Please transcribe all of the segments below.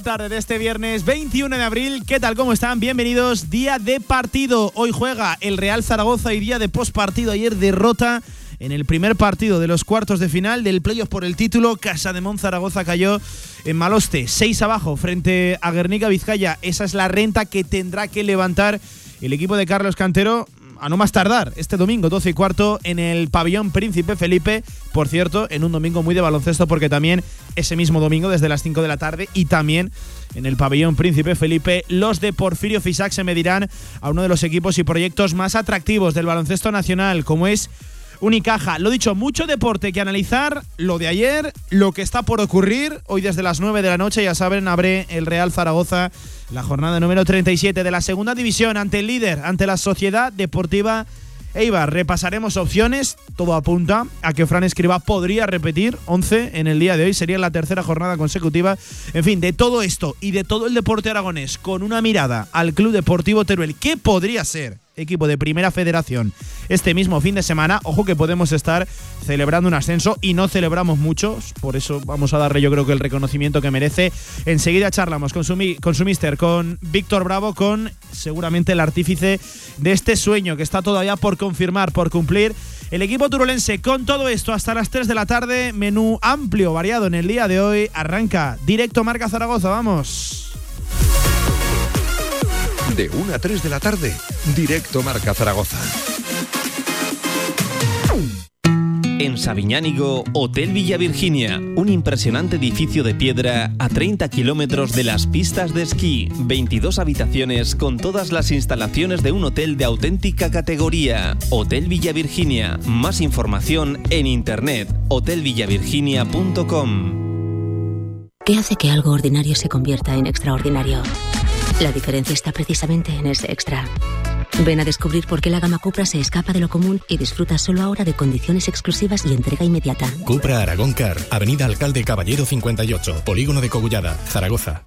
Tarde de este viernes 21 de abril. ¿Qué tal? ¿Cómo están? Bienvenidos. Día de partido. Hoy juega el Real Zaragoza y día de postpartido. Ayer derrota en el primer partido de los cuartos de final del playoff por el título. Casa de Mon Zaragoza cayó en Maloste. 6 abajo frente a Guernica Vizcaya. Esa es la renta que tendrá que levantar el equipo de Carlos Cantero a no más tardar, este domingo 12 y cuarto en el pabellón Príncipe Felipe, por cierto, en un domingo muy de baloncesto porque también ese mismo domingo desde las 5 de la tarde y también en el pabellón Príncipe Felipe, los de Porfirio Fisac se medirán a uno de los equipos y proyectos más atractivos del baloncesto nacional, como es Unicaja. Lo dicho, mucho deporte que analizar, lo de ayer, lo que está por ocurrir. Hoy desde las 9 de la noche, ya saben, abre el Real Zaragoza la jornada número 37 de la segunda división ante el líder, ante la Sociedad Deportiva Eibar. Repasaremos opciones, todo apunta a que Fran Escriba podría repetir 11 en el día de hoy, sería la tercera jornada consecutiva. En fin, de todo esto y de todo el deporte aragonés, con una mirada al Club Deportivo Teruel, ¿qué podría ser? Equipo de Primera Federación este mismo fin de semana. Ojo que podemos estar celebrando un ascenso y no celebramos muchos, por eso vamos a darle yo creo que el reconocimiento que merece. Enseguida charlamos con su, con mister, con Víctor Bravo, con seguramente el artífice de este sueño que está todavía por confirmar, por cumplir. El equipo turulense con todo esto hasta las 3 de la tarde, menú amplio, variado en el día de hoy, arranca directo Marca Zaragoza, vamos. De 1 a 3 de la tarde, directo Marca Zaragoza. En Sabiñánigo, Hotel Villa Virginia, un impresionante edificio de piedra a 30 kilómetros de las pistas de esquí, 22 habitaciones con todas las instalaciones de un hotel de auténtica categoría. Hotel Villa Virginia, más información en internet, hotelvillavirginia.com. ¿Qué hace que algo ordinario se convierta en extraordinario? La diferencia está precisamente en ese extra. Ven a descubrir por qué la gama Cupra se escapa de lo común y disfruta solo ahora de condiciones exclusivas y entrega inmediata. Cupra Aragón Car, Avenida Alcalde Caballero 58, Polígono de Cogullada, Zaragoza.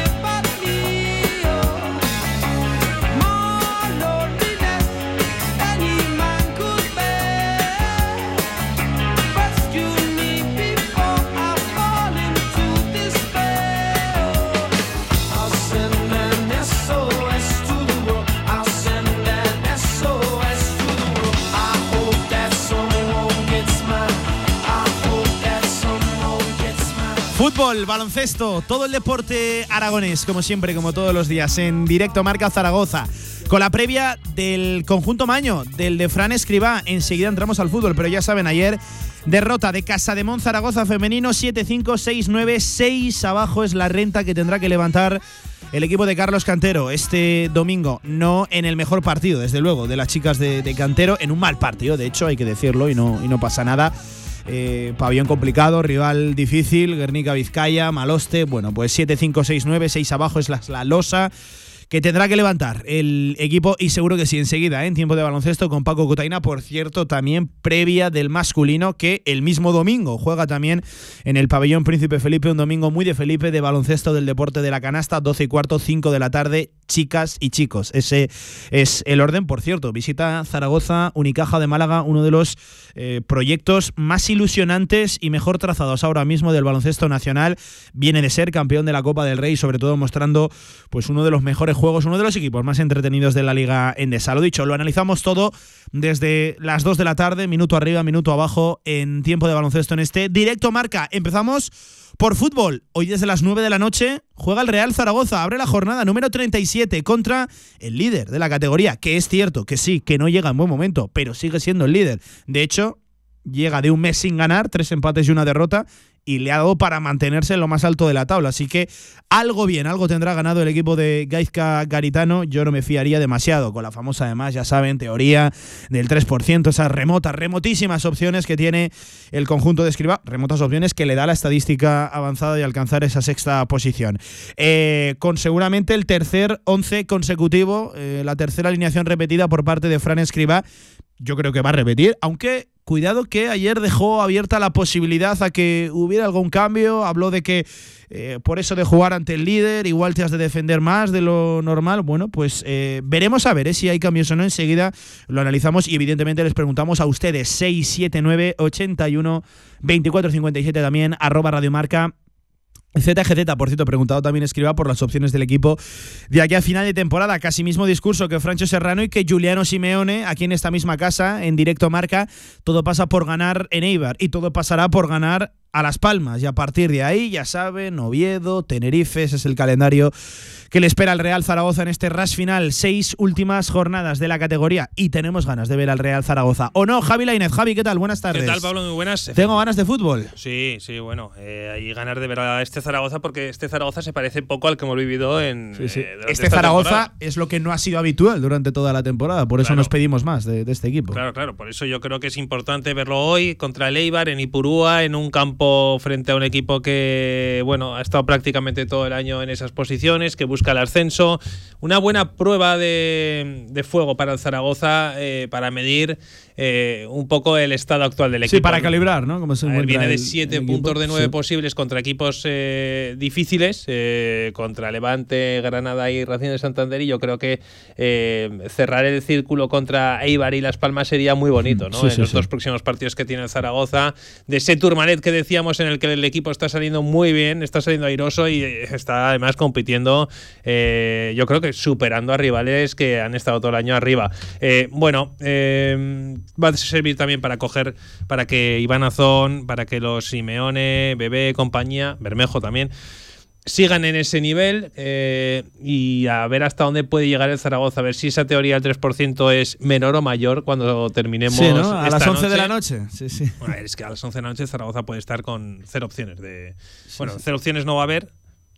Fútbol, baloncesto, todo el deporte aragonés, como siempre, como todos los días, en directo Marca Zaragoza. Con la previa del conjunto Maño, del de Fran Escribá. Enseguida entramos al fútbol, pero ya saben, ayer derrota de Casa de Zaragoza femenino 7-5, 6-9, 6 abajo es la renta que tendrá que levantar el equipo de Carlos Cantero este domingo. No en el mejor partido, desde luego, de las chicas de, de Cantero, en un mal partido, de hecho, hay que decirlo, y no, y no pasa nada. Eh, pabellón complicado, rival difícil, Guernica Vizcaya, Maloste. Bueno, pues 7-5-6-9, 6 abajo es la, la losa que tendrá que levantar el equipo y seguro que sí enseguida, ¿eh? en tiempo de baloncesto con Paco Cutaina, por cierto, también previa del masculino que el mismo domingo juega también en el pabellón Príncipe Felipe, un domingo muy de Felipe de baloncesto del deporte de la canasta, 12 y cuarto, 5 de la tarde, chicas y chicos. Ese es el orden, por cierto, visita Zaragoza, Unicaja de Málaga, uno de los eh, proyectos más ilusionantes y mejor trazados ahora mismo del baloncesto nacional. Viene de ser campeón de la Copa del Rey, sobre todo mostrando pues uno de los mejores juego es uno de los equipos más entretenidos de la Liga Endesa. Lo dicho, lo analizamos todo desde las 2 de la tarde, minuto arriba, minuto abajo, en tiempo de baloncesto en este directo marca. Empezamos por fútbol. Hoy desde las 9 de la noche juega el Real Zaragoza. Abre la jornada número 37 contra el líder de la categoría, que es cierto que sí, que no llega en buen momento, pero sigue siendo el líder. De hecho, llega de un mes sin ganar, tres empates y una derrota, y le ha dado para mantenerse en lo más alto de la tabla. Así que algo bien, algo tendrá ganado el equipo de Gaizka Garitano. Yo no me fiaría demasiado con la famosa, además, ya saben, teoría del 3%, esas remotas, remotísimas opciones que tiene el conjunto de Escriba, remotas opciones que le da la estadística avanzada de alcanzar esa sexta posición. Eh, con seguramente el tercer 11 consecutivo, eh, la tercera alineación repetida por parte de Fran Escriba. Yo creo que va a repetir, aunque cuidado que ayer dejó abierta la posibilidad a que hubiera algún cambio, habló de que eh, por eso de jugar ante el líder igual te has de defender más de lo normal. Bueno, pues eh, veremos a ver eh, si hay cambios o no. Enseguida lo analizamos y evidentemente les preguntamos a ustedes 679 81 2457 también arroba radiomarca ZGZ, por cierto, preguntado también escriba por las opciones del equipo de aquí a final de temporada. Casi mismo discurso que Francho Serrano y que Juliano Simeone, aquí en esta misma casa, en directo marca. Todo pasa por ganar en Eibar y todo pasará por ganar a Las Palmas. Y a partir de ahí, ya saben, Oviedo, Tenerife, ese es el calendario que le espera al Real Zaragoza en este rush final. Seis últimas jornadas de la categoría y tenemos ganas de ver al Real Zaragoza. ¿O no, Javi Lainez? Javi, ¿qué tal? Buenas tardes. ¿Qué tal, Pablo? Muy buenas. Tengo ganas de fútbol. Sí, sí, bueno. Eh, hay ganas de ver a este Zaragoza porque este Zaragoza se parece poco al que hemos vivido en. Eh, este Zaragoza es lo que no ha sido habitual durante toda la temporada. Por eso nos pedimos más de, este equipo. Claro, claro. Por eso yo creo que es importante verlo hoy contra el Eibar en Ipurúa, en un campo frente a un equipo que, bueno, ha estado prácticamente todo el año en esas posiciones, que busca el ascenso. Una buena prueba de, fuego para el Zaragoza eh, para medir eh, un poco el estado actual del equipo. Sí, para calibrar, ¿no? Como se viene de siete puntos de nueve posibles contra equipos eh, difíciles, contra Levante, Granada y Racing de Santander, y yo creo que cerrar el círculo contra Eibar y Las Palmas sería muy bonito, ¿no? en los dos próximos partidos que tiene el Zaragoza, de ese Tourmalet que decíamos en el que el equipo está saliendo muy bien, está saliendo airoso y está además compitiendo yo creo que superando a rivales que han estado todo el año arriba. Eh, bueno, eh, va a servir también para coger, para que Iván Azón, para que los Simeone, Bebé, compañía, Bermejo también, sigan en ese nivel eh, y a ver hasta dónde puede llegar el Zaragoza, a ver si esa teoría del 3% es menor o mayor cuando terminemos. Sí, ¿no? A las 11 de la noche. Sí, sí. es que a las 11 de la noche Zaragoza puede estar con cero opciones. de Bueno, cero opciones no va a haber,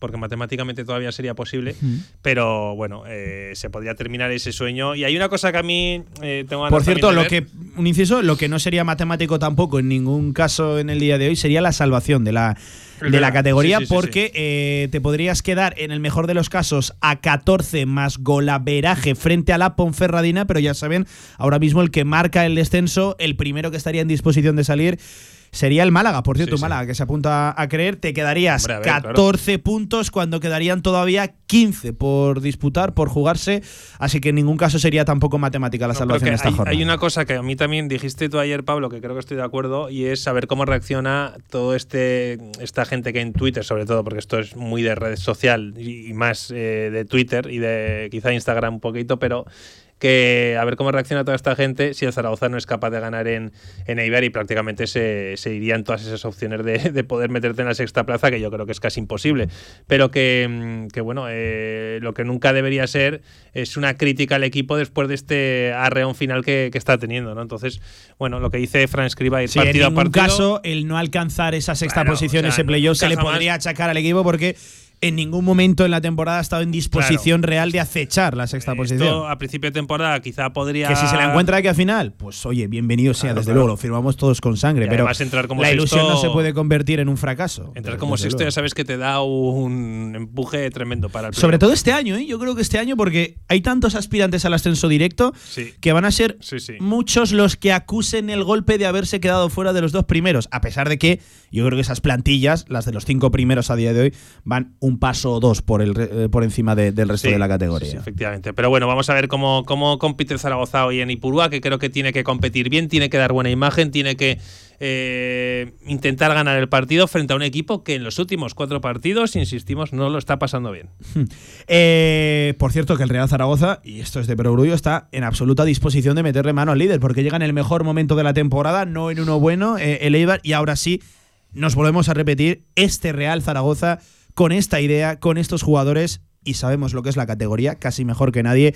porque matemáticamente todavía sería posible, pero bueno, eh, se podría terminar ese sueño. Y hay una cosa que a mí eh, tengo Por cierto, lo que un inciso, lo que no sería matemático tampoco en ningún caso en el día de hoy sería la salvación de la de la categoría porque eh, te podrías quedar en el mejor de los casos a 14 más golaveraje frente a la Ponferradina, pero ya saben, ahora mismo el que marca el descenso, el primero que estaría en disposición de salir sería el Málaga. Por cierto, Málaga que se apunta a creer, te quedarías 14 puntos cuando quedarían todavía 15 por disputar, por jugarse. Así que en ningún caso sería tampoco matemática la salvación de esta hay, jornada. Hay una cosa que a mí también dijiste tú ayer, Pablo, que creo que estoy de acuerdo, y es saber cómo reacciona todo este esta gente que en Twitter, sobre todo, porque esto es muy de red social y, más eh, de Twitter y de quizá Instagram un poquito, pero que a ver cómo reacciona toda esta gente si el Zaragoza no es capaz de ganar en, en Eibar y prácticamente se, se irían todas esas opciones de, poder meterte en la sexta plaza, que yo creo que es casi imposible. Pero que, mm, bueno, eh, lo que nunca debería ser es una crítica al equipo después de este arreón final que, está teniendo, ¿no? Entonces, bueno, lo que dice Fran Escriba ir partido en ningún caso, el no alcanzar esa sexta posición, ese playoff, se le podría achacar al equipo porque en ningún momento en la temporada ha estado en disposición real de acechar la sexta posición. A principio de temporada quizá podría. Que si se la encuentra aquí a final, pues oye, bienvenido sea, desde luego, lo firmamos todos con sangre. pero entrar como la ilusión no se puede convertir en un fracaso. Entrar como sexto ya sabes que te da un empuje tremendo para el Sobre todo este año, ¿eh? yo creo que este año, porque hay tantos aspirantes al ascenso directo que van a ser muchos los que acusen el golpe de haberse quedado fuera de los dos primeros, a pesar de que yo creo que esas plantillas, las de los cinco primeros a día de hoy, van un un paso o dos por, el, eh, por encima del resto de la categoría. Sí, efectivamente. Pero bueno, vamos a ver cómo, cómo compite Zaragoza hoy en Ipurúa, que creo que tiene que competir bien, tiene que dar buena imagen, tiene que eh, intentar ganar el partido frente a un equipo que en los últimos cuatro partidos, insistimos, no lo está pasando bien. Eh, por cierto, que el Real Zaragoza, y esto es de perogrullo, está en absoluta disposición de meterle mano al líder, porque llega en el mejor momento de la temporada, no en uno bueno, eh, el Eibar, y ahora sí nos volvemos a repetir este Real Zaragoza con esta idea, con estos jugadores, y sabemos lo que es la categoría, casi mejor que nadie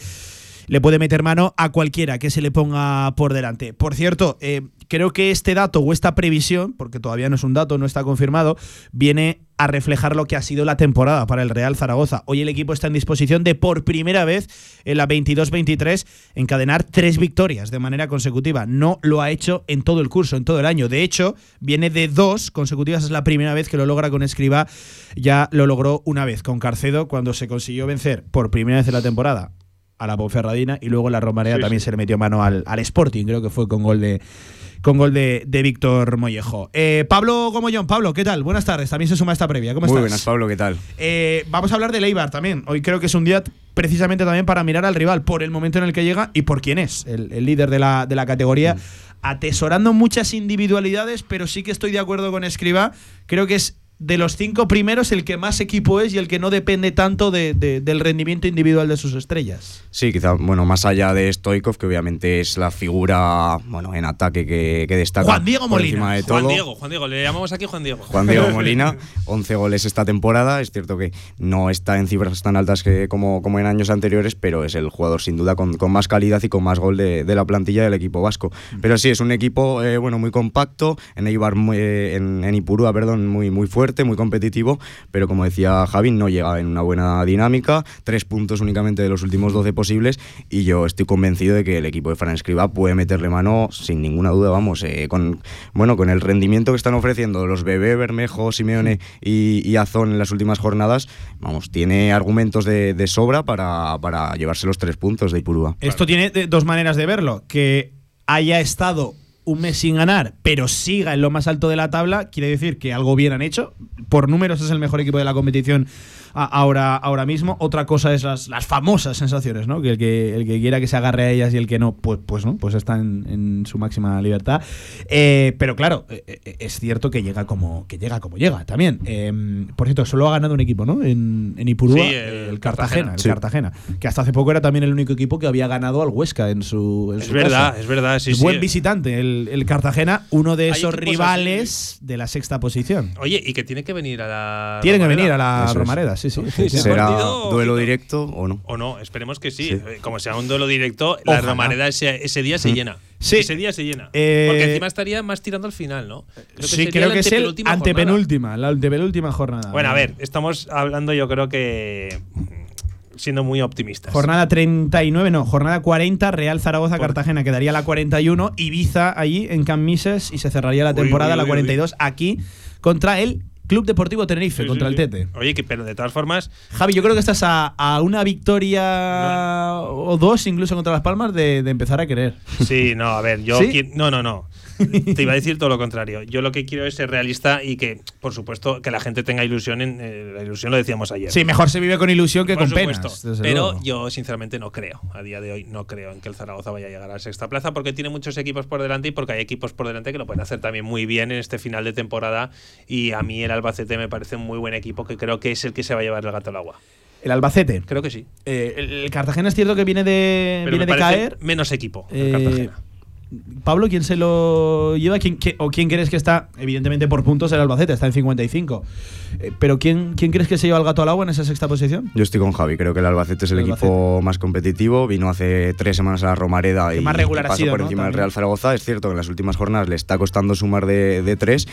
le puede meter mano a cualquiera que se le ponga por delante. Por cierto, eh, creo que este dato o esta previsión, porque todavía no es un dato, no está confirmado, viene a reflejar lo que ha sido la temporada para el Real Zaragoza. Hoy el equipo está en disposición de por primera vez en la 22-23 encadenar tres victorias de manera consecutiva. No lo ha hecho en todo el curso, en todo el año. De hecho, viene de dos consecutivas. Es la primera vez que lo logra con Escriba. Ya lo logró una vez con Carcedo cuando se consiguió vencer por primera vez en la temporada a la Ponferradina y luego la Romareda también se le metió mano al, al, Sporting, creo que fue con gol de con gol de, de Víctor Mollejo. Eh, Pablo Gomollón, Pablo, ¿qué tal? Buenas tardes, también se suma esta previa. ¿Cómo Muy buenas, Pablo, ¿qué tal? Eh, vamos a hablar de Leibar también. Hoy creo que es un día precisamente también para mirar al rival por el momento en el que llega y por quién es, el, el líder de la, de la categoría. Mm. Atesorando muchas individualidades, pero sí que estoy de acuerdo con Escriba. Creo que es de los cinco primeros el que más equipo es y el que no depende tanto de, de, del rendimiento individual de sus estrellas. Sí, quizá, bueno, más allá de Stoikov, que obviamente es la figura, bueno, en ataque que, que destaca. Juan Diego Molina. De todo. Juan Diego, Juan Diego, le llamamos aquí Juan Diego. Juan Diego Molina, 11 goles esta temporada. Es cierto que no está en cifras tan altas que como, como en años anteriores, pero es el jugador sin duda con, con más calidad y con más gol de, de, la plantilla del equipo vasco. Pero sí, es un equipo, eh, bueno, muy compacto, en Eibar, muy, en, en Ipurúa, perdón, muy, muy fuerte, muy competitivo, pero como decía Javi, no llega en una buena dinámica, tres puntos únicamente de los últimos 12 posibles, y yo estoy convencido de que el equipo de Fran Escriba puede meterle mano sin ninguna duda, vamos, eh, con, bueno, con el rendimiento que están ofreciendo los Bebé, Bermejo, Simeone y, y Azón en las últimas jornadas, vamos, tiene argumentos de, de sobra para, para, llevarse los tres puntos de Ipurúa. Esto tiene dos maneras de verlo, que haya estado un mes sin ganar, pero siga en lo más alto de la tabla, quiere decir que algo bien han hecho. Por números es el mejor equipo de la competición ahora, ahora mismo. Otra cosa es las, las famosas sensaciones, ¿no? Que el, que el que quiera que se agarre a ellas y el que no, pues, pues no, pues está en, en su máxima libertad. Eh, pero claro, eh, es cierto que llega como, que llega como llega también. Eh, por cierto, solo ha ganado un equipo, ¿no? En, en Ipurúa, sí, el, el, Cartagena, Cartagena. el Sí. Cartagena. Que hasta hace poco era también el único equipo que había ganado al Huesca en su. En Es su verdad, casa. es verdad, sí. Buen visitante, el, el Cartagena, uno de esos rivales de la sexta posición. Oye, y que tiene que venir a la. Tienen que venir a la Eso es. Romareda, sí. Sí, sí. ¿Será partido, duelo directo o no? O no, esperemos que sí. Sí. Eh, Como sea un duelo directo, la. Romareda ese, ese día se llena. Sí. Ese día se llena. Eh, Porque encima estaría más tirando al final, ¿no? Creo sí, creo la que es el antepenúltima jornada. la antepenúltima jornada. Bueno, a ver, estamos hablando yo creo que mm, siendo muy optimistas. Jornada 39, no, jornada 40, Real Zaragoza, Cartagena, quedaría la 41, Ibiza allí en Mises y se cerraría la Uy, temporada, uy, la uy, 42, aquí contra el Club Deportivo Tenerife, Sí, contra sí, el. Tete. Oye, que, pero de todas formas, Javi, yo creo que estás a, a una victoria o dos, incluso contra Las Palmas, de, de empezar a querer. sí, no, a ver, yo. No, no, no. Te iba a decir todo lo contrario. Yo lo que quiero es ser realista y que, por supuesto, que la gente tenga ilusión en. eh, la ilusión lo decíamos ayer. Sí, mejor se vive con ilusión que Por con penas. supuesto. desde Pero luego. yo, sinceramente, no creo. A día de hoy, no creo en que el Zaragoza vaya a llegar a la sexta plaza porque tiene muchos equipos por delante y porque hay equipos por delante que lo pueden hacer también muy bien en este final de temporada. Y a mí el Albacete me parece un muy buen equipo que creo que es el que se va a llevar el gato al agua. El Albacete. Creo que sí. Eh, el, Cartagena es cierto que viene de, Pero viene me de caer. menos equipo. el Eh, Cartagena. Pablo, ¿quién se lo lleva? ¿Quién, qué- ¿O quién crees que está? Evidentemente por puntos el Albacete, está en 55. Eh, pero ¿quién, ¿quién crees que se lleva el gato al agua en esa sexta posición? Yo estoy con Javi, creo que el Albacete es el, El equipo más competitivo. Vino hace tres semanas a la Romareda Que y, más regular y pasó sido, por ¿no? encima del. Real Zaragoza. Es cierto que en las últimas jornadas le está costando sumar de, de tres,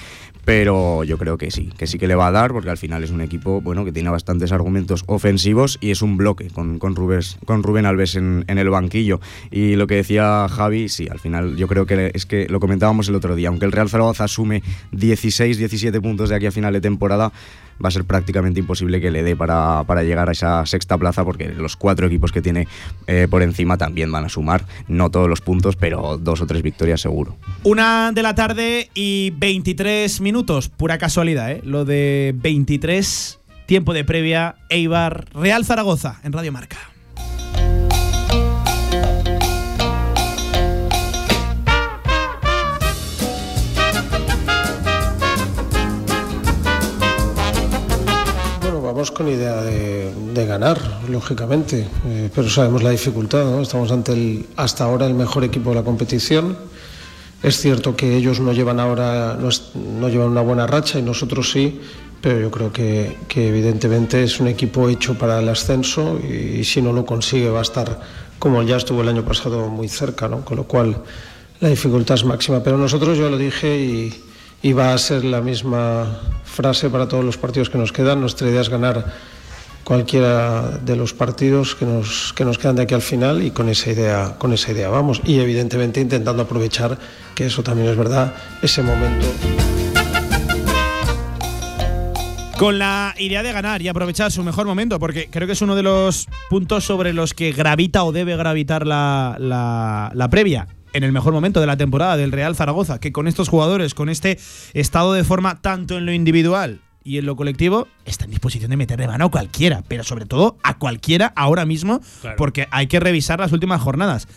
pero yo creo que sí, que sí que le va a dar, porque al final es un equipo bueno que tiene bastantes argumentos ofensivos y es un bloque con, con, Rubés- con Rubén Alves en, en el banquillo. Y lo que decía Javi, sí, al final yo creo que es que lo comentábamos el otro día, aunque el Real Zaragoza asume 16, 17 puntos de aquí a final de temporada, va a ser prácticamente imposible que le dé para, para llegar a esa sexta plaza porque los cuatro equipos que tiene eh, por encima también van a sumar, no todos los puntos, pero dos o tres victorias seguro. Una de la tarde y 23 minutos. Pura casualidad, ¿eh? Lo de 23 tiempo de previa, Eibar, Real Zaragoza, en Radio Marca. Vamos con idea de, ganar, lógicamente, eh, pero sabemos la dificultad, ¿no? Estamos ante el, hasta ahora el mejor equipo de la competición. Es cierto que ellos no llevan ahora, no, llevan una buena racha y nosotros sí, pero yo creo que, evidentemente es un equipo hecho para el ascenso y, si no lo consigue va a estar como ya estuvo el año pasado muy cerca, ¿no? Con lo cual la dificultad es máxima. Pero nosotros yo lo dije y, y va a ser la misma frase para todos los partidos que nos quedan. Nuestra idea es ganar cualquiera de los partidos que nos, que nos quedan de aquí al final y con esa idea, con esa idea vamos. Y evidentemente intentando aprovechar, que eso también es verdad, ese momento. Con la idea de ganar y aprovechar su mejor momento, porque creo que es uno de los puntos sobre los que gravita o debe gravitar la, la, la previa en el mejor momento de la temporada del Real Zaragoza, que con estos jugadores, con este estado de forma tanto en lo individual y en lo colectivo, está en disposición de meter de mano a cualquiera, pero sobre todo a cualquiera ahora mismo, porque hay que revisar las últimas jornadas.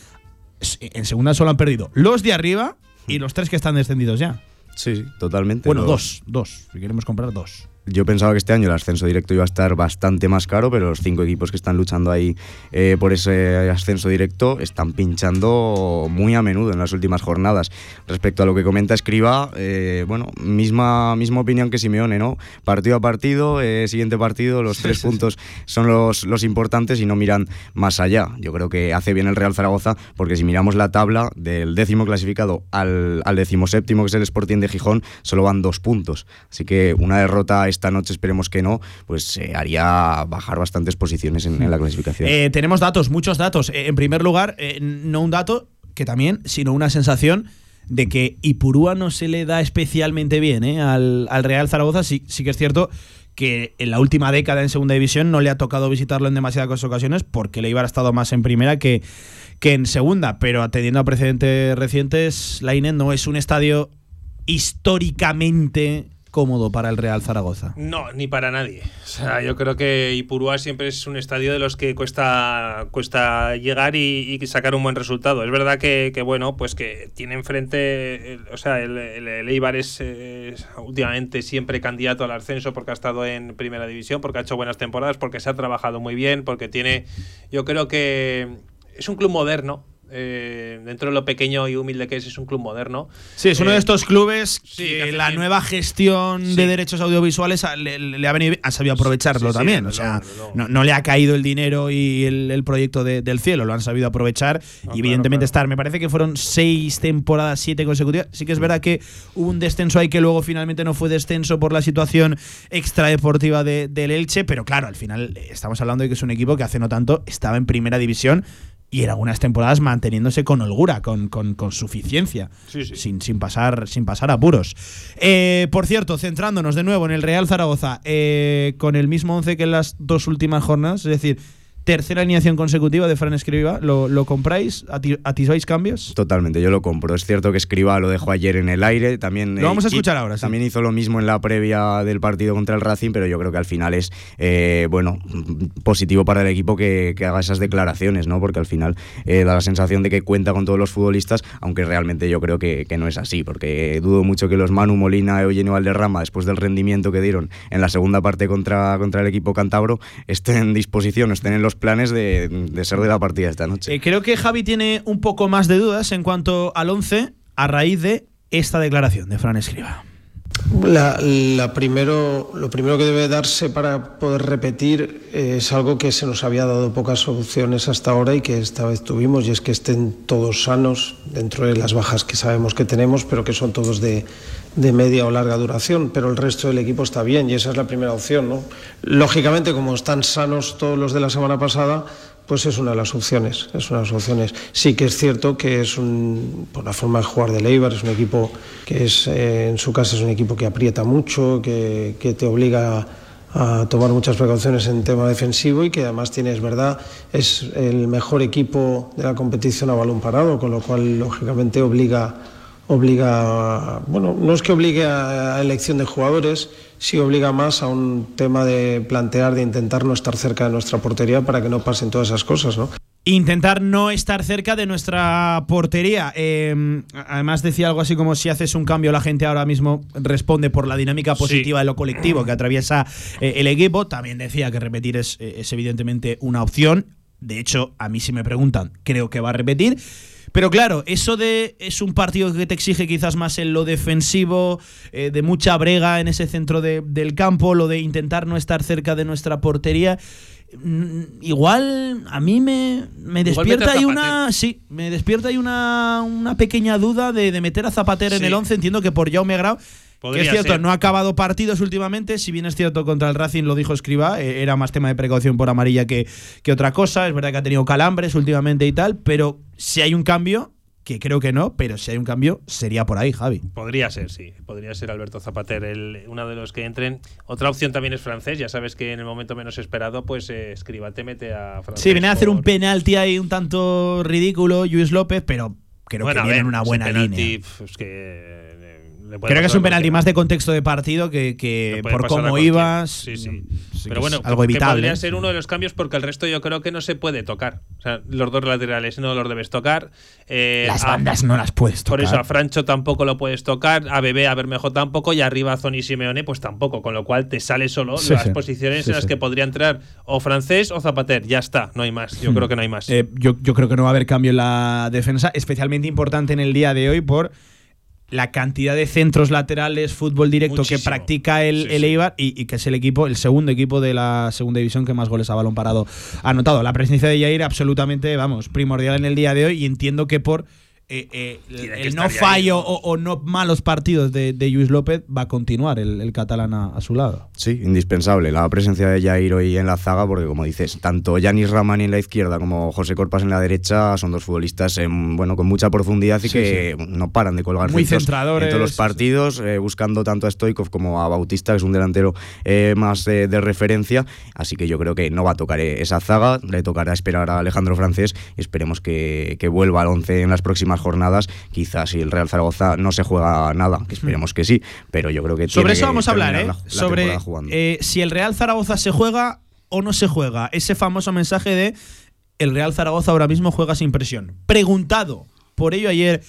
En segunda solo han perdido los de arriba y los tres que están descendidos ya. Sí, totalmente. Bueno, dos, dos, si queremos comprar dos. Yo pensaba que este año el ascenso directo iba a estar bastante más caro, pero los cinco equipos que están luchando ahí eh, por ese ascenso directo están pinchando muy a menudo en las últimas jornadas. Respecto a lo que comenta Escriba, eh, bueno, misma, misma opinión que Simeone, ¿no? Partido a partido, eh, siguiente partido, los tres puntos son los, los importantes y no miran más allá. Yo creo que hace bien el Real Zaragoza, porque si miramos la tabla del décimo clasificado al, al decimoséptimo, que es el Sporting de Gijón, solo van dos puntos. Así que una derrota esta noche esperemos que no, pues eh, haría bajar bastantes posiciones en, la clasificación. Eh, tenemos datos, muchos datos. Eh, en primer lugar, no un dato que también, sino una sensación de que Ipurúa no se le da especialmente bien al, Real Zaragoza. Sí, sí que es cierto que en la última década en segunda división no le ha tocado visitarlo en demasiadas ocasiones porque le iba a estado más en primera que, que en segunda, pero atendiendo a precedentes recientes, la INE no es un estadio históricamente cómodo para el Real Zaragoza. No, ni para nadie. O sea, yo creo que Ipurúa siempre es un estadio de los que cuesta, cuesta llegar y, sacar un buen resultado. Es verdad que, bueno, pues que tiene enfrente, o sea, el, el, Eibar es, últimamente siempre candidato al ascenso porque ha estado en primera división, porque ha hecho buenas temporadas, porque se ha trabajado muy bien, porque tiene, yo creo que es un club moderno, eh, dentro de lo pequeño y humilde que es, es un club moderno. Sí, es uno de eh, estos clubes que, la nueva gestión de derechos audiovisuales le, ha, venido, ha sabido aprovecharlo también. o sea, no, le ha caído el dinero y el, proyecto del cielo, lo han sabido aprovechar y evidentemente estar. Me parece que fueron seis temporadas, siete consecutivas. Sí que es verdad que hubo un descenso ahí que luego finalmente no fue descenso por la situación extradeportiva de, del Elche, pero claro, al final estamos hablando de que es un equipo que hace no tanto estaba en primera división y en algunas temporadas manteniéndose con holgura, con, suficiencia, Sin, sin, pasar, sin pasar apuros. Eh, por cierto, centrándonos de nuevo en el Real Zaragoza, eh, con el mismo once que en las dos últimas jornadas, es decir, tercera alineación consecutiva de Fran Escriba. ¿Lo, compráis? ¿Atisbáis cambios? Totalmente, yo lo compro. Es cierto que Escriba lo dejó ayer en el aire. También, lo vamos a eh, escuchar ahora. También hizo lo mismo en la previa del partido contra el Racing, pero yo creo que al final es eh, bueno positivo para el equipo que, haga esas declaraciones, ¿no? Porque al final eh, da la sensación de que cuenta con todos los futbolistas, aunque realmente yo creo que, no es así, porque dudo mucho que los Manu Molina, Eugenio Valderrama, después del rendimiento que dieron en la segunda parte contra, contra el equipo cantabro, estén en disposición, estén en los planes de, ser de la partida esta noche. Eh, creo que Javi tiene un poco más de dudas en cuanto al 11 a raíz de esta declaración de Fran Escriba. La, primero, lo primero que debe darse para poder repetir es algo que se nos había dado pocas soluciones hasta ahora y que esta vez tuvimos, y es que estén todos sanos dentro de las bajas que sabemos que tenemos, pero que son todos de, de media o larga duración, pero el resto del equipo está bien y esa es la primera opción. ¿no? Lógicamente, como están sanos todos los de la semana pasada, pues es una de las opciones. Es una de las opciones. Sí que es cierto que es un, por la forma de jugar de Leibar, es un equipo que es, eh, en su casa es un equipo que aprieta mucho, que, que te obliga a tomar muchas precauciones en tema defensivo y que además tiene, es verdad, es el mejor equipo de la competición a balón parado, con lo cual lógicamente obliga obliga, bueno, no es que obligue a, elección de jugadores, sí obliga más a un tema de plantear, de intentar no estar cerca de nuestra portería para que no pasen todas esas cosas, ¿no? Intentar no estar cerca de nuestra portería. Em, además decía algo así como si haces un cambio la gente ahora mismo responde por la dinámica positiva de lo colectivo que atraviesa eh, el equipo. También decía que repetir es, es evidentemente una opción. De hecho, a mí si me preguntan, creo que va a repetir. Pero claro, eso de es un partido que te exige quizás más en lo defensivo, eh, de mucha brega en ese centro del campo, lo de intentar no estar cerca de nuestra portería. Mm, igual a mí me, me despierta ahí una. Sí, me despierta ahí una, una pequeña duda de, meter a Zapatero en el 11. Entiendo que por Jaume Grau que es cierto, no ha acabado partidos últimamente. Si bien es cierto, contra el Racing lo dijo Escriba, eh, era más tema de precaución por amarilla que, que otra cosa. Es verdad que ha tenido calambres últimamente y tal, pero si hay un cambio, que creo que no, pero si hay un cambio, sería por ahí, Javi. Podría ser, sí. Podría ser Alberto Zapater el, uno de los que entren. Otra opción también es francés. Ya sabes que en el momento menos esperado, pues eh, Escriba te mete a francés. Sí, viene a hacer un penalti ahí un tanto ridículo, Luis López, pero creo que viene en una buena línea. Es que Creo que es un penalti más de contexto de partido que, por cómo ibas. Sí, sí. Pero bueno, algo evitable. podría ser uno de los cambios porque el resto yo creo que no se puede tocar. O sea, los dos laterales no los debes tocar. Eh, las bandas no las puedes tocar. Por eso a Francho tampoco lo puedes tocar, a Bebé, a Bermejo tampoco, y arriba a Zoni Simeone, pues tampoco. Con lo cual te sale solo las posiciones en las que podría entrar o francés o Zapater. Ya está, no hay más. Yo hmm. creo que no hay más. Eh, yo, yo creo que no va a haber cambio en la defensa, especialmente importante en el día de hoy por la cantidad de centros laterales, fútbol directo que practica el, Eibar y, que es el equipo, el segundo equipo de la segunda división que más goles a balón parado ha anotado. La presencia de Jair absolutamente, vamos, primordial en el día de hoy y entiendo que por eh, eh, el no fallo o, no malos partidos de, de Luis López va a continuar el, catalán a, su lado. Sí, indispensable la presencia de Jair hoy en la zaga, porque como dices, tanto Yanis Ramani en la izquierda como José Corpas en la derecha son dos futbolistas bueno, con mucha profundidad y que no paran de colgar Muy centradores. en todos los partidos, eh, buscando tanto a Stoikov como a Bautista, que es un delantero más de, referencia. Así que yo creo que no va a tocar esa zaga, le tocará esperar a Alejandro Francés y esperemos que, que vuelva al 11 en las próximas jornadas, quizás si el Real Zaragoza no se juega nada, que esperemos que sí, pero yo creo que sobre eso vamos a hablar, ¿eh? sobre eh, si el Real Zaragoza se juega o no se juega, ese famoso mensaje de el Real Zaragoza ahora mismo juega sin presión. Preguntado por ello ayer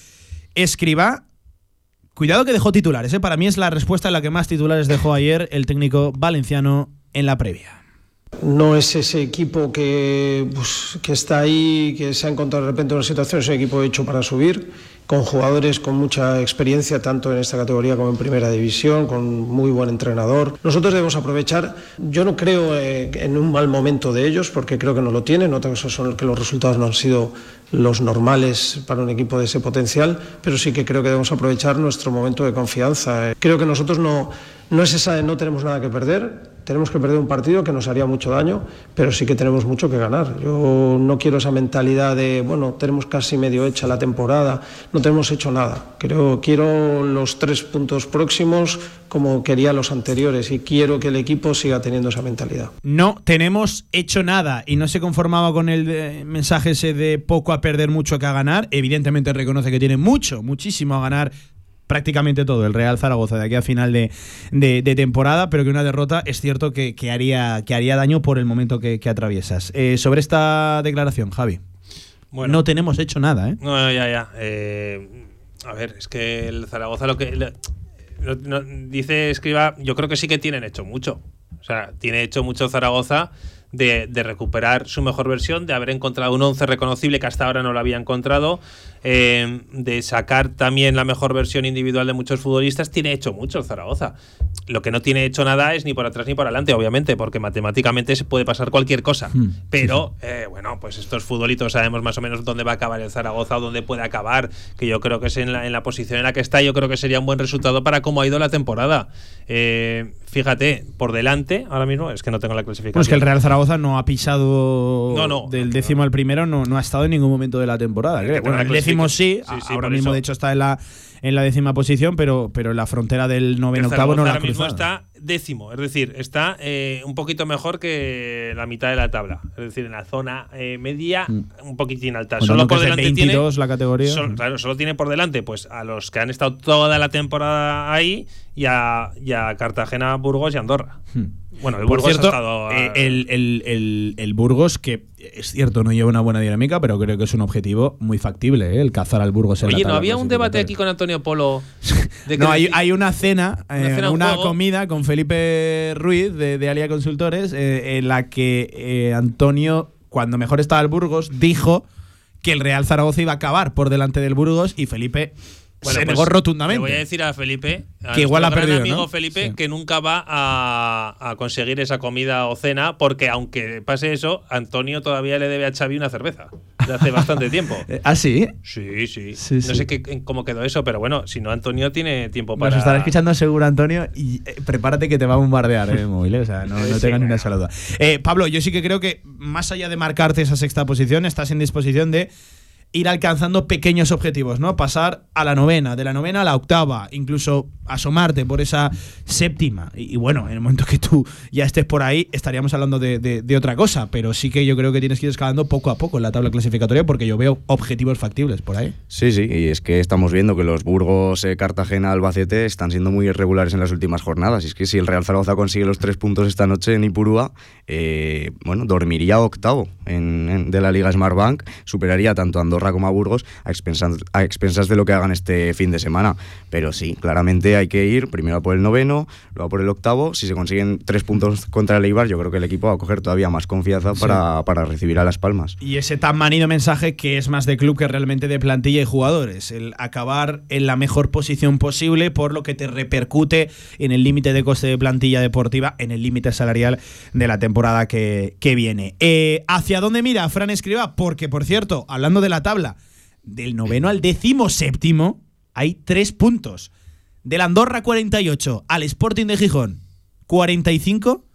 escriba Cuidado que dejó titulares, ¿eh? para mí es la respuesta en la que más titulares dejó ayer el técnico valenciano en la previa. No es ese equipo que, pues, que está ahí, que se ha encontrado de repente en una situación, es un equipo hecho para subir, con jugadores con mucha experiencia, tanto en esta categoría como en primera división, con muy buen entrenador. Nosotros debemos aprovechar, yo no creo eh, en un mal momento de ellos, porque creo que no lo tienen, otra cosa son que los resultados no han sido los normales para un equipo de ese potencial, pero sí que creo que debemos aprovechar nuestro momento de confianza. Creo que nosotros no, no es esa no tenemos nada que perder, tenemos que perder un partido que nos haría mucho daño, pero sí que tenemos mucho que ganar. Yo no quiero esa mentalidad de, bueno, tenemos casi medio hecha la temporada, no tenemos hecho nada. Creo, quiero los tres puntos próximos como quería los anteriores y quiero que el equipo siga teniendo esa mentalidad. No tenemos hecho nada y no se conformaba con el eh, mensaje ese de poco a perder, mucho que a ganar. Evidentemente reconoce que tiene mucho, muchísimo a ganar prácticamente todo el Real Zaragoza de aquí a final de, temporada, pero que una derrota es cierto que, haría, que haría daño por el momento que, atraviesas. Eh, sobre esta declaración, Javi. Bueno, no tenemos hecho nada, ¿eh? No, ya, ya. Eh, a ver, es que el Zaragoza lo que. dice Escriba, yo creo que sí que tienen hecho mucho. O sea, tiene hecho mucho Zaragoza de, recuperar su mejor versión, de haber encontrado un 11 reconocible que hasta ahora no lo había encontrado, eh, de sacar también la mejor versión individual de muchos futbolistas, tiene hecho mucho el Zaragoza. Lo que no tiene hecho nada es ni por atrás ni por adelante, obviamente, porque matemáticamente se puede pasar cualquier cosa. Hmm. Pero, eh, bueno, pues estos futbolitos sabemos más o menos dónde va a acabar el Zaragoza o dónde puede acabar, que yo creo que es en la, en la posición en la que está, yo creo que sería un buen resultado para cómo ha ido la temporada. Eh, fíjate, por delante, ahora mismo, es que no tengo la clasificación. Pues que el Real Zaragoza no ha pisado del décimo al primero, no, no ha estado en ningún momento de la temporada. Bueno, el décimo sí, ahora mismo de hecho está en la en la décima posición, pero, pero en la frontera del noveno octavo no la ahora mismo está décimo, es decir, está eh, un poquito mejor que la mitad de la tabla. Es decir, en la zona eh, media, Mm. un poquitín alta. Bueno, solo por es de delante 22 tiene. la categoría. sol- claro, solo tiene por delante pues a los que han estado toda la temporada ahí y a, y a Cartagena, Burgos y Andorra. Bueno, el. Por Burgos cierto, ha estado. eh, el, el- el- el Burgos, que es cierto, no lleva una buena dinámica, pero creo que es un objetivo muy factible, ¿eh? el cazar al Burgos en la Oye, ¿no había un debate aquí con Antonio Polo? De que No, hay, hay una cena, Una eh, cena, comida con Felipe Ruiz de, de Alia Consultores, eh, en la que eh, Antonio, cuando mejor estaba el Burgos, dijo que el Real Zaragoza iba a acabar por delante del Burgos y Felipe Bueno, se pues, negó rotundamente. Le voy a decir a Felipe, a Que igual ha gran perdido, amigo ¿no? Felipe, Sí. que nunca va a, a conseguir esa comida o cena, porque aunque pase eso, Antonio todavía le debe a Xavi una cerveza. De hace bastante tiempo. Eh, ¿Ah, sí? Sí, sí. Sí, no sí. sé qué, cómo quedó eso, pero bueno, si no, Antonio tiene tiempo para. Nos estará escuchando seguro, Antonio, y eh, prepárate que te va a bombardear el móvil, eh, o sea, no, no tengas ni una sola duda. Eh, Pablo, yo sí que creo que más allá de marcarte esa sexta posición, estás en disposición de ir alcanzando pequeños objetivos, ¿no? Pasar a la novena, de la novena a la octava, incluso asomarte por esa séptima. Y, bueno, en el momento que tú ya estés por ahí, estaríamos hablando de, otra cosa, pero sí que yo creo que tienes que ir escalando poco a poco en la tabla clasificatoria porque yo veo objetivos factibles por ahí. Sí, sí, y es que estamos viendo que los Burgos, eh, Cartagena, Albacete están siendo muy irregulares en las últimas jornadas. Y es que si el Real Zaragoza consigue los tres puntos esta noche en Ipurúa, eh, bueno, dormiría octavo en, de la Liga Smartbank, superaría tanto Andorra como a Burgos a expensas, a expensas de lo que hagan este fin de semana. Pero sí, claramente hay que ir primero a por el noveno, luego a por el octavo. Si se consiguen tres puntos contra el Eibar, yo creo que el equipo va a coger todavía más confianza para, para recibir a Las Palmas. Y ese tan manido mensaje que es más de club que realmente de plantilla y jugadores. El acabar en la mejor posición posible por lo que te repercute en el límite de coste de plantilla deportiva, en el límite salarial de la temporada que, que viene. Eh, ¿Hacia dónde mira Fran Escriba? Porque, por cierto, hablando de la tabla, del noveno al décimo séptimo hay tres puntos. Del Andorra 48 al Sporting de Gijón 45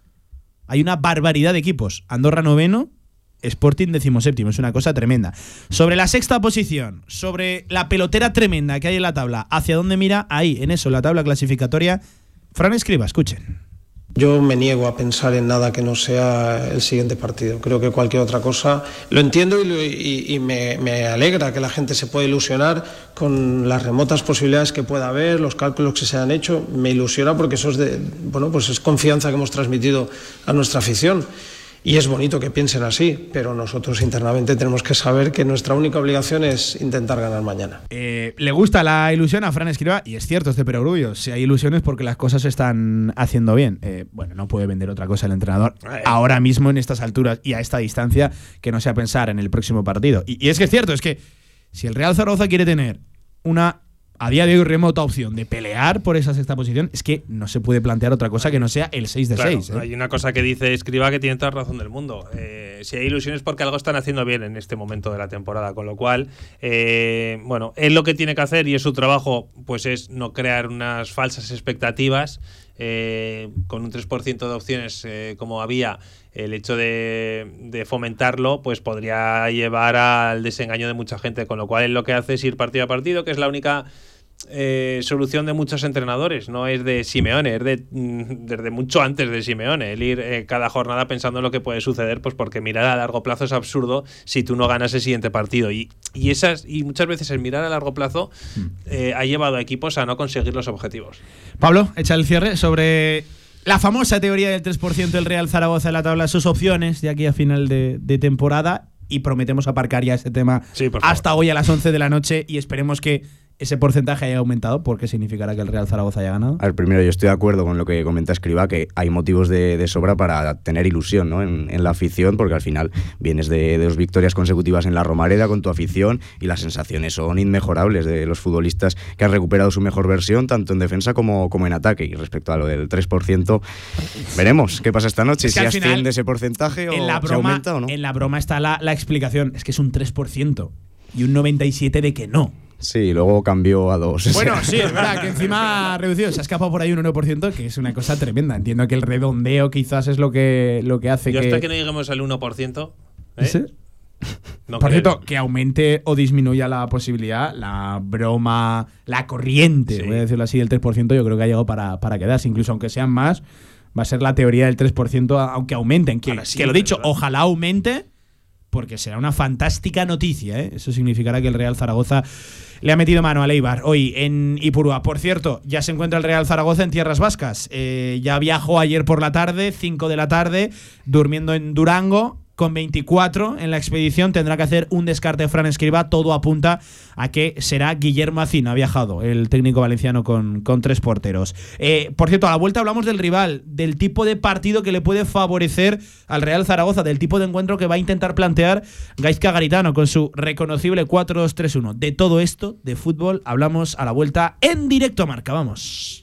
hay una barbaridad de equipos. Andorra noveno, Sporting decimoséptimo. Es una cosa tremenda. Sobre la sexta posición, sobre la pelotera tremenda que hay en la tabla, ¿hacia dónde mira? Ahí, en eso, la tabla clasificatoria. Fran Escriba, escuchen. Yo me niego a pensar en nada que no sea el siguiente partido. Creo que cualquier otra cosa lo entiendo y, y- me alegra que la gente se pueda ilusionar con las remotas posibilidades que pueda haber, los cálculos que se han hecho. Me ilusiona porque eso es de, bueno, pues es confianza que hemos transmitido a nuestra afición. Y es bonito que piensen así, pero nosotros internamente tenemos que saber que nuestra única obligación es intentar ganar mañana. Eh, le gusta la ilusión a Fran Escriba, y es cierto este perogrullo. Si hay ilusiones porque las cosas se están haciendo bien. Eh, bueno, no puede vender otra cosa el entrenador ahora mismo en estas alturas y a esta distancia que no sea pensar en el próximo partido. Y, y es que es cierto, es que si el Real Zaragoza quiere tener una a día de hoy remota opción de pelear por esa sexta posición, es que no se puede plantear otra cosa que no sea el 6 de Claro, 6. ¿eh? Hay una cosa que dice Escriba que tiene toda la razón del mundo. Eh, si hay ilusiones porque algo están haciendo bien en este momento de la temporada, con lo cual, eh, bueno, él lo que tiene que hacer y es su trabajo, pues es no crear unas falsas expectativas. Eh, con un 3% de opciones eh, como había, el hecho de, de fomentarlo, pues podría llevar al desengaño de mucha gente, con lo cual lo que hace es ir partido a partido, que es la única eh, solución de muchos entrenadores, no es de Simeone, es de, mm, desde mucho antes de Simeone, el ir eh, cada jornada pensando en lo que puede suceder, pues porque mirar a largo plazo es absurdo si tú no ganas el siguiente partido. Y, y, esas, y muchas veces el mirar a largo plazo eh, ha llevado a equipos a no conseguir los objetivos. Pablo, echa el cierre sobre la famosa teoría del 3% del Real Zaragoza en la tabla, sus opciones de aquí a final de, de temporada. Y prometemos aparcar ya este tema Sí, hasta hoy a las 11 de la noche y esperemos que ese porcentaje haya aumentado porque significará que el Real Zaragoza haya ganado. Primero yo estoy de acuerdo con lo que comenta Escriba, que hay motivos de, de sobra para tener ilusión ¿no? en, en la afición, porque al final vienes de, de dos victorias consecutivas en la Romareda con tu afición y las sensaciones son inmejorables de los futbolistas que han recuperado su mejor versión, tanto en defensa como, como en ataque. Y respecto a lo del 3%, veremos qué pasa esta noche, Es que si final, asciende ese porcentaje o en la se broma, aumenta o no. En la broma está la, la explicación, es que es un 3% y un 97% de que no. Sí, luego cambió a dos. Bueno, sí, es verdad que encima ha reducido. Se ha escapado por ahí un 1%, que es una cosa tremenda. Entiendo que el redondeo quizás es lo que, lo que hace Yo que. hasta que no lleguemos al 1%, ¿eh? ¿Sí? Por cierto, que aumente o disminuya la posibilidad, la broma, la corriente, voy a decirlo así, del 3%, yo creo que ha llegado para, para quedarse. Incluso aunque sean más, va a ser la teoría del 3%, aunque aumenten. Que, que lo dicho, ojalá aumente, porque será una fantástica noticia. ¿eh? Eso significará que el Real Zaragoza le ha metido mano a Leibar hoy en Ipurúa. Por cierto, ya se encuentra el Real Zaragoza en tierras vascas. Eh, ya viajó ayer por la tarde, 5 de la tarde, durmiendo en Durango con 24 en la expedición tendrá que hacer un descarte de Fran Escriba. Todo apunta a que será Guillermo Acín. Ha viajado el técnico valenciano con, con tres porteros. Eh, por cierto, a la vuelta hablamos del rival, del tipo de partido que le puede favorecer al Real Zaragoza, del tipo de encuentro que va a intentar plantear Gaizka Garitano con su reconocible 4-2-3-1. De todo esto, de fútbol, hablamos a la vuelta en directo marca. Vamos.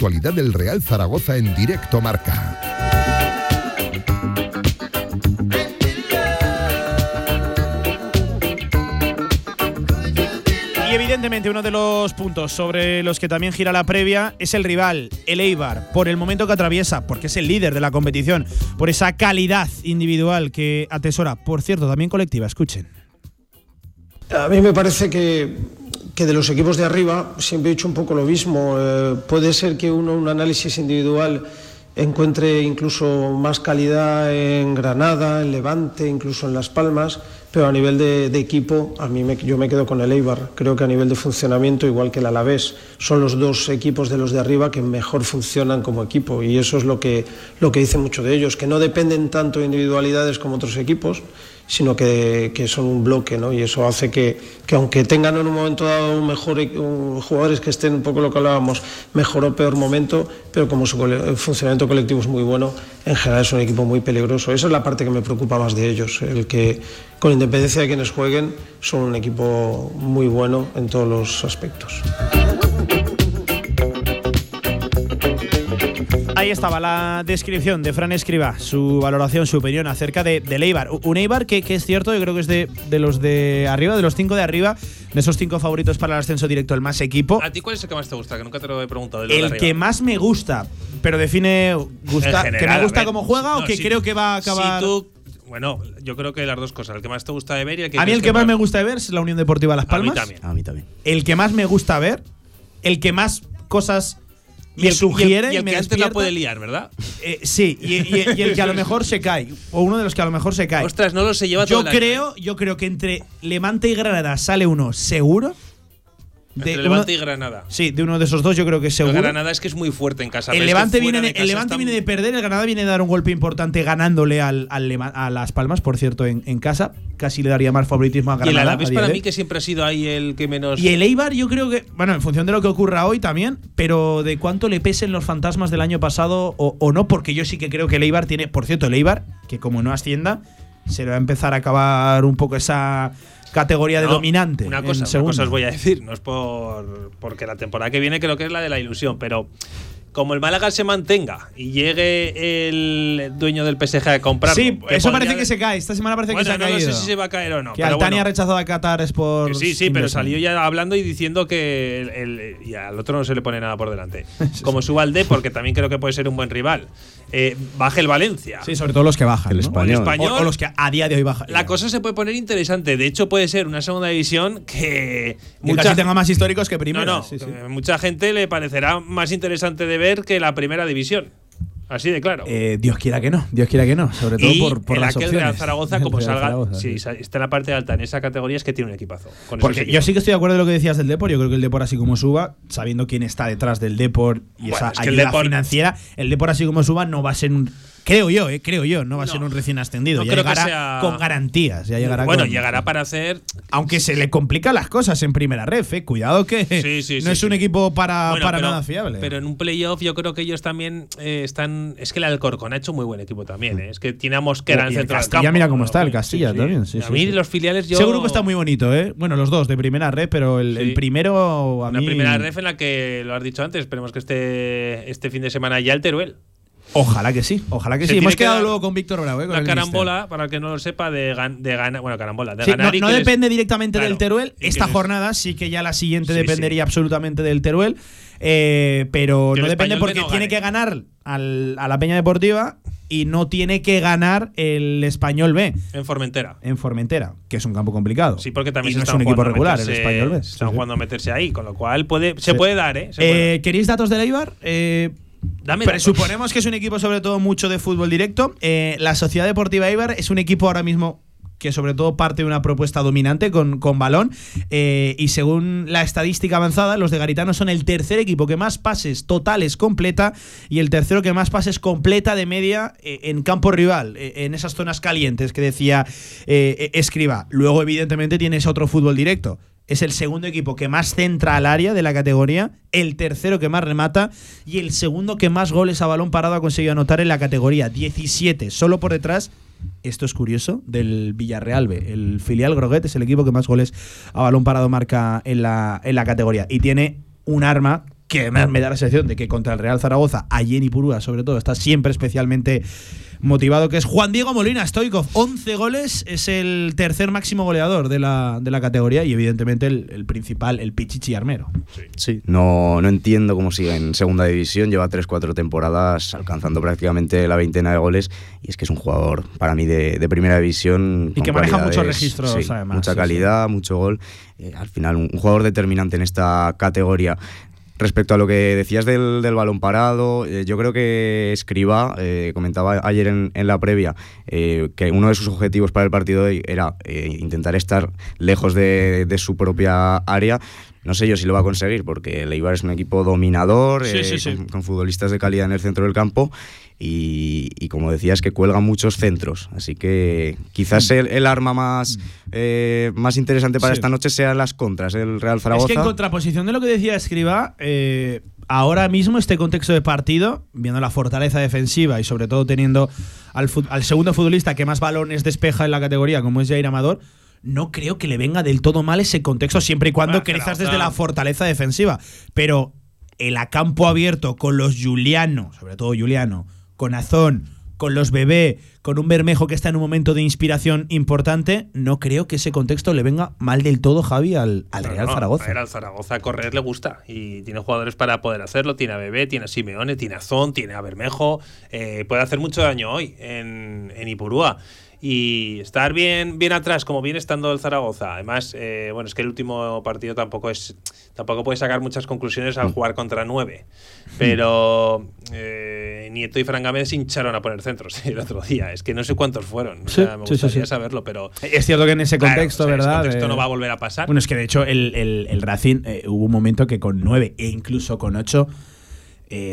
Actualidad del Real Zaragoza en directo marca. Y evidentemente uno de los puntos sobre los que también gira la previa es el rival, el Eibar, por el momento que atraviesa, porque es el líder de la competición, por esa calidad individual que atesora, por cierto, también colectiva, escuchen. A mí me parece que, que de los equipos de arriba siempre he dicho un poco lo mismo. Eh, puede ser que uno, un análisis individual encuentre incluso más calidad en Granada, en Levante, incluso en Las Palmas, pero a nivel de, de equipo, a mí me- yo me quedo con el Eibar. Creo que a nivel de funcionamiento, igual que el Alavés, son los dos equipos de los de arriba que mejor funcionan como equipo y eso es lo que, lo que dice mucho de ellos, que no dependen tanto de individualidades como otros equipos, sino que, que son un bloque, ¿no? Y eso hace que, que aunque tengan en un momento dado un e- jugadores que estén un poco lo que hablábamos, mejor o peor momento, pero como su funcionamiento colectivo es muy bueno, en general es un equipo muy peligroso. Esa es la parte que me preocupa más de ellos, el que con independencia de quienes jueguen, son un equipo muy bueno en todos los aspectos. Ahí estaba la descripción de Fran Escriba, su valoración, su opinión acerca de, del Eibar. Un Eibar que, que es cierto, yo creo que es de, de los de arriba, de los cinco de arriba, de esos cinco favoritos para el ascenso directo, el más equipo. ¿A ti cuál es el que más te gusta? Que nunca te lo he preguntado. de de El que más me gusta, pero define gusta, que me gusta cómo juega o que si- creo que va a si acabar. tú- bueno, yo creo que las dos cosas. El que más te gusta de ver y el que a mí el que más va- me gusta de ver es la Unión Deportiva Las A mí Palmas. también. A mí también. El que más me gusta ver, el que más cosas Y me el, sugiere y el, y el me que antes la puede liar, ¿verdad? Eh, sí, y, el que a lo mejor se cae. O uno de los que a lo mejor se cae. Ostras, no lo se lleva todo yo el año, creo, yo creo que entre Levante y Granada sale uno seguro. Entre uno- Levante y Granada. Sí, de uno de esos dos yo creo que seguro. Granada es que es muy fuerte en casa. El pero es que Levante, viene, de el Levante viene de perder, el Granada viene de dar un golpe importante ganándole al, al a Las Palmas, por cierto, en, en casa. Casi le daría más favoritismo a Y el Granada. Alavés para de mí que siempre ha sido ahí el que menos. Y el Eibar yo creo que, bueno, en función de lo que ocurra hoy también, pero de cuánto le pesen los fantasmas del año pasado o, o no, porque yo sí que creo que el Eibar tiene, por cierto, el Eibar, que como no ascienda, se le va a empezar a acabar un poco esa categoría de No, dominante. Una cosa, una cosa os voy a decir, no es por porque la temporada que viene creo que es la de la ilusión, pero como el Málaga se mantenga y llegue el dueño del PSG a comprar. Sí, eso parece que se cae. Esta semana parece que se ha no caído. No sé si se va a caer o no. Que Altani ha rechazado a Qatar es por. Sí, sí, pero salió ya hablando y diciendo que el, y al otro no se le pone nada por delante. Como suba el D, porque también creo que puede ser un buen rival. Eh, baje el Valencia. Sí, sobre todo los que bajan. El español. O, los que a día de hoy bajan. La cosa se puede poner interesante. De hecho, puede ser una segunda división que. mucha tenga más históricos que primera. No, no. Mucha gente le parecerá más interesante de ver que la primera división. Así de claro. Eh, Dios quiera que no, Dios quiera que no, sobre todo por, por el las aquel Real Zaragoza, como salga, si está en la parte alta en esa categoría es que tiene un equipazo. Porque yo sí que estoy de acuerdo en lo que decías del Depor, yo creo que el Depor así como suba, sabiendo quién está detrás del Depor y esa ayuda financiera, el Depor así como suba no va a ser un Creo yo, eh, creo yo, no va a ser un recién ascendido. ya llegará con garantías. Ya llegará bueno, llegará para hacer. Aunque se le complican las cosas en primera ref, eh. Cuidado que no es un equipo para, para nada fiable. Pero en un playoff yo creo que ellos también eh, están. Es que el Alcorcón ha hecho muy buen equipo también. Eh. Es que tiene a Mosquera en centro del campo. mira cómo está el Castilla también. a mí los filiales yo. Ese grupo está muy bonito, ¿eh? Bueno, los dos de primera ref, pero el, primero a Una primera ref en la que lo has dicho antes. Esperemos que esté este fin de semana ya el Teruel. Ojalá que sí, ojalá que sí. Hemos quedado luego con Víctor Bravo. ¿eh? la carambola, para el que no lo sepa, de, ganar. Bueno, carambola, de ganar. No, depende directamente del Teruel. Esta jornada sí que ya la siguiente dependería absolutamente del Teruel. Eh, pero no depende porque tiene que ganar a la Peña Deportiva y no tiene que ganar el Español B. En Formentera. En Formentera, que es un campo complicado. Sí, porque también no es un equipo regular el Español B. Están jugando a meterse ahí, con lo cual puede, se puede dar, ¿eh? eh ¿Queréis datos del Eibar? Eh Suponemos que es un equipo sobre todo mucho de fútbol directo. Eh, la Sociedad Deportiva Eibar es un equipo ahora mismo que sobre todo parte de una propuesta dominante con, con balón. Eh, y según la estadística avanzada, los de Garitano son el tercer equipo que más pases totales completa y el tercero que más pases completa de media eh, en campo rival, en esas zonas calientes que decía Escriba. Luego, evidentemente, tienes otro fútbol directo es el segundo equipo que más centra al área de la categoría, el tercero que más remata y el segundo que más goles a balón parado ha conseguido anotar en la categoría, 17, solo por detrás. Esto es curioso, del Villarreal B. El filial Groguet es el equipo que más goles a balón parado marca en la, en la categoría. Y tiene un arma que me, da la sensación de que contra el Real Zaragoza, a Jenny Purúa sobre todo, está siempre especialmente motivado, que es Juan Diego Molina Stoikov. 11 goles, es el tercer máximo goleador de la, de la categoría y evidentemente el, principal, el Pichichi Armero. Sí, No, no entiendo cómo sigue en segunda división, lleva 3-4 temporadas alcanzando prácticamente la veintena de goles y es que es un jugador para mí de, primera división. Y que maneja muchos registros además. Mucha calidad, mucho gol. Eh, al final, un jugador determinante en esta categoría. Respecto a lo que decías del, balón parado, eh, yo creo que Escriba eh, comentaba ayer en, la previa eh, que uno de sus objetivos para el partido de hoy era intentar estar lejos de, su propia área. No sé yo si lo va a conseguir, porque el Eibar es un equipo dominador, con, futbolistas de calidad en el centro del campo, y, como decías, que cuelga muchos centros. Así que quizás mm. el, arma más, mm. eh, más interesante para esta noche sean las contras del Real Zaragoza. Es que en contraposición de lo que decía Escriba, eh, ahora mismo este contexto de partido, viendo la fortaleza defensiva y sobre todo teniendo al, segundo futbolista que más balones despeja en la categoría, como es Jair Amador, no creo que le venga del todo mal ese contexto siempre y cuando crezas desde la fortaleza defensiva. Pero el a campo abierto con los Juliano, sobre todo Juliano, con Azón, con los bebé, con un Bermejo que está en un momento de inspiración importante, no creo que ese contexto le venga mal del todo, Javi, al, Real Zaragoza. Al Real Zaragoza correr le gusta y tiene jugadores para poder hacerlo. Tiene a Bebé, tiene a Simeone, tiene a Azón, tiene a Bermejo. Eh, puede hacer mucho daño hoy en, en Ipurúa y estar bien, bien atrás, como viene estando el Zaragoza. Además, eh, bueno, es que el último partido tampoco es tampoco puede sacar muchas conclusiones al mm. jugar contra nueve. Pero eh, Nieto y Fran Gámez se hincharon a poner centros el otro día. Es que no sé cuántos fueron. me gustaría saberlo, pero. Es cierto que en ese contexto, ¿verdad? Esto no va a volver a pasar. Bueno, es que de hecho el, el, Racing eh, hubo un momento que con nueve e incluso con ocho.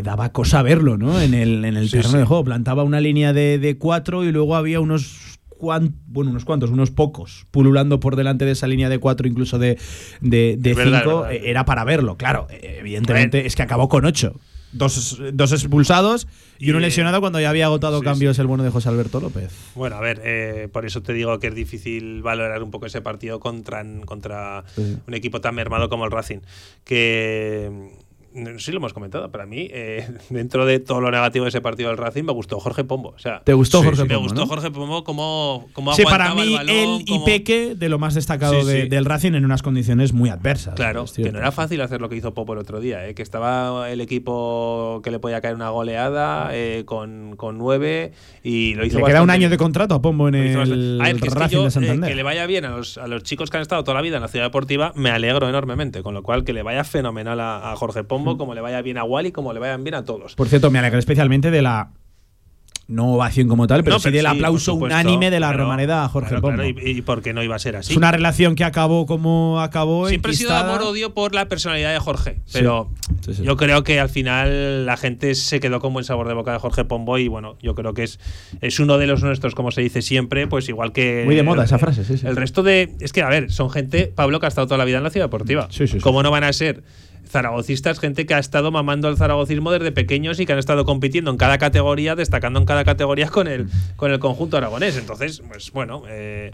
daba cosa verlo, ¿no? En el, en el terreno de juego. Plantaba una línea de, de, cuatro y luego había unos bueno, unos cuantos, unos pocos, pululando por delante de esa línea de cuatro, incluso de, de, cinco, eh, era para verlo. Claro, eh, evidentemente es que acabó con ocho. Dos, dos expulsados y, uno lesionado cuando ya había agotado cambios el bueno de José Alberto López. Bueno, a ver, eh, por eso te digo que es difícil valorar un poco ese partido contra, contra un equipo tan mermado como el Racing. Que no sé si lo hemos comentado, para mí, eh, dentro de todo lo negativo de ese partido del Racing, me gustó Jorge Pombo. O sea, ¿Te gustó Jorge Me Pombo, gustó no? Jorge Pombo como, como Sí, para mí el balón, él y cómo- Peque de lo más destacado Sí, de- sí. del Racing en unas condiciones muy adversas. Claro, que no era fácil hacer lo que hizo Popo el otro día, ¿eh? que estaba el equipo que le podía caer una goleada eh, con, con nueve y lo hizo Le queda un año de contrato a Pombo en el A ver, que, es que Racing yo, de eh, Santander. que le vaya bien a los, a los chicos que han estado toda la vida en la ciudad deportiva, me alegro enormemente. Con lo cual, que le vaya fenomenal a, a Jorge Pombo, Como le vaya bien a Wally, como le vayan bien a todos. Por cierto, me alegra especialmente de la no ovación como tal, pero No, sí del sí, aplauso supuesto, unánime de la claro, Romareda a Jorge claro, Pombo. claro, y, y por qué no iba a ser así. Es una relación que acabó como acabó. Siempre ha sido amor-odio por la personalidad de Jorge. Pero Sí, sí. yo creo que al final la gente se quedó con buen sabor de boca de Jorge Pombo y bueno, yo creo que es, es uno de los nuestros, como se dice siempre, pues igual que. Muy de moda el- esa frase, sí, sí. El resto de. Es que, a ver, son gente, Pablo, que ha estado toda la vida en la ciudad deportiva. Sí, sí, sí. ¿Cómo no van a ser? Zaragocistas, gente que ha estado mamando el zaragocismo desde pequeños y que han estado compitiendo en cada categoría, destacando en cada categoría con el, con el conjunto aragonés. Entonces, pues bueno, eh,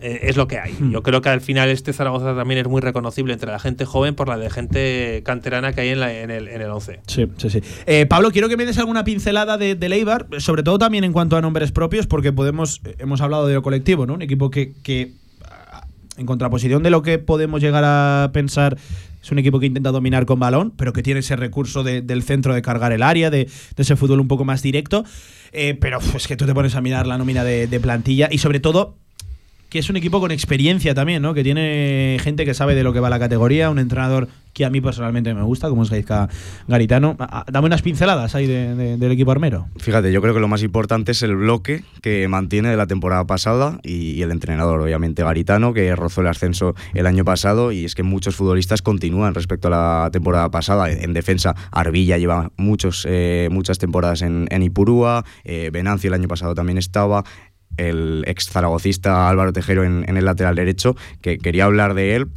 eh, es lo que hay. Hmm. Yo creo que al final este Zaragoza también es muy reconocible entre la gente joven por la de gente canterana que hay en, la- en el, en el 11. Sí, sí, sí. Eh, Pablo, quiero que me des alguna pincelada de, de Leibar, sobre todo también en cuanto a nombres propios, porque podemos, hemos hablado de lo colectivo, ¿no? Un equipo que, que, en contraposición de lo que podemos llegar a pensar, es un equipo que intenta dominar con balón, pero que tiene ese recurso de- del centro de cargar el área, de, ese fútbol un poco más directo. Eh, pero es que tú te pones a mirar la nómina de plantilla y sobre todo que es un equipo con experiencia también, ¿no? Que tiene gente que sabe de lo que va la categoría, un entrenador que a mí personalmente me gusta, como es Gaizka Garitano. Dame unas pinceladas ahí de- de- del equipo armero. Fíjate, yo creo que lo más importante es el bloque que mantiene de la temporada pasada y, el entrenador, obviamente Garitano, que rozó el ascenso el año pasado y es que muchos futbolistas continúan respecto a la temporada pasada. En, en defensa, Arbilla lleva muchos, eh, muchas temporadas en, en Ipurúa, eh, Venancio el año pasado también estaba. El ex zaragocista Álvaro Tejero en, en el lateral derecho, que quería hablar de él,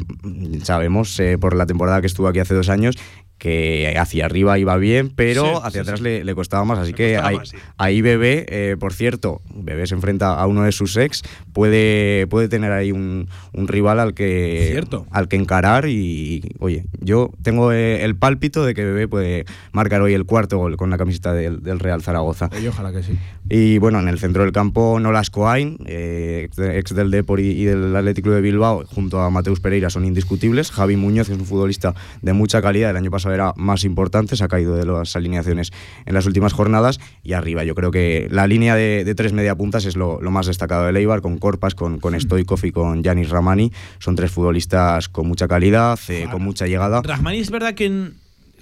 sabemos eh, por la temporada que estuvo aquí hace dos años que hacia arriba iba bien, pero Sí, hacia sí, atrás sí. Le, le costaba más. Así Le que ahí, más, sí. ahí Bebé, eh, por cierto, Bebé se enfrenta a uno de sus ex, puede, puede tener ahí un, un rival al que, Cierto. al que encarar y, oye, yo tengo eh, el pálpito de que Bebé puede marcar hoy el cuarto gol con la camiseta del, del Real Zaragoza. Y ojalá que sí. Y bueno, en el centro del campo, Nolas Coain, eh, ex de- ex del Depor y, y del Atlético de Bilbao, junto a Mateus Pereira, son indiscutibles. Javi Muñoz, que es un futbolista de mucha calidad, el año pasado era más importante, se ha caído de las alineaciones en las últimas jornadas. Y arriba, yo creo que la línea de, de tres mediapuntas es lo, lo más destacado de Eibar, con Corpas, con, con Stoikov y con Yanis Ramani. Son tres futbolistas con mucha calidad, eh, con mucha llegada. Rahmani es verdad que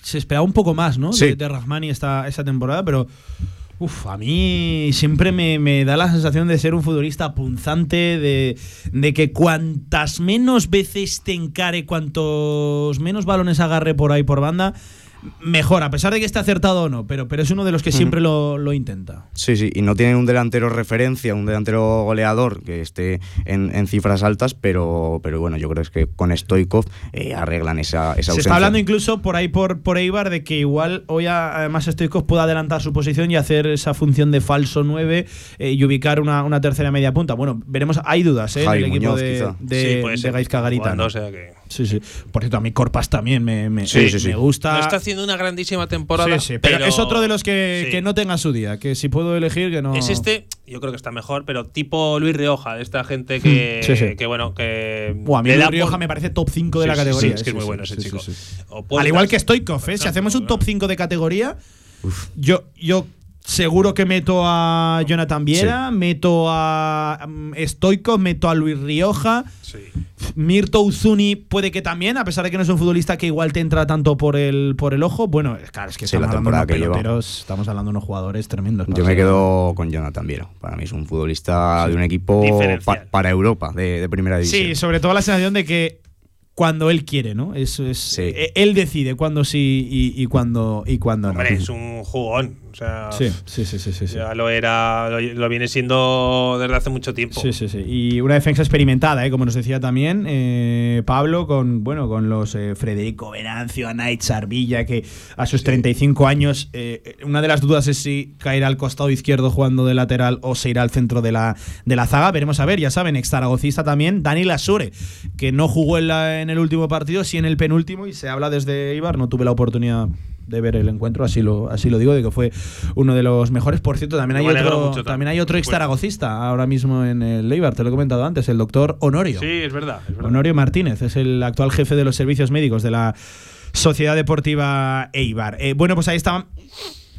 se esperaba un poco más, ¿no? Sí. De, de Rahmani esta, esta temporada, pero. Uf, a mí siempre me, me da la sensación de ser un futbolista punzante, de, de que cuantas menos veces te encare, cuantos menos balones agarre por ahí por banda, mejor, a pesar de que esté acertado o no, pero, pero es uno de los que siempre lo, lo intenta. Sí, sí, y no tienen un delantero referencia, un delantero goleador que esté en, en cifras altas, pero, pero bueno, yo creo que con Stoikov eh, arreglan esa, esa Se ausencia. está hablando incluso por ahí por, por Eibar de que igual hoy a- además Stoikov pueda adelantar su posición y hacer esa función de falso 9 eh, y ubicar una, una tercera media punta. Bueno, veremos, hay dudas ¿eh? en Javi el equipo Muñoz, de, quizá. de, Sí, de. Gaizka Garitano. Jugando, o sea que- Sí, sí. Por cierto, a mí Corpas también me, me, Sí, sí, sí. me gusta. No está haciendo una grandísima temporada. Sí, sí, pero, es otro de los que, Sí. que no tenga su día, que si puedo elegir que no. Es este, yo creo que está mejor, pero tipo Luis Rioja, de esta gente que, sí, sí. que bueno, que. Buah, a mí Luis Rioja por- me parece top 5 de Sí, la categoría. sí, es que es muy Sí, bueno ese sí, chico. Al igual que Stoikov, ¿eh? si hacemos un top 5 de categoría, yo, yo seguro que meto a Jonathan Viera, meto a um, Stoikov, meto a Luis Rioja. Sí. Mirto Uzuni puede que también, a pesar de que no es un futbolista que igual te entra tanto por el, por el ojo. Bueno, claro, es que Sí, estamos la hablando de unos que lleva. estamos hablando de unos jugadores tremendos. Yo me quedo con Jonathan Viera. Para mí es un futbolista de un equipo pa- para Europa, de, de primera división. Sí, sobre todo la sensación de que cuando él quiere, ¿no? Eso es, Sí. eh, Él decide cuándo sí y, y cuándo y cuándo no. Hombre, es un jugón. Sea, Sí, sí, sí, sí, sí. ya lo era, lo, lo viene siendo desde hace mucho tiempo. Sí, sí, sí. Y una defensa experimentada, ¿eh? como nos decía también eh, Pablo, con bueno con los eh, Federico Venancio, Anaid Sarvilla, que a sus 35 años, eh, una de las dudas es si caerá al costado izquierdo jugando de lateral o se irá al centro de la, de la zaga. Veremos a ver, ya saben, ex zaragocista también, Dani Lasure, que no jugó en, la- en en el último partido, sí en el penúltimo, y se habla desde Ibar. No tuve la oportunidad de ver el encuentro, así lo, así lo digo, de que fue uno de los mejores. Por cierto, también hay otro, también hay otro ex ahora mismo en el Eibar, te lo he comentado antes, el doctor Honorio. Sí, es verdad, Honorio Martínez es el actual jefe de los servicios médicos de la Sociedad Deportiva Eibar. Eh, bueno, pues ahí estaban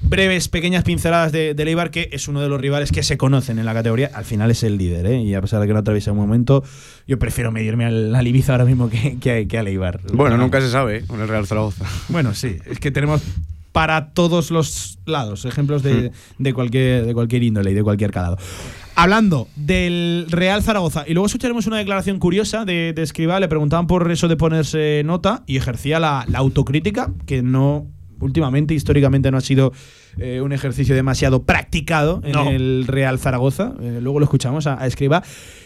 breves, pequeñas pinceladas de, de Eibar, que es uno de los rivales que se conocen en la categoría. Al final es el líder, ¿eh? y a pesar de que no atraviesa un momento, yo prefiero medirme al, al Ibiza ahora mismo que, que, que al Eibar. Bueno, nunca se sabe ¿eh? con el Real Zaragoza. Bueno, sí, es que tenemos para todos los lados, ejemplos de, hmm. de, cualquier, de cualquier índole y de cualquier calado. Hablando del Real Zaragoza, y luego escucharemos una declaración curiosa de, de Escriba, le preguntaban por eso de ponerse nota y ejercía la, la autocrítica, que no últimamente, históricamente, no ha sido eh, un ejercicio demasiado practicado en el Real Zaragoza. Eh, luego lo escuchamos a, a Escriba.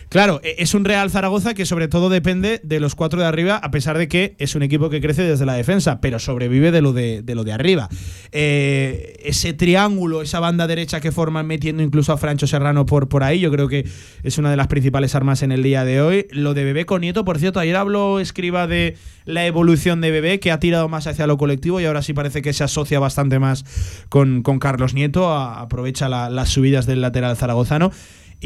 Claro, e, es un Real Zaragoza que sobre todo depende de los cuatro de arriba, a pesar de que es un equipo que crece desde la defensa, pero sobrevive de lo de, lo de arriba. Eh, ese triángulo, esa banda derecha que forman metiendo incluso a Francho Serrano por, por ahí, yo creo que es una de las principales armas en el día de hoy. Lo de Bebé con Nieto, por cierto, ayer habló Escriba de la evolución de Bebé, que ha tirado más hacia lo colectivo y ahora sí parece que se asocia bastante más con, con Carlos Nieto, aprovecha la, las subidas del lateral zaragozano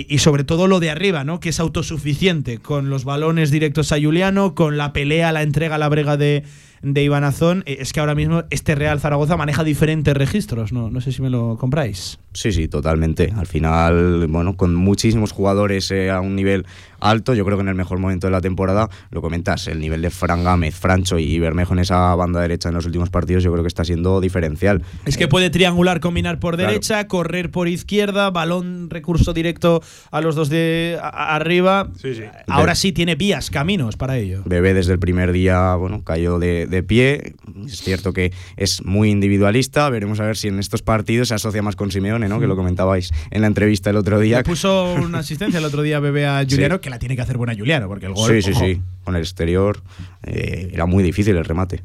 y, sobre todo lo de arriba, ¿no? Que es autosuficiente con los balones directos a Juliano, con la pelea, la entrega, la brega de, de Iván Azón. Eh, es que ahora mismo este Real Zaragoza maneja diferentes registros, ¿no? No sé si me lo compráis. Sí, sí, totalmente. Al final, bueno, con muchísimos jugadores eh, a un nivel alto, yo creo que en el mejor momento de la temporada, lo comentas, el nivel de Fran Gámez, Francho y Bermejo en esa banda derecha en los últimos partidos, yo creo que está siendo diferencial. Es que puede triangular, combinar por derecha, correr por izquierda, balón, recurso directo a los dos de arriba. Sí, sí. Ahora sí tiene vías, caminos para ello. Bebé desde el primer día, bueno, cayó de, de pie. Es cierto que es muy individualista. Veremos a ver si en estos partidos se asocia más con Simeone, ¿no? Que lo comentabais en la entrevista el otro día. Le puso una asistencia el otro día Bebé a Juliano, sí. que la tiene que hacer buena Juliano, porque el gol. Sí, sí, ojo. sí. Con el exterior eh, era muy difícil el remate.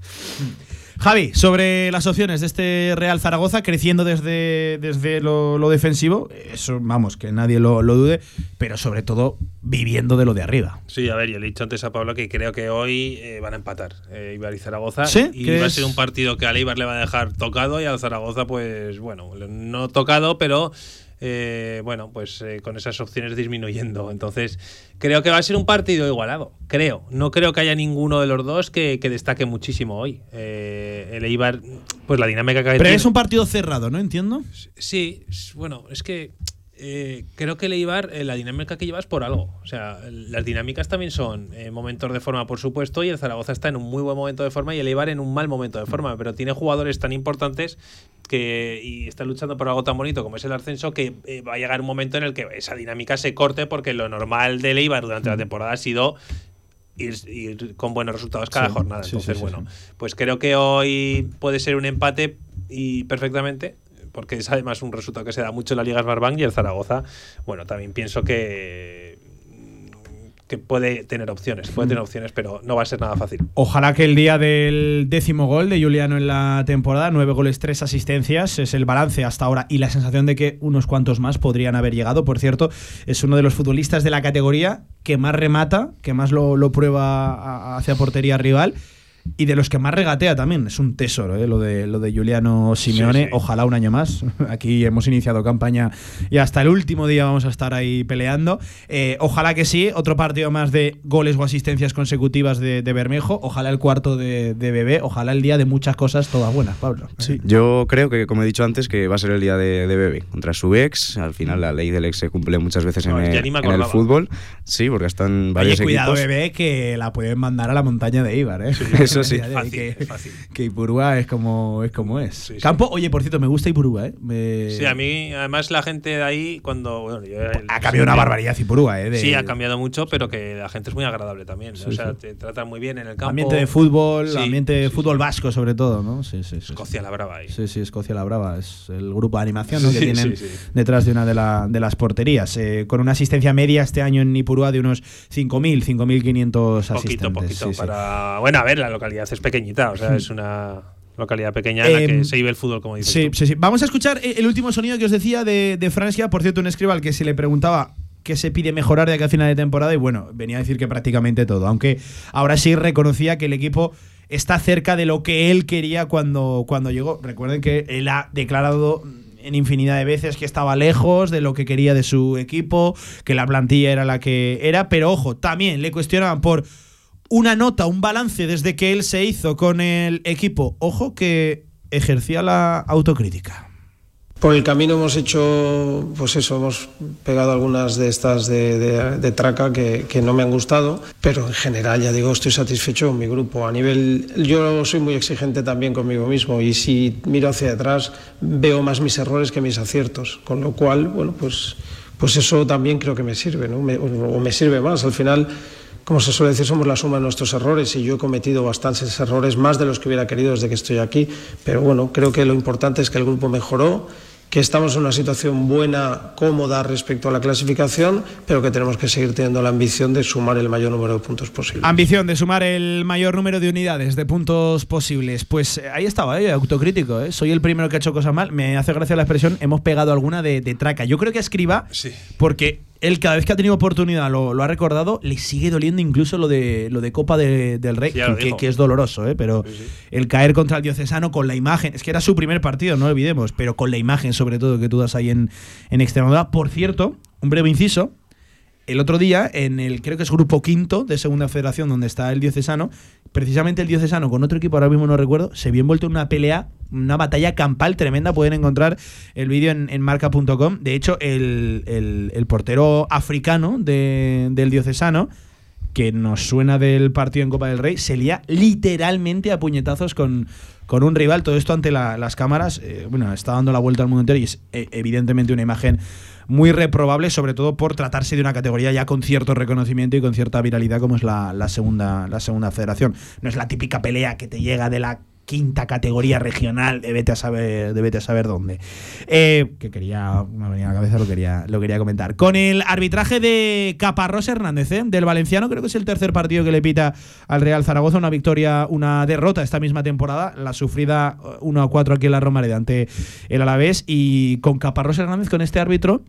Javi, sobre las opciones de este Real Zaragoza, creciendo desde, desde lo, lo defensivo, eso vamos, que nadie lo, lo, dude, pero sobre todo viviendo de lo de arriba. Sí, a ver, yo le he dicho antes a Pablo que creo que hoy eh, van a empatar eh, Ibar y Zaragoza. ¿Sí? Y va a ser un partido que al Ibar le va a dejar tocado y al Zaragoza, pues bueno, no tocado, pero eh, bueno, pues eh, con esas opciones disminuyendo. Entonces, creo que va a ser un partido igualado. Creo. No creo que haya ninguno de los dos que, que destaque muchísimo hoy. Eh, el Eibar, pues la dinámica que Pero tiene, es un partido cerrado, ¿no? Entiendo. Sí, bueno, es que eh, creo que el Eibar, eh, la dinámica que llevas por algo. O sea, las dinámicas también son eh, momentos de forma, por supuesto, y el Zaragoza está en un muy buen momento de forma y el Eibar en un mal momento de forma, pero tiene jugadores tan importantes que y está luchando por algo tan bonito como es el ascenso que eh, va a llegar un momento en el que esa dinámica se corte porque lo normal del Eibar durante la temporada ha sido Ir, ir, con buenos resultados cada sí, jornada. Sí, Entonces, sí, bueno, pues creo que hoy puede ser un empate y perfectamente, porque es además un resultado que se da mucho en la Liga Smartbank y el Zaragoza, bueno, también pienso que que puede tener opciones, puede tener opciones, pero no va a ser nada fácil. Ojalá que el día del décimo gol de Juliano en la temporada, nueve goles, tres asistencias, es el balance hasta ahora y la sensación de que unos cuantos más podrían haber llegado. Por cierto, es uno de los futbolistas de la categoría que más remata, que más lo, lo prueba hacia portería rival y de los que más regatea también. Es un tesoro ¿eh? lo, de, lo de Juliano Simeone. Sí, sí. Ojalá un año más. Aquí hemos iniciado campaña y hasta el último día vamos a estar ahí peleando. Eh, ojalá que sí. Otro partido más de goles o asistencias consecutivas de, de Bermejo. Ojalá el cuarto de, de, Bebé. Ojalá el día de muchas cosas todas buenas, Pablo. Sí. Yo creo que, como he dicho antes, que va a ser el día de, de Bebé contra su ex. Al final la ley del ex se cumple muchas veces no, en, el, en, el, fútbol. Sí, porque están varios Oye, cuidado, equipos. Bebé, que la pueden mandar a la montaña de Ibar, ¿eh? Eso sí. Fácil, que, fácil. que Ipurúa es como es. Como es. Sí, Campo, oye, por cierto, me gusta Ipurúa, ¿eh? Me... Sí, a mí, además, la gente de ahí, cuando. Bueno, yo, ha cambiado una barbaridad Ipurúa, ¿eh? De... Sí, ha cambiado mucho, pero que la gente es muy agradable también. o sea, te tratan muy bien en el campo. Ambiente de fútbol, ambiente de fútbol vasco, sobre todo, ¿no? Sí, sí, sí. Escocia la Brava ahí. Sí, sí, Escocia la Brava. Es el grupo de animación ¿no? que tienen detrás de una de, la, de las porterías. Eh, con una asistencia media este año en Ipurúa de unos 5.000, 5.500 asistentes. Poquito, poquito. para... Bueno, a ver, la localidad es pequeñita, o sea, es una localidad pequeña en eh, la que se vive el fútbol, como dices. Sí, sí, sí. Vamos a escuchar el último sonido que os decía de, de Francia. Por cierto, un escribal que se le preguntaba que se pide mejorar de aquí a final de temporada y bueno, venía a decir que prácticamente todo, aunque ahora sí reconocía que el equipo está cerca de lo que él quería cuando, cuando llegó. Recuerden que él ha declarado en infinidad de veces que estaba lejos de lo que quería de su equipo, que la plantilla era la que era, pero ojo, también le cuestionaban por una nota, un balance desde que él se hizo con el equipo. Ojo que ejercía la autocrítica. Por el camino hemos hecho, pues eso, hemos pegado algunas de estas de, traca que, no me han gustado, pero en general, ya digo, estoy satisfecho con mi grupo. A nivel, yo soy muy exigente también conmigo mismo y si miro hacia atrás veo más mis errores que mis aciertos, con lo cual, bueno, pues, pues eso también creo que me sirve, ¿no? o me sirve más. Al final como se suele decir, somos la suma de nuestros errores y yo he cometido bastantes errores, más de los que hubiera querido desde que estoy aquí, pero bueno, creo que lo importante es que el grupo mejoró que estamos en una situación buena, cómoda respecto a la clasificación, pero que tenemos que seguir teniendo la ambición de sumar el mayor número de puntos posible. Ambición de sumar el mayor número de unidades, de puntos posibles. Pues eh, ahí estaba, ¿eh? autocrítico. ¿eh? Soy el primero que ha hecho cosas mal. Me hace gracia la expresión, hemos pegado alguna de, traca. Yo creo que escriba, sí. porque él cada vez que ha tenido oportunidad lo, ha recordado, le sigue doliendo incluso lo de lo de Copa del Rey, que, es doloroso, ¿eh? pero el caer contra el diocesano con la imagen, es que era su primer partido, no olvidemos, pero con la imagen sobre todo que tú das ahí en, en Extremadura. Por cierto, un breve inciso, el otro día, en el, creo que es grupo quinto de Segunda Federación, donde está el diocesano, precisamente el diocesano con otro equipo, ahora mismo no recuerdo, se vio envuelto en una pelea, una batalla campal tremenda. Pueden encontrar el vídeo en, marca.com. De hecho, el, portero africano del diocesano, que nos suena del partido en Copa del Rey, se lía literalmente a puñetazos con, con un rival. Todo esto ante las cámaras, eh, bueno, está dando la vuelta al mundo entero y es eh, evidentemente una imagen muy reprobable, sobre todo por tratarse de una categoría ya con cierto reconocimiento y con cierta viralidad como es la, segunda, la segunda federación. No es la típica pelea que te llega de la quinta categoría regional de a saber, de saber dónde. Eh, que quería, me venía a la cabeza, lo quería, lo quería comentar. Con el arbitraje de Caparrós Hernández, ¿eh? del Valenciano, creo que es el tercer partido que le pita al Real Zaragoza, una victoria, una derrota esta misma temporada, la sufrida 1 a 4 aquí en la Romareda ante el Alavés, y con Caparrós Hernández, con este árbitro,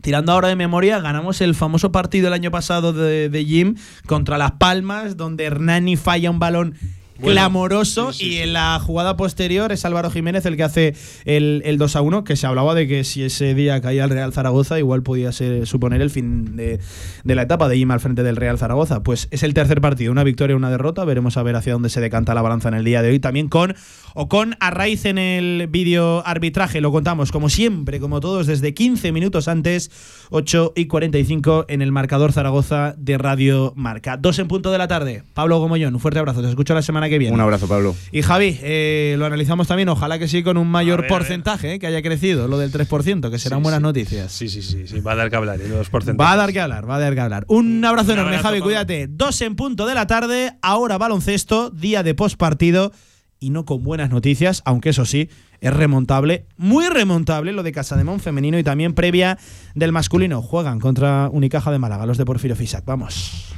Tirando ahora de memoria, ganamos el famoso partido el año pasado de Jim contra Las Palmas, donde Hernani falla un balón clamoroso y en la jugada posterior es Álvaro Jiménez el que hace el, el, 2 a 1, que se hablaba de que si ese día caía el Real Zaragoza igual podía ser, suponer el fin de, la etapa de Jim al frente del Real Zaragoza. Pues es el tercer partido, una victoria y una derrota, veremos a ver hacia dónde se decanta la balanza en el día de hoy, también con o con a raíz en el vídeo arbitraje, lo contamos como siempre, como todos, desde 15 minutos antes, 8 y 45 en el marcador Zaragoza de Radio Marca. Dos en punto de la tarde. Pablo Gomollón, un fuerte abrazo, te escucho la semana que viene. Un abrazo, Pablo. Y Javi, eh, lo analizamos también, ojalá que sí, con un mayor porcentaje, eh, que haya crecido, lo del 3%, que serán buenas noticias. Sí, sí, sí, sí, va a dar que hablar, ¿eh? los porcentajes. Va a dar que hablar, va a dar que hablar. Un abrazo enorme, Javi, cuídate. Dos en punto de la tarde, ahora baloncesto, día de postpartido y no con buenas noticias, aunque eso sí, es remontable, muy remontable lo de Casa de Mon femenino y también previa del masculino. Juegan contra Unicaja de Málaga, los de Porfirio Fisac. Vamos.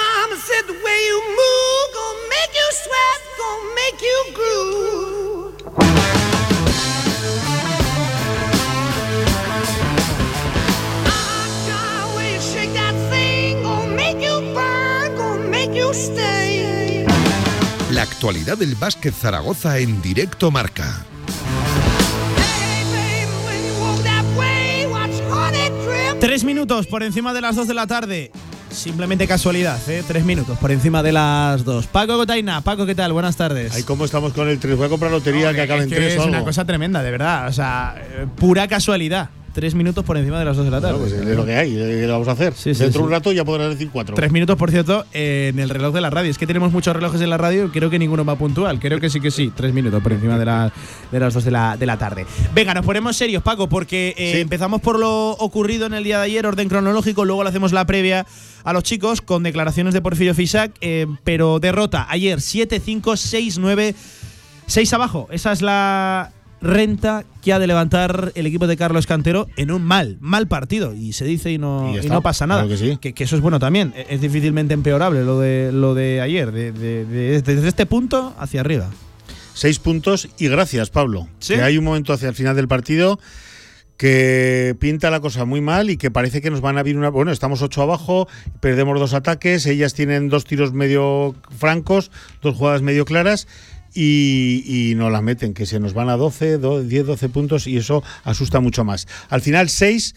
La actualidad del básquet Zaragoza en directo marca. Tres minutos por encima de las dos de la tarde. Simplemente casualidad, ¿eh? Tres minutos por encima de las dos. Paco Gotaina, Paco, ¿qué tal? Buenas tardes. Ahí cómo estamos con el 3. Voy a comprar lotería que acabe en 3 Es una cosa tremenda, de verdad. O sea, eh, pura casualidad tres minutos por encima de las dos de la tarde. pues es lo que hay, ¿qué lo vamos a hacer? Dentro de un rato ya podrás decir cuatro. Tres minutos, por cierto, en el reloj de la radio. Es que tenemos muchos relojes en la radio, creo que ninguno va puntual. Creo que sí que sí, tres minutos por encima de, de las dos de la, de la tarde. Venga, nos ponemos serios, Paco, porque eh, empezamos por lo ocurrido en el día de ayer, orden cronológico, luego le hacemos la previa a los chicos con declaraciones de Porfirio Fisac, eh, pero derrota ayer 7-5, 6-9, 6 abajo. Esa es la renta que ha de levantar el equipo de Carlos Cantero en un mal, mal partido. Y se dice y no, no pasa nada. que, eso es bueno también. E-, es difícilmente empeorable lo de, lo de ayer, desde este punto hacia arriba. Seis puntos y gracias, Pablo. Que hay un momento hacia el final del partido que pinta la cosa muy mal y que parece que nos van a abrir una. Bueno, estamos ocho abajo, perdemos dos ataques, ellas tienen dos tiros medio francos, dos jugadas medio claras y, no la meten, que se nos van a 12, 10, 12 puntos y eso asusta mucho más. Al final 6,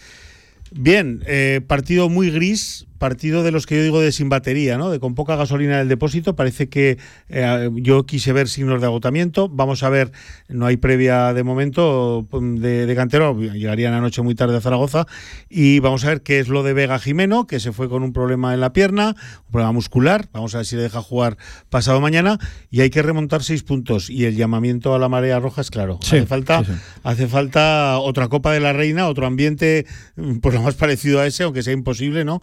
bien, eh, partido muy gris, partido de los que yo digo de sin batería, ¿no? De con poca gasolina en el depósito. Parece que eh, yo quise ver signos de agotamiento. Vamos a ver, no hay previa de momento mm, de, de, cantero, llegarían anoche muy tarde a Zaragoza. Y vamos a ver qué es lo de Vega Jimeno, que se fue con un problema en la pierna, un problema muscular. Vamos a ver si le deja jugar pasado mañana. Y hay que remontar seis puntos. Y el llamamiento a la marea roja es claro. hace falta, hace falta otra Copa de la Reina, otro ambiente, mm, pues lo más parecido a ese, aunque sea imposible, ¿no?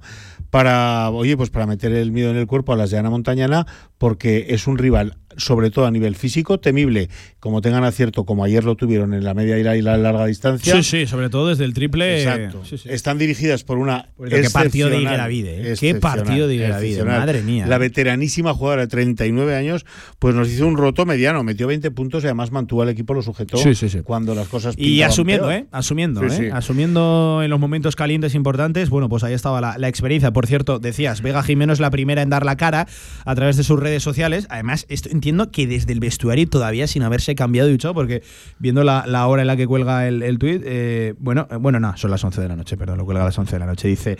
Para, oye, pues para meter el miedo en el cuerpo a las de Ana Montañana, porque es un rival sobre todo a nivel físico, temible, como tengan acierto, como ayer lo tuvieron en la media y la, larga distancia. Sí, sí, sobre todo desde el triple. Exacto. Están dirigidas por una. Pues qué partido de Igueravide, ¿eh? Qué partido de Igueravide, madre mía. La veteranísima jugadora de 39 años, pues nos hizo un roto mediano, metió 20 puntos y además mantuvo al equipo, lo sujetó cuando las cosas. Y asumiendo, ¿eh? Asumiendo, ¿eh? Asumiendo en los momentos calientes importantes, bueno, pues ahí estaba la, la experiencia. Por cierto, decías, Vega Jimeno es la primera en dar la cara a través de sus redes sociales. Además, esto, entiendo que desde el vestuario todavía sin haberse cambiado y duchado, porque viendo la, hora en la que cuelga el, el tuit, eh, bueno, eh, bueno, no, son las 11 de la noche, perdón, lo cuelga a las 11 de la noche. Dice.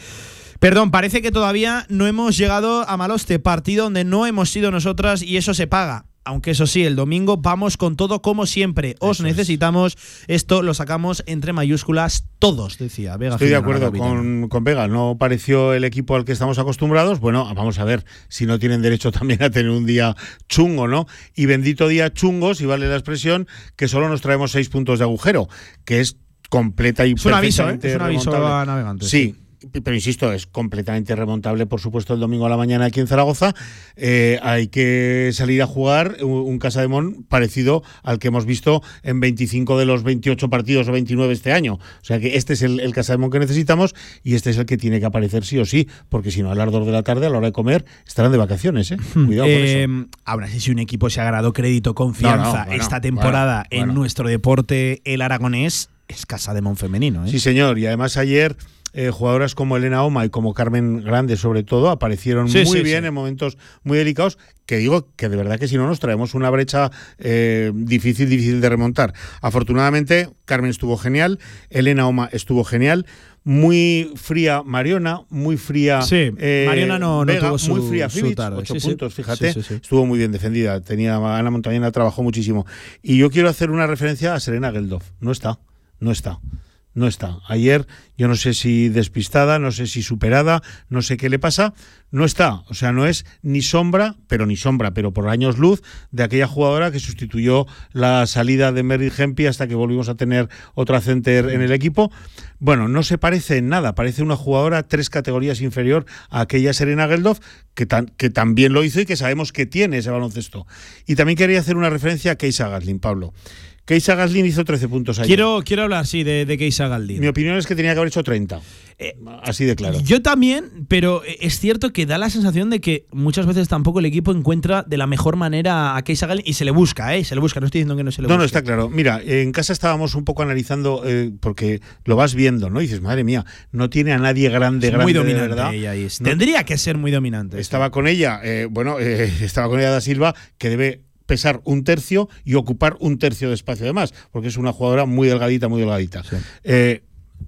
Perdón, parece que todavía no hemos llegado a Maloste, partido donde no hemos sido nosotras y eso se paga aunque eso sí, el domingo vamos con todo como siempre. Os necesitamos. Esto lo sacamos entre mayúsculas todos, decía Vega. Estoy de acuerdo con, con, Vega. No pareció el equipo al que estamos acostumbrados. Bueno, vamos a ver si no tienen derecho también a tener un día chungo, ¿no? Y bendito día chungo, si vale la expresión, que solo nos traemos seis puntos de agujero, que es completa y es un aviso, ¿eh? es un aviso a navegantes. sí pero insisto, es completamente remontable, por supuesto, el domingo a la mañana aquí en Zaragoza. Eh, hay que salir a jugar un, Casa de Mon parecido al que hemos visto en 25 de los 28 partidos o 29 este año. O sea que este es el, Casa de Mon que necesitamos y este es el que tiene que aparecer sí o sí, porque si no, al ardor de la tarde, a la hora de comer, estarán de vacaciones. ¿eh? Hmm. Cuidado con eso. Eh, ahora, si un equipo se ha ganado crédito, confianza esta temporada en nuestro deporte, el aragonés, es Casa de Mon femenino. ¿eh? Sí, señor. Y además ayer eh, jugadoras como Elena Oma y como Carmen Grande, sobre todo, aparecieron muy bien en momentos muy delicados. Que digo que de verdad que si no nos traemos una brecha eh, difícil, difícil de remontar. Afortunadamente, Carmen estuvo genial, Elena Oma estuvo genial muy fría Mariona, muy fría. Sí, eh, Mariona no, tuvo su, muy fría ocho puntos, fíjate. Estuvo muy bien defendida. Tenía Ana Montañana trabajó muchísimo. Y yo quiero hacer una referencia a Serena Geldof. No está, no está no está. Ayer, yo no sé si despistada, no sé si superada, no sé qué le pasa, no está. O sea, no es ni sombra, pero ni sombra, pero por años luz de aquella jugadora que sustituyó la salida de Mary Hempy hasta que volvimos a tener otra center en el equipo. Bueno, no se parece en nada, parece una jugadora tres categorías inferior a aquella Serena Geldof, que, que también lo hizo y que sabemos que tiene ese baloncesto. Y también quería hacer una referencia a Keisa Gatlin, Pablo. Keisa Gaslin hizo 13 puntos ahí. Quiero, quiero hablar, sí, de, de Keisa Gaslin. Mi opinión es que tenía que haber hecho 30. Eh, así de claro. Yo también, pero es cierto que da la sensación de que muchas veces tampoco el equipo encuentra de la mejor manera a Keisa Gaslin y se le busca, ¿eh? Se le busca, no estoy diciendo que no se le busca. No, no, está claro. Mira, en casa estábamos un poco analizando, eh, porque lo vas viendo, ¿no? Y dices, madre mía, no tiene a nadie grande, es grande. Muy dominante, verdad. Ella Tendría que ser muy dominante. Estaba con ella, eh, bueno, estaba con ella Da Silva, que debe pesar un tercio y ocupar un tercio de espacio de más, porque es una jugadora muy delgadita, muy delgadita. Eh,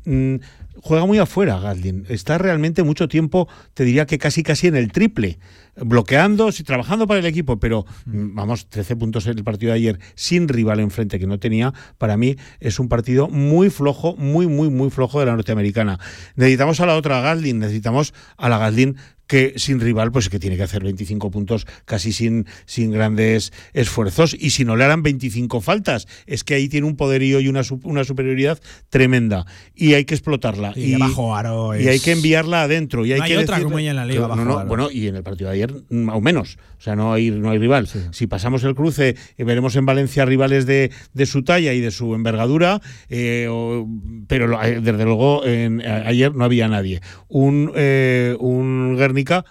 mm, juega muy afuera Galdin. Está realmente mucho tiempo, te diría que casi casi en el triple, bloqueando, trabajando para el equipo, pero mm, vamos, 13 puntos en el partido de ayer sin rival enfrente que no tenía, para mí es un partido muy flojo, muy, muy, muy flojo de la norteamericana. Necesitamos a la otra Galdin, necesitamos a la Galdin que sin rival, pues que tiene que hacer 25 puntos casi sin, sin grandes esfuerzos. Y si no le harán 25 faltas, es que ahí tiene un poderío y una, una superioridad tremenda. Y hay que explotarla. Y, bajo aro y hay que enviarla adentro. Y hay, que otra como ella en la liga. bueno, y en el partido de ayer, mm, aún menos. O sea, no hay, no hay rival. Si pasamos el cruce, eh, veremos en Valencia rivales de, de su talla y de su envergadura, eh, pero eh, desde luego en, ayer no había nadie. Un, un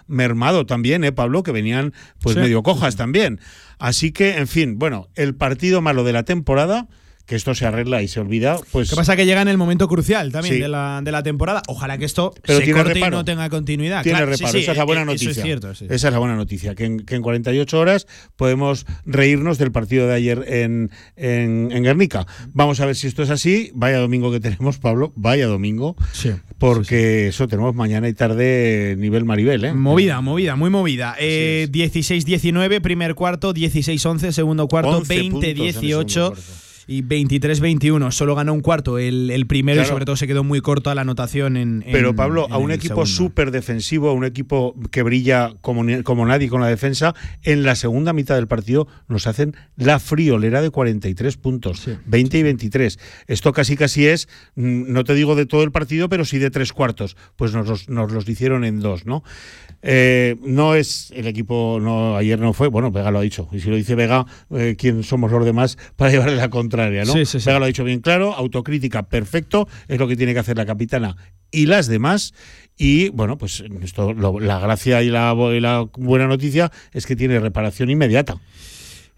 mermado también, ¿eh, Pablo? Que venían pues medio cojas también. Así que, en fin, bueno, el partido malo de la temporada que esto se arregla y se olvida, pues... ¿Qué pasa? Que llega en el momento crucial también de, la, de, la, temporada. Ojalá que esto se corte y no tenga continuidad. Tiene reparo, esa es la buena noticia. Esa es la buena noticia, que en, que en, 48 horas podemos reírnos del partido de ayer en, en, en, Guernica. Vamos a ver si esto es así. Vaya domingo que tenemos, Pablo, vaya domingo. Sí. Porque eso tenemos mañana y tarde nivel Maribel, ¿eh? Movida, movida, muy movida. Eh, 16-19, primer cuarto, 16-11, segundo cuarto, 20-18 y 23-21. Solo ganó un cuarto el, primero y sobre todo se quedó muy corto a la anotación en. Pero Pablo, a un equipo súper defensivo, a un equipo que brilla como, como nadie con la defensa, en la segunda mitad del partido nos hacen la friolera de 43 puntos, 20 y 23. Esto casi casi es, mm, no te digo de todo el partido, pero sí de tres cuartos. Pues nos nos los hicieron en dos, ¿no? Eh, no es el equipo, no ayer no fue, bueno, Vega lo ha dicho, y si lo dice Vega, eh, ¿quién somos los demás para llevarle la contraria? ¿no? Vega lo ha dicho bien claro, autocrítica perfecto, es lo que tiene que hacer la capitana y las demás. Y bueno, pues esto, la gracia y la, y la buena noticia es que tiene reparación inmediata.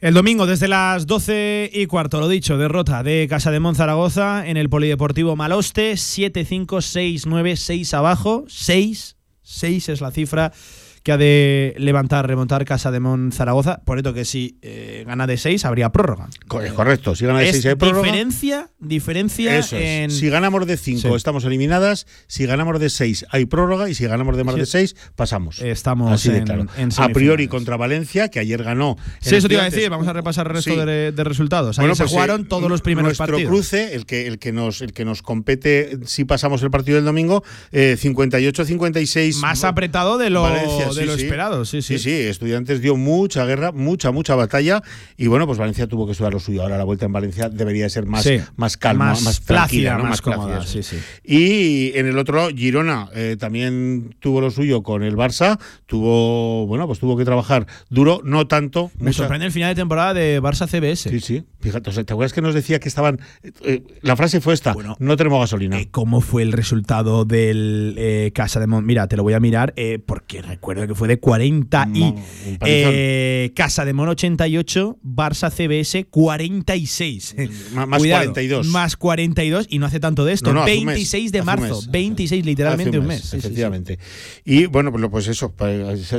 El domingo desde las 12 y cuarto, lo dicho, derrota de Casa de Monzaragoza en el Polideportivo Maloste, 7-5, 6-9, 6 abajo, 6 6 es la cifra que ha de levantar, remontar Casa de Mon Zaragoza. Por esto que si eh, gana de 6 habría prórroga. Es correcto, si gana de 6 hay prórroga. Diferencia, diferencia en... Si ganamos de 5 estamos eliminadas, si ganamos de 6 hay prórroga y si ganamos de más de 6 pasamos. Estamos Así de claro. A priori contra Valencia, que ayer ganó. Sí, eso te iba a decir, vamos a repasar el resto de, resultados. Ahí se pues, jugaron eh, todos los primeros nuestro cruce, el que, el, que nos, el que nos compete si pasamos el partido del domingo, 58-56. Eh, más apretado de lo... Valencia, de lo esperado, sí, sí. Sí, sí, Estudiantes dio mucha guerra, mucha, mucha batalla y bueno, pues Valencia tuvo que estudiar lo suyo. Ahora la vuelta en Valencia debería ser más, más calma, más, más tranquila, más, cómoda. Sí, sí. Y en el otro, Girona eh, también tuvo lo suyo con el Barça, tuvo, bueno, pues tuvo que trabajar duro, no tanto. Me sorprende el final de temporada de Barça CBS. Sí, sí. Fíjate, ¿te acuerdas que nos decía que estaban. Eh, la frase fue esta: no tenemos gasolina. Eh, ¿Cómo fue el resultado del Casa de Mont? Mira, te lo voy a mirar porque recuerdo que fue de 40 y eh, Casa de Mono 88, Barça CBS 46. más 42. Más 42 y no hace tanto de esto. 26 de marzo, 26 literalmente un mes. efectivamente. Y bueno, pues, pues eso,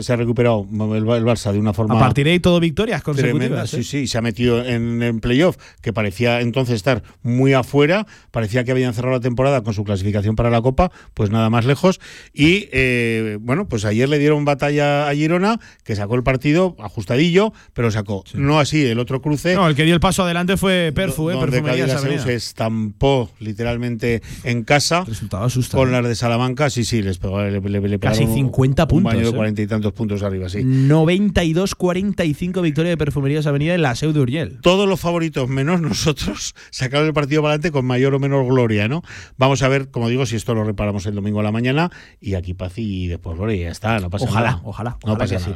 se, ha recuperado el, Barça de una forma... A partir de ahí todo victorias consecutivas. sí, ¿eh? sí, se ha metido en, en playoff, que parecía entonces estar muy afuera, parecía que habían cerrado la temporada con su clasificación para la Copa, pues nada más lejos. Y eh, bueno, pues ayer le dieron batalla a Girona, que sacó el partido ajustadillo, pero sacó. No así el otro cruce. No, el que dio el paso adelante fue Perfu, eh, se estampó literalmente en casa. Resultado Con las de Salamanca, sí, sí, les pegó. Le, Casi 50 puntos. Un de ¿eh? cuarenta y tantos puntos arriba, sí. 92-45 victoria de Perfumerías Avenida en la Seu de Uriel. Todos los favoritos, menos nosotros, sacaron el partido para adelante con mayor o menor gloria, ¿no? Vamos a ver, como digo, si esto lo reparamos el domingo a la mañana y aquí paz y después gloria ya está, no pasa Ojalá. nada ojalá. no pasa que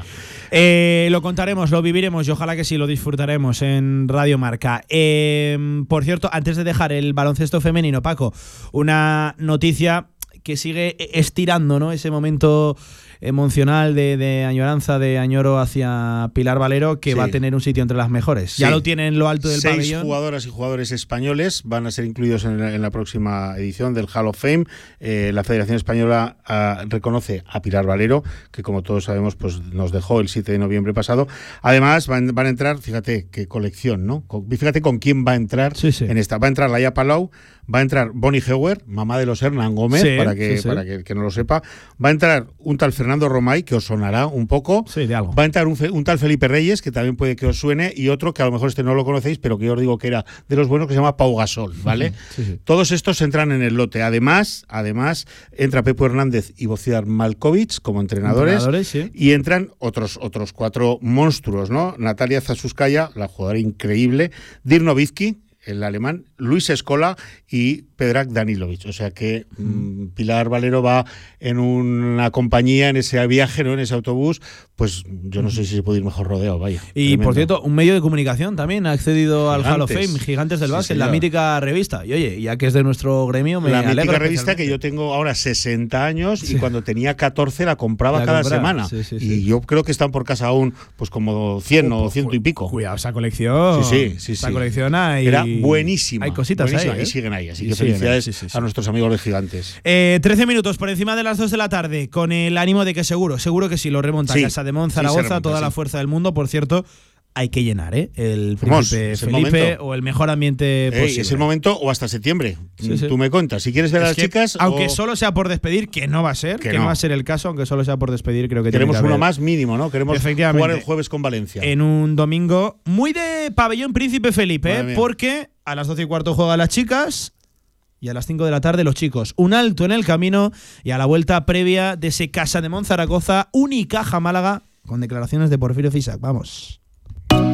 eh, lo contaremos, lo viviremos y ojalá que sí lo disfrutaremos en Radio Marca. Em, por cierto, antes de dejar el baloncesto femenino, Paco, una noticia que sigue estirando ¿no? ese momento emocional de, de añoranza de Añoro hacia Pilar Valero que Sí. va a tener un sitio entre las mejores. Ya Sí. lo tiene en lo alto del Seis pabellón. jugadoras y jugadores españoles van a ser incluidos en la, en la próxima edición del Hall of Fame. Eh, la Federación Española ah, reconoce a Pilar Valero, que como todos sabemos, pues nos dejó el 7 de noviembre pasado. Además, van, van a entrar, fíjate qué colección, ¿no? Fíjate con quién va a entrar en esta. Va a entrar Laia Palau, va a entrar Bonnie Heuer, mamá de los Hernán Gómez, Sí, para, que, sí, sí. para que que no lo sepa. Va a entrar un tal Fernando Romay, que os sonará un poco. de algo. Va a entrar un, tal Felipe Reyes, que también puede que os suene, y otro que a lo mejor este no lo conocéis, pero que yo os digo que era de los buenos, que se llama Pau Gasol, ¿vale? Todos estos entran en el lote. Además, además entra Pepo Hernández y Bociar Malkovich como entrenadores. Entrenadores, sí. Y entran otros, otros cuatro monstruos, ¿no? Natalia Zasuskaya, la jugadora increíble, Dirk Nowitzki, el alemán, Luis Escola y Pedrak Danilovic. O sea que mm, Pilar Valero va en una compañía, en ese viaje, ¿no? en ese autobús, pues yo no sé si se puede ir mejor rodeado, vaya. Y Tremendo. por cierto, un medio de comunicación también ha accedido al Hall of. Fame, Gigantes del Sí, Básquet, la mítica revista. Y oye, ya que es de nuestro gremio, me la mítica revista que yo tengo ahora 60 años Sí. y cuando tenía 14 la compraba La cada compraba, semana. sí, y yo creo que están por casa aún pues como 100 o ciento y pico. Cuidado, esa colección. Sí, sí, sí. Esa sí. colección hay- buenísima. Hay cositas buenísima, ahí. ¿eh? Y siguen ahí. Así Y que ahí, felicidades sí, sí, sí. a nuestros amigos de Gigantes. Eh, 13 minutos por encima de las 2 de la tarde, con el ánimo de que seguro, seguro que sí lo remonta Sí, Casa de Mon, sí se Zaragoza, remonta, toda la fuerza del mundo. Por cierto, hay que llenar, ¿eh? El príncipe Felipe o el mejor ambiente Ey, posible. es el momento o hasta septiembre. Sí, sí. Tú me cuentas. Si quieres ver a las que, chicas. aunque o- solo sea por despedir, que no va a ser, que, Que no. no. va a ser el caso, aunque solo sea por despedir, creo que Queremos tiene que uno haber más mínimo, ¿no? Queremos jugar el jueves con Valencia. en un domingo muy de pabellón Príncipe Felipe, ¿eh? porque a las 12 y cuarto juegan las chicas y a las 5 de la tarde los chicos. Un alto en el camino y a la vuelta previa de ese Casa de Monzaragoza, Unicaja Málaga, con declaraciones de Porfirio Fisac. Vamos.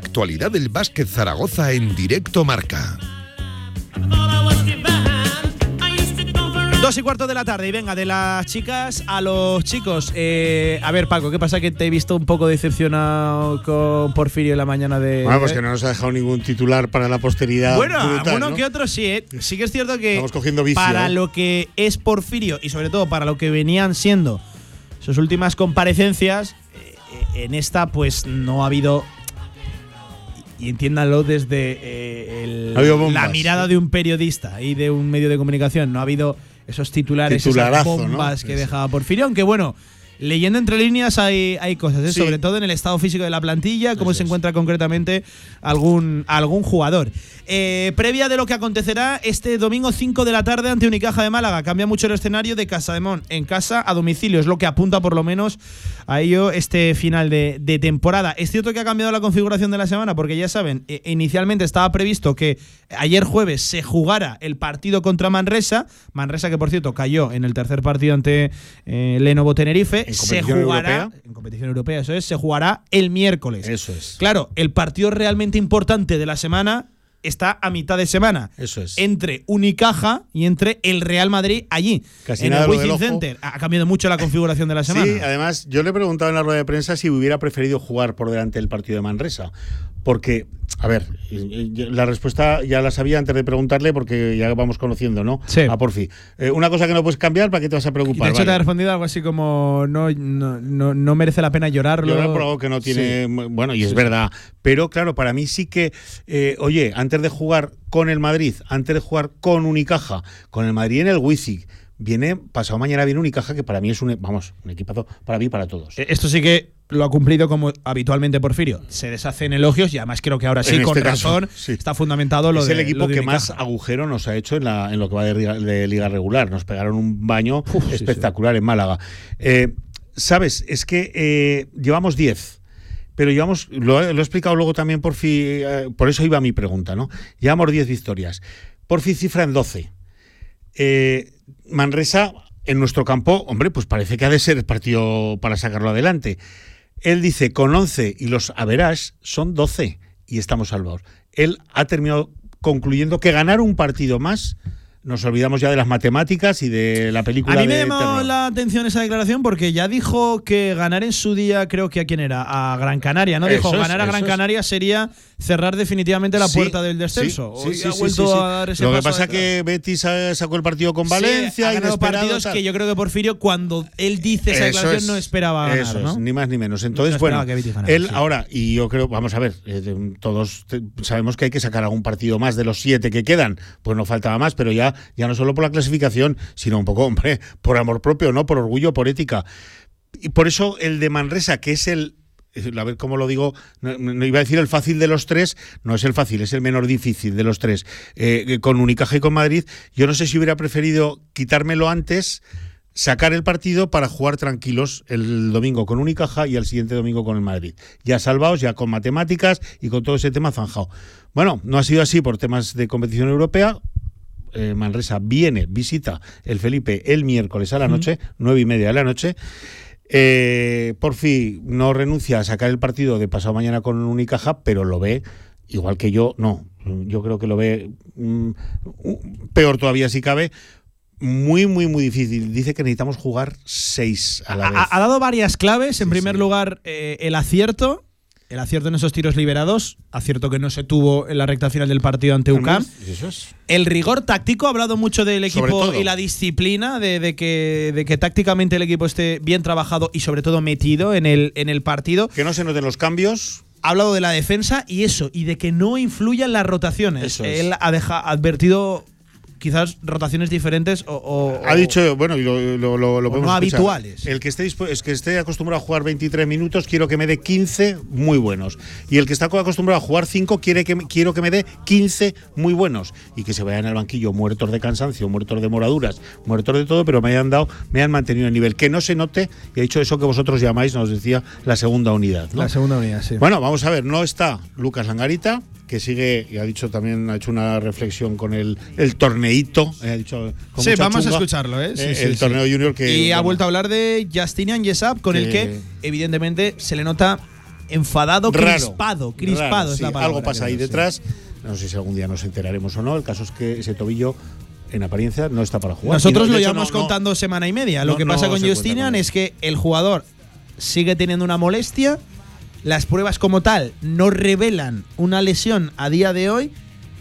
actualidad del básquet Zaragoza en directo marca. Dos y cuarto de la tarde y venga, de las chicas a los chicos. Eh, a ver, Paco, ¿qué pasa? Que te he visto un poco decepcionado con Porfirio en la mañana de. Bueno, pues que no nos ha dejado ningún titular para la posteridad. Bueno, brutal, alguno ¿no? que otro sí, ¿eh? Sí que es cierto que Estamos cogiendo vicio, para ¿eh? lo que es Porfirio y sobre todo para lo que venían siendo sus últimas comparecencias, eh, en esta pues no ha habido y entiéndanlo desde eh, el- Ha la mirada de un periodista y de un medio de comunicación. No ha habido esos titulares, esas bombas que dejaba Porfirio, aunque bueno. Leyendo entre líneas hay, hay cosas, ¿eh? Sí. sobre todo en el estado físico de la plantilla, cómo se encuentra concretamente algún, algún jugador. Eh, previa de lo que acontecerá este domingo 5 de la tarde ante Unicaja de Málaga. Cambia mucho el escenario de Casa de Mon en casa a domicilio, es lo que apunta por lo menos a ello este final de, de temporada. Es cierto que ha cambiado la configuración de la semana, porque ya saben, eh, inicialmente estaba previsto que ayer jueves se jugara el partido contra Manresa. Manresa, que por cierto cayó en el tercer partido ante eh, Lenovo Tenerife. En se jugará europea. en competición europea, eso es, se jugará el miércoles. Eso es. Claro, el partido realmente importante de la semana está a mitad de semana. Eso es. Entre Unicaja y entre el Real Madrid allí. Casi en nada el Wizzing. Center. Ha cambiado mucho la configuración de la semana. Sí, además, yo le he preguntado en la rueda de prensa si hubiera preferido jugar por delante del partido de Manresa. Porque, a ver, y- y- la respuesta ya la sabía antes de preguntarle porque ya vamos conociendo, ¿no? Sí. A Porfi. Eh, una cosa que no puedes cambiar, ¿para qué te vas a preocupar? de hecho te ha respondido algo así como no, no, no, no merece la pena llorarlo. Llorar por algo que no tiene. Bueno, y es verdad. Pero claro, para mí sí que. eh, oye, antes de jugar con el Madrid, antes de jugar con Unicaja, con el Madrid en el Wizzing, viene. Pasado mañana viene Unicaja, que para mí es un. Vamos, un equipazo para mí y para todos. Eh, Esto sí que lo ha cumplido como habitualmente Porfirio. Se deshace en elogios y además creo que ahora sí, En con este caso, razón, sí. está fundamentado lo es de el equipo que más agujero nos ha hecho en, la, en lo que va de, liga- de liga regular. Nos pegaron un baño sí, espectacular en Málaga. Eh, Sabes, es que eh, llevamos 10. Pero llevamos, lo, he- lo he explicado luego también por fin, eh, por eso iba mi pregunta, ¿no? Llevamos 10 victorias. Por fin cifra en 12. Eh, Manresa, en nuestro campo, hombre, pues parece que ha de ser el partido para sacarlo adelante. Él dice con 11 y los Average son 12 y estamos salvados. Él ha terminado concluyendo que ganar un partido más, nos olvidamos ya de las matemáticas y de la película A mí me de llamó la atención esa declaración porque ya dijo que ganar en su día, creo que a quién era, a Gran Canaria, ¿no? Dijo, es, ganar a Gran es. Canaria sería cerrar definitivamente la Sí, puerta del descenso. sí, sí, ha sí, vuelto sí, sí. a dar ese Lo que pasa atrás. que Betis sa- sacó el partido con Valencia, inesperado, partidos tal. que yo creo que Porfirio, cuando él dice esa Eso declaración, es, no esperaba ganar, eso es, ¿no? ni más ni menos. Entonces, No bueno, que ganara, él ahora, y yo creo, vamos a ver, eh, todos sabemos que hay que sacar algún partido más de los siete que quedan, pues no faltaba más, pero ya, ya no solo por la clasificación, sino un poco, hombre, por amor propio, ¿no? Por orgullo, por ética. Y por eso el de Manresa, que es el. A ver cómo lo digo, no, iba a decir el fácil de los tres, no es el fácil, es el menor difícil de los tres. Eh, con Unicaja y con Madrid, yo no sé si hubiera preferido quitármelo antes, sacar el partido para jugar tranquilos el domingo con Unicaja y el siguiente domingo con el Madrid. Ya salvados, ya con matemáticas y con todo ese tema zanjado. Bueno, no ha sido así por temas de competición europea. Eh, Manresa viene, visita el Felipe el miércoles a la noche, nueve y media de la noche. Eh, por fin no renuncia a sacar el partido de pasado mañana con Unicaja, pero lo ve igual que yo, no. Yo creo que lo ve mm, peor todavía si cabe. Muy, muy, muy difícil. Dice que necesitamos jugar seis a la vez. Ha, ha dado varias claves. En primer lugar, eh, el acierto. El acierto en esos tiros liberados. Acierto que no se tuvo en la recta final del partido ante UCAM. Eso es. El rigor táctico, ha hablado mucho del equipo y la disciplina, de, de que, de que tácticamente el equipo esté bien trabajado y sobre todo metido en el, en el partido. Que no se noten los cambios. Ha hablado de la defensa y eso, y de que no influyan las rotaciones. Eso es. Él ha deja, advertido quizás rotaciones diferentes o, o- Ha dicho, bueno, y lo, lo, lo- lo o podemos no escuchar. habituales. El que, esté es que esté acostumbrado a jugar 23 minutos, quiero que me dé 15 muy buenos. Y el que está acostumbrado a jugar 5, quiere que, me- quiero que me dé 15 muy buenos. Y que se vayan al banquillo muertos de cansancio, muertos de moraduras, muertos de todo, pero me hayan dado, me han mantenido el nivel. Que no se note, y ha dicho eso que vosotros llamáis, nos decía, la segunda unidad. ¿no? La segunda unidad, sí. Bueno, vamos a ver, no está Lucas Langarita, que sigue, y ha dicho también, ha hecho una reflexión con el, el torneito, eh, ha dicho con Sí, mucha vamos a escucharlo, ¿eh? Sí, eh, sí, el sí. torneo junior que. y ha vuelto a hablar de Justinian Yesap, con el Que- evidentemente se le nota enfadado, raro, crispado. Crispado raro, es sí, la palabra. Algo pasa ahí detrás. No sé si algún día nos enteraremos o no. El caso es que ese tobillo, en apariencia, no está para jugar. Nosotros no- lo hecho, llevamos no- contando semana y media. Lo no- que no pasa con Justinian con es que el jugador sigue teniendo una molestia. Las pruebas como tal no revelan una lesión a día de hoy.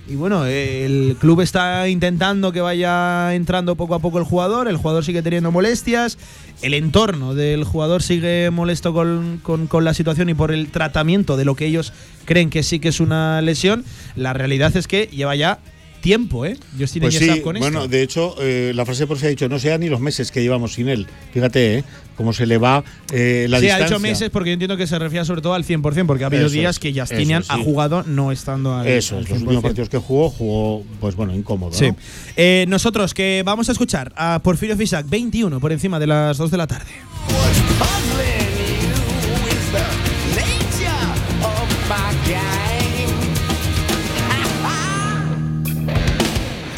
Y bueno, el club está intentando que vaya entrando poco a poco el jugador. El jugador sigue teniendo molestias. El entorno del jugador sigue molesto con, con- con la situación y por el tratamiento de lo que ellos creen que sí que es una lesión. La realidad es que lleva ya tiempo, ¿eh? Pues Enyesab sí, con bueno, esto. de hecho, eh, la frase por si ha dicho, no sea ni los meses que llevamos sin él. Fíjate, ¿eh? Cómo se le va eh, la sí, distancia. ha dicho meses porque yo entiendo que se refiere sobre todo al 100%, porque ha habido Eso días que Justinian eso sí. ha jugado no estando al Eso, al es, los 100%. últimos partidos que jugó, jugó, pues bueno, incómodo. Sí. ¿no? Eh, nosotros que vamos a escuchar a Porfirio Fisac, 21 por encima de las 2 de la tarde.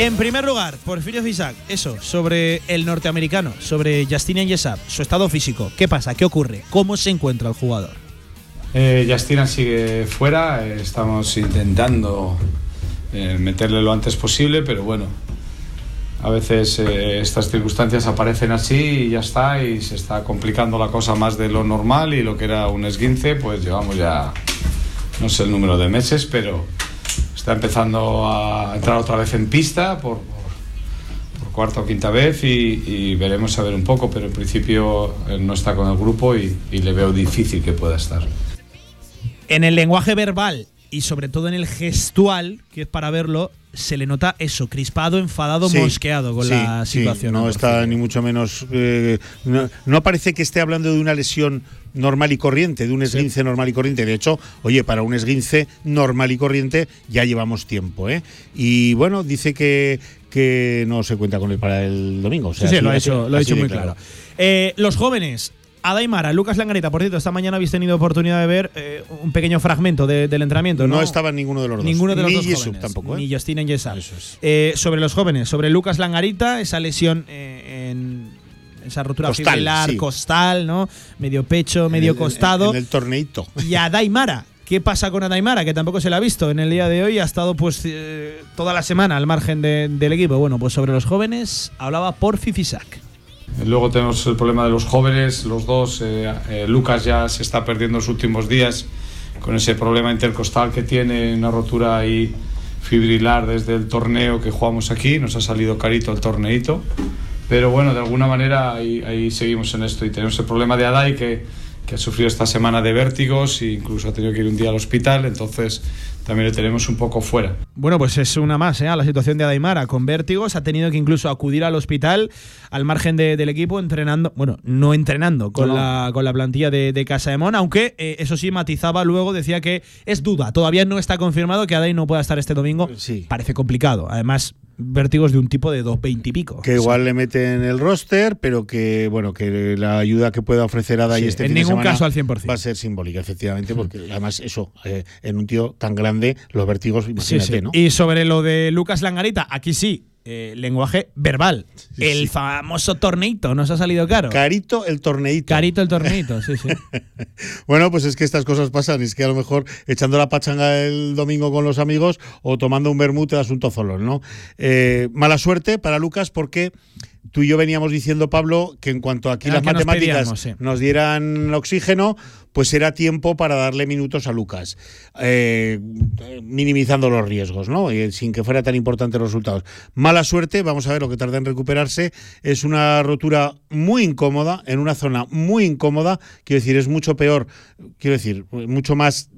En primer lugar, Porfirio Fisac, eso, sobre el norteamericano, sobre Justinian Yesab, su estado físico. ¿Qué pasa? ¿Qué ocurre? ¿Cómo se encuentra el jugador? Eh, Justina sigue fuera, eh, estamos intentando eh, meterle lo antes posible, pero bueno, a veces eh, estas circunstancias aparecen así y ya está, y se está complicando la cosa más de lo normal y lo que era un esguince, pues llevamos ya, no sé el número de meses, pero está empezando a entrar otra vez en pista por, cuarta o quinta vez y, veremos a ver un poco, pero en principio él no está con el grupo y le veo difícil que pueda estar. En el lenguaje verbal y sobre todo en el gestual, que es para verlo, se le nota eso, crispado, enfadado, mosqueado con la situación. no está ni mucho menos. Eh, no, parece que esté hablando de una lesión normal y corriente, de un esguince normal y corriente. De hecho, oye, para un esguince normal y corriente ya llevamos tiempo. ¿eh? Y bueno, dice que, que no se cuenta con él para el domingo. sí, lo ha hecho, lo ha dicho muy claro. Eh, los jóvenes, Adaimara, Lucas Langarita, por cierto, esta mañana habéis tenido oportunidad de ver eh, un pequeño fragmento del entrenamiento. No, estaba ninguno de los dos. Ninguno de los ni dos Yesub tampoco. ¿eh? Ni Justin en eh, sobre los jóvenes, sobre Lucas Langarita, esa lesión en esa rotura costal, costal, ¿no? Medio pecho, medio costado. En, el torneito. Y Adaimara. ¿Qué pasa con Adaimara? Que tampoco se la ha visto en el día de hoy. Ha estado pues toda la semana al margen del equipo. Bueno, pues sobre los jóvenes hablaba por Fifisac. Luego tenemos el problema de los jóvenes, los dos. Eh, eh, Lucas ya se está perdiendo los últimos días con ese problema intercostal que tiene, una rotura ahí fibrilar desde el torneo que jugamos aquí. Nos ha salido carito el torneito. Pero bueno, de alguna manera ahí, seguimos en esto. Y tenemos el problema de Adai que, que ha sufrido esta semana de vértigos e incluso ha tenido que ir un día al hospital. Entonces también le tenemos un poco fuera. Bueno, pues es una más, ¿eh? La situación de Adaimara con vértigos. Ha tenido que incluso acudir al hospital al margen del equipo, entrenando, bueno, no entrenando con, La, con la plantilla de, Casa de Mon, aunque eh, eso sí matizaba luego, decía que es duda. Todavía no está confirmado que Adai no pueda estar este domingo. Sí. Parece complicado. Además, vértigos de un tipo de 2.20 y pico. Que igual le mete en el roster, pero que bueno, que la ayuda que pueda ofrecer Ada y este En ningún caso al 100%. Va a ser simbólica, efectivamente, porque además eso, eh, en un tío tan grande, los vértigos, imagínate, ¿no? Y sobre lo de Lucas Langarita, aquí sí, eh, lenguaje verbal. el famoso torneito, nos ha salido caro. Carito el torneito. Carito el torneito, sí, sí. bueno, pues es que estas cosas pasan. Es que a lo mejor echando la pachanga el domingo con los amigos o tomando un vermut de asunto zolón, ¿no? Eh, mala suerte para Lucas porque tú y yo veníamos diciendo, Pablo, que en cuanto aquí las matemáticas nos, dieran oxígeno, pues era tiempo para darle minutos a Lucas, eh, minimizando los riesgos, ¿no? sin que fuera tan importante los resultados. Mala suerte, vamos a ver lo que tarda en recuperarse. Es una rotura muy incómoda, en una zona muy incómoda, quiero decir, es mucho peor, quiero decir, mucho más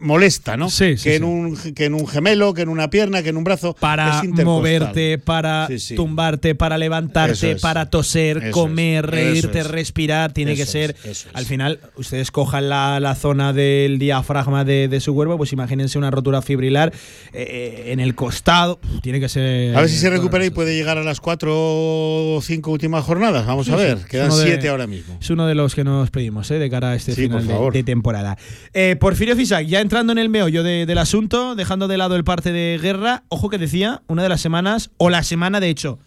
molesta, ¿no? Sí, que, en Un, que en un gemelo, que en una pierna, que en un brazo. Para moverte, para tumbarte, para levantarte, para toser, comer, reírte, respirar. Tiene que ser. Al final, ustedes cojan la, la zona del diafragma de, de, su cuerpo, pues imagínense una rotura fibrilar eh, en el costado. Tiene que ser. A ver si se recupera y puede llegar a las cuatro o cinco últimas jornadas. Vamos a ver. Quedan siete ahora mismo. Es uno de los que nos pedimos eh, de cara a este final de, temporada. Eh, Porfirio Fisac, ya entrando en el meollo del asunto, dejando de lado el parte de guerra, ojo que decía, una de las semanas, o la semana de hecho,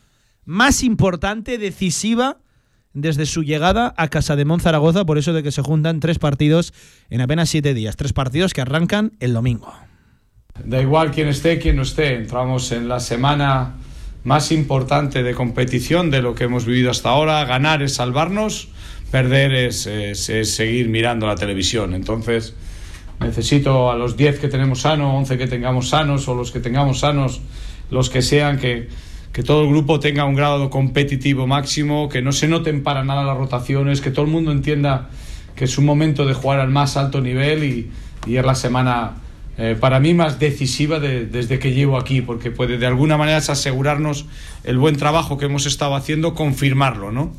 más importante, decisiva, desde su llegada a Casa de Zaragoza, por eso de que se juntan tres partidos en apenas siete días, tres partidos que arrancan el domingo. Da igual quién esté, quién no esté, entramos en la semana más importante de competición de lo que hemos vivido hasta ahora, ganar es salvarnos, perder es, es seguir mirando la televisión, entonces necesito a los 10 que tenemos sanos, 11 que tengamos sanos o los que tengamos sanos, los que sean, que, que todo el grupo tenga un grado competitivo máximo, que no se noten para nada las rotaciones, que todo el mundo entienda que es un momento de jugar al más alto nivel y, y es la semana eh, para mí más decisiva desde que llevo aquí, porque puede de alguna manera asegurarnos el buen trabajo que hemos estado haciendo, confirmarlo, ¿no?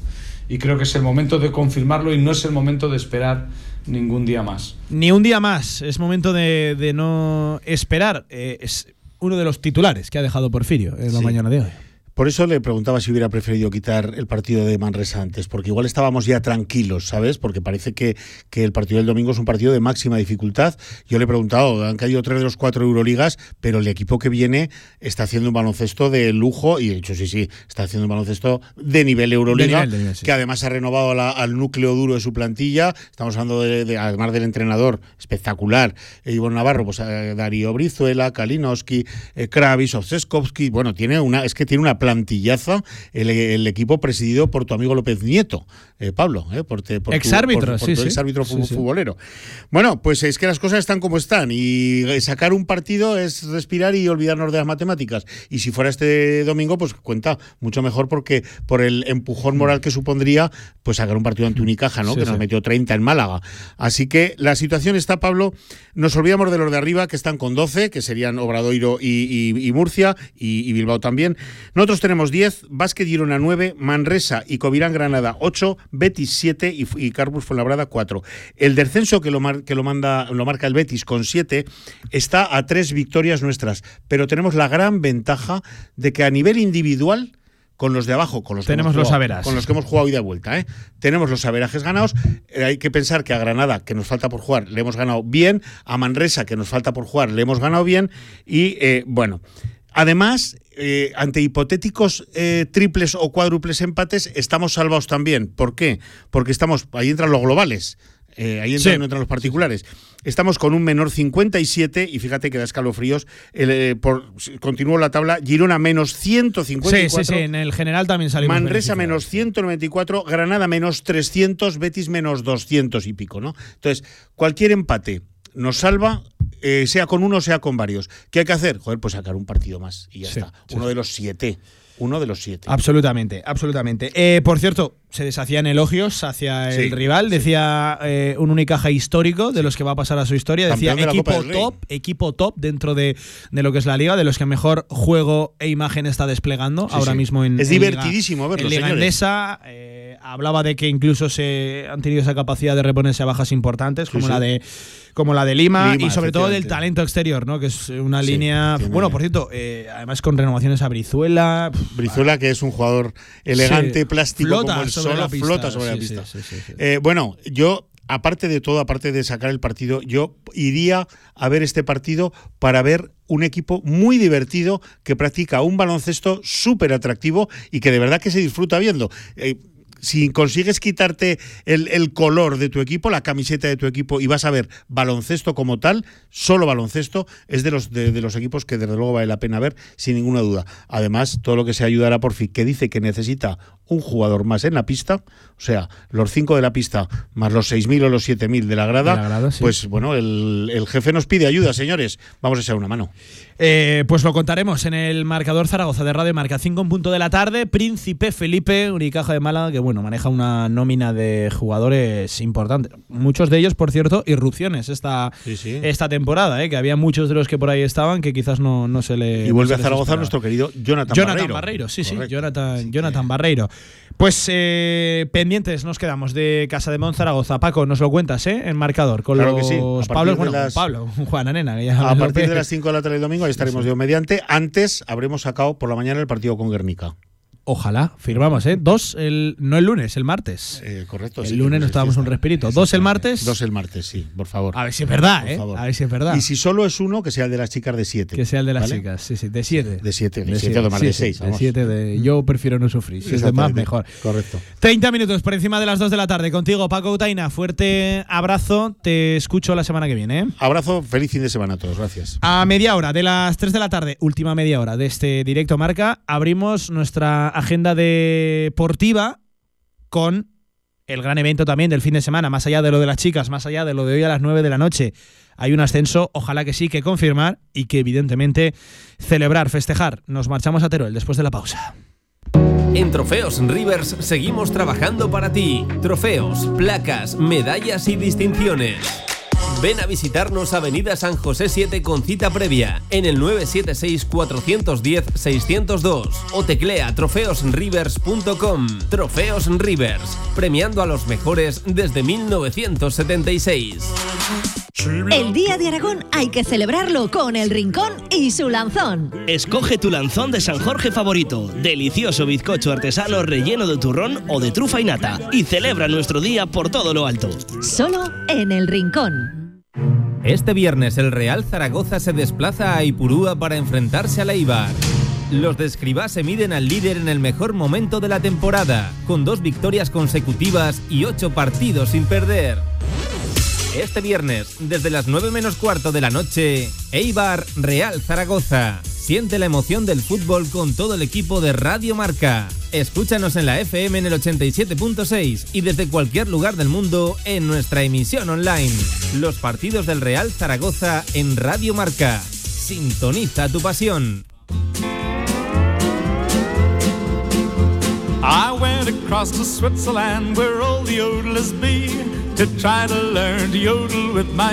Y creo que es el momento de confirmarlo y no es el momento de esperar ningún día más. Ni un día más. Es momento de, no esperar. Eh, es uno de los titulares que ha dejado Porfirio en la mañana de hoy. Por eso le preguntaba si hubiera preferido quitar el partido de Manresa antes, porque igual estábamos ya tranquilos, ¿sabes? Porque parece que, que el partido del domingo es un partido de máxima dificultad. Yo le he preguntado, han caído tres de los cuatro Euroligas, pero el equipo que viene está haciendo un baloncesto de lujo y de hecho sí, sí, está haciendo un baloncesto de nivel Euroliga, que además ha renovado al núcleo duro de su plantilla. Estamos hablando de, además del entrenador espectacular, eh, Ivonne Navarro, pues eh, Darío Brizuela, Kalinowski, eh, Kravis, bueno, tiene una, es que tiene una plantillaza el, equipo presidido por tu amigo López Nieto, eh, Pablo, eh, por, por, ex árbitro, sí, ex árbitro futbolero. Bueno, pues es que las cosas están como están y sacar un partido es respirar y olvidarnos de las matemáticas. Y si fuera este domingo, pues cuenta mucho mejor porque por el empujón moral que supondría, pues sacar un partido ante Unicaja, ¿no? que nos metió 30 en Málaga. Así que la situación está, Pablo, nos olvidamos de los de arriba que están con 12, que serían Obradoiro y, Murcia y, Bilbao también. Nosotros tenemos 10, Vázquez Girona 9, Manresa y Covirán Granada 8, Betis 7 y, y Carbus Fuenlabrada 4. El descenso que lo, que lo, manda, lo marca el Betis con 7 está a tres victorias nuestras, pero tenemos la gran ventaja de que a nivel individual con los de abajo, con los tenemos que los jugado, con los que hemos jugado de vuelta, ¿eh? tenemos los averajes ganados. Eh, hay que pensar que a Granada, que nos falta por jugar, le hemos ganado bien, a Manresa, que nos falta por jugar, le hemos ganado bien y eh, bueno. Además, eh, ante hipotéticos eh, triples o cuádruples empates, estamos salvados también. ¿Por qué? Porque estamos, ahí entran los globales. Eh, ahí entran, entran, los particulares. Estamos con un menor 57 y fíjate que da escalofríos. Por, continúo la tabla. Girona menos 154. Sí, sí, sí. En el general también salimos. Manresa menos 194. Granada menos 300. Betis menos 200 y pico, ¿no? Entonces, cualquier empate nos salva eh, sea con uno, sea con varios. ¿Qué hay que hacer? Joder, pues sacar un partido más y ya está. uno de los siete. Uno de los siete. Absolutamente, absolutamente. Eh, por cierto, se deshacían elogios hacia el rival. Decía eh, un Unicaja histórico de los que va a pasar a su historia. Decía equipo top, equipo top dentro de, lo que es la liga, de los que mejor juego e imagen está desplegando ahora mismo en. Es divertidísimo verlo. En Liga hablaba de que incluso se han tenido esa capacidad de reponerse a bajas importantes, como la de como la de Lima, y sobre todo del talento exterior, ¿no? Que es una línea. Bueno, por cierto, eh, además con renovaciones a Brizuela. Brizuela, que es un jugador elegante, plástico, flota como el sobre la pista. flota sobre la pista. Eh, bueno, yo aparte de todo, aparte de sacar el partido, yo iría a ver este partido para ver un equipo muy divertido que practica un baloncesto súper atractivo y que de verdad que se disfruta viendo. Eh, si consigues quitarte el, color de tu equipo, la camiseta de tu equipo y vas a ver baloncesto como tal, solo baloncesto, es de los, de, los equipos que desde luego vale la pena ver sin ninguna duda. Además, todo lo que se ayudará por fin, que dice que necesita un jugador más en la pista, o sea, los cinco de la pista más los 6.000 o los 7.000 de la grada, de la grada pues bueno, el, el, jefe nos pide ayuda, señores. Vamos a echar una mano. Eh, pues lo contaremos en el marcador Zaragoza de Radio Marca, 5 en punto de la tarde. Príncipe Felipe, Unicaja de Málaga, que bueno, maneja una nómina de jugadores importante. Muchos de ellos, por cierto, irrupciones esta, esta temporada, eh, que había muchos de los que por ahí estaban que quizás no, no se le. Y vuelve a Zaragoza nuestro querido Jonathan, Jonathan Barreiro. sí, sí, Jonathan, Jonathan Barreiro. Pues eh, pendientes nos quedamos de Casa de Monzaragoza. Paco, nos lo cuentas, ¿eh? En marcador. Con claro los que sí. Pablo, bueno, Pablo, Juan Anena. a partir de las 5 de la tarde del domingo ahí estaremos de mediante. Antes habremos sacado por la mañana el partido con Guernica. Ojalá, firmamos, ¿eh? Dos, el, no el lunes, el martes. Eh, correcto, El lunes nos estábamos un respirito. ¿Dos el martes? Dos el martes, sí, por favor. A ver si es verdad, ¿eh? A ver si es verdad. Y si solo es uno, que sea el de las chicas de siete. Que sea el de las chicas, sí, sí, de siete. De siete, de, siete, más de seis. de siete, de, yo prefiero no sufrir. Si es de más, mejor. Correcto. 30 minutos por encima de las dos de la tarde. Contigo, Paco Utaina. Fuerte abrazo. Te escucho la semana que viene, ¿eh? Abrazo, feliz fin de semana a todos. Gracias. A media hora de las 3 de la tarde, última media hora de este directo marca, abrimos nuestra agenda de deportiva con el gran evento también del fin de semana, más allá de lo de las chicas, más allá de lo de hoy a las 9 de la noche. Hay un ascenso, ojalá que sí, que confirmar y que evidentemente celebrar, festejar. Nos marchamos a Teruel después de la pausa. En Trofeos Rivers seguimos trabajando para ti. Trofeos, placas, medallas y distinciones. Ven a visitarnos Avenida San José 7 con cita previa en el 976-410-602 o teclea trofeosrivers.com. Trofeos Rivers, premiando a los mejores desde 1976. El Día de Aragón hay que celebrarlo con el Rincón y su lanzón. Escoge tu lanzón de San Jorge favorito, delicioso bizcocho artesano relleno de turrón o de trufa y nata, y celebra nuestro día por todo lo alto. Solo en el Rincón. Este viernes el Real Zaragoza se desplaza a Ipurúa para enfrentarse a Eibar. Los de Escribá se miden al líder en el mejor momento de la temporada, con dos victorias consecutivas y ocho partidos sin perder. Este viernes, desde las 9 menos cuarto de la noche, Eibar Real Zaragoza. Siente la emoción del fútbol con todo el equipo de Radio Marca. Escúchanos en la FM en el 87.6 y desde cualquier lugar del mundo en nuestra emisión online. Los partidos del Real Zaragoza en Radio Marca. Sintoniza tu pasión. I went across to Switzerland where all the yodelers be to try to learn to yodel with my.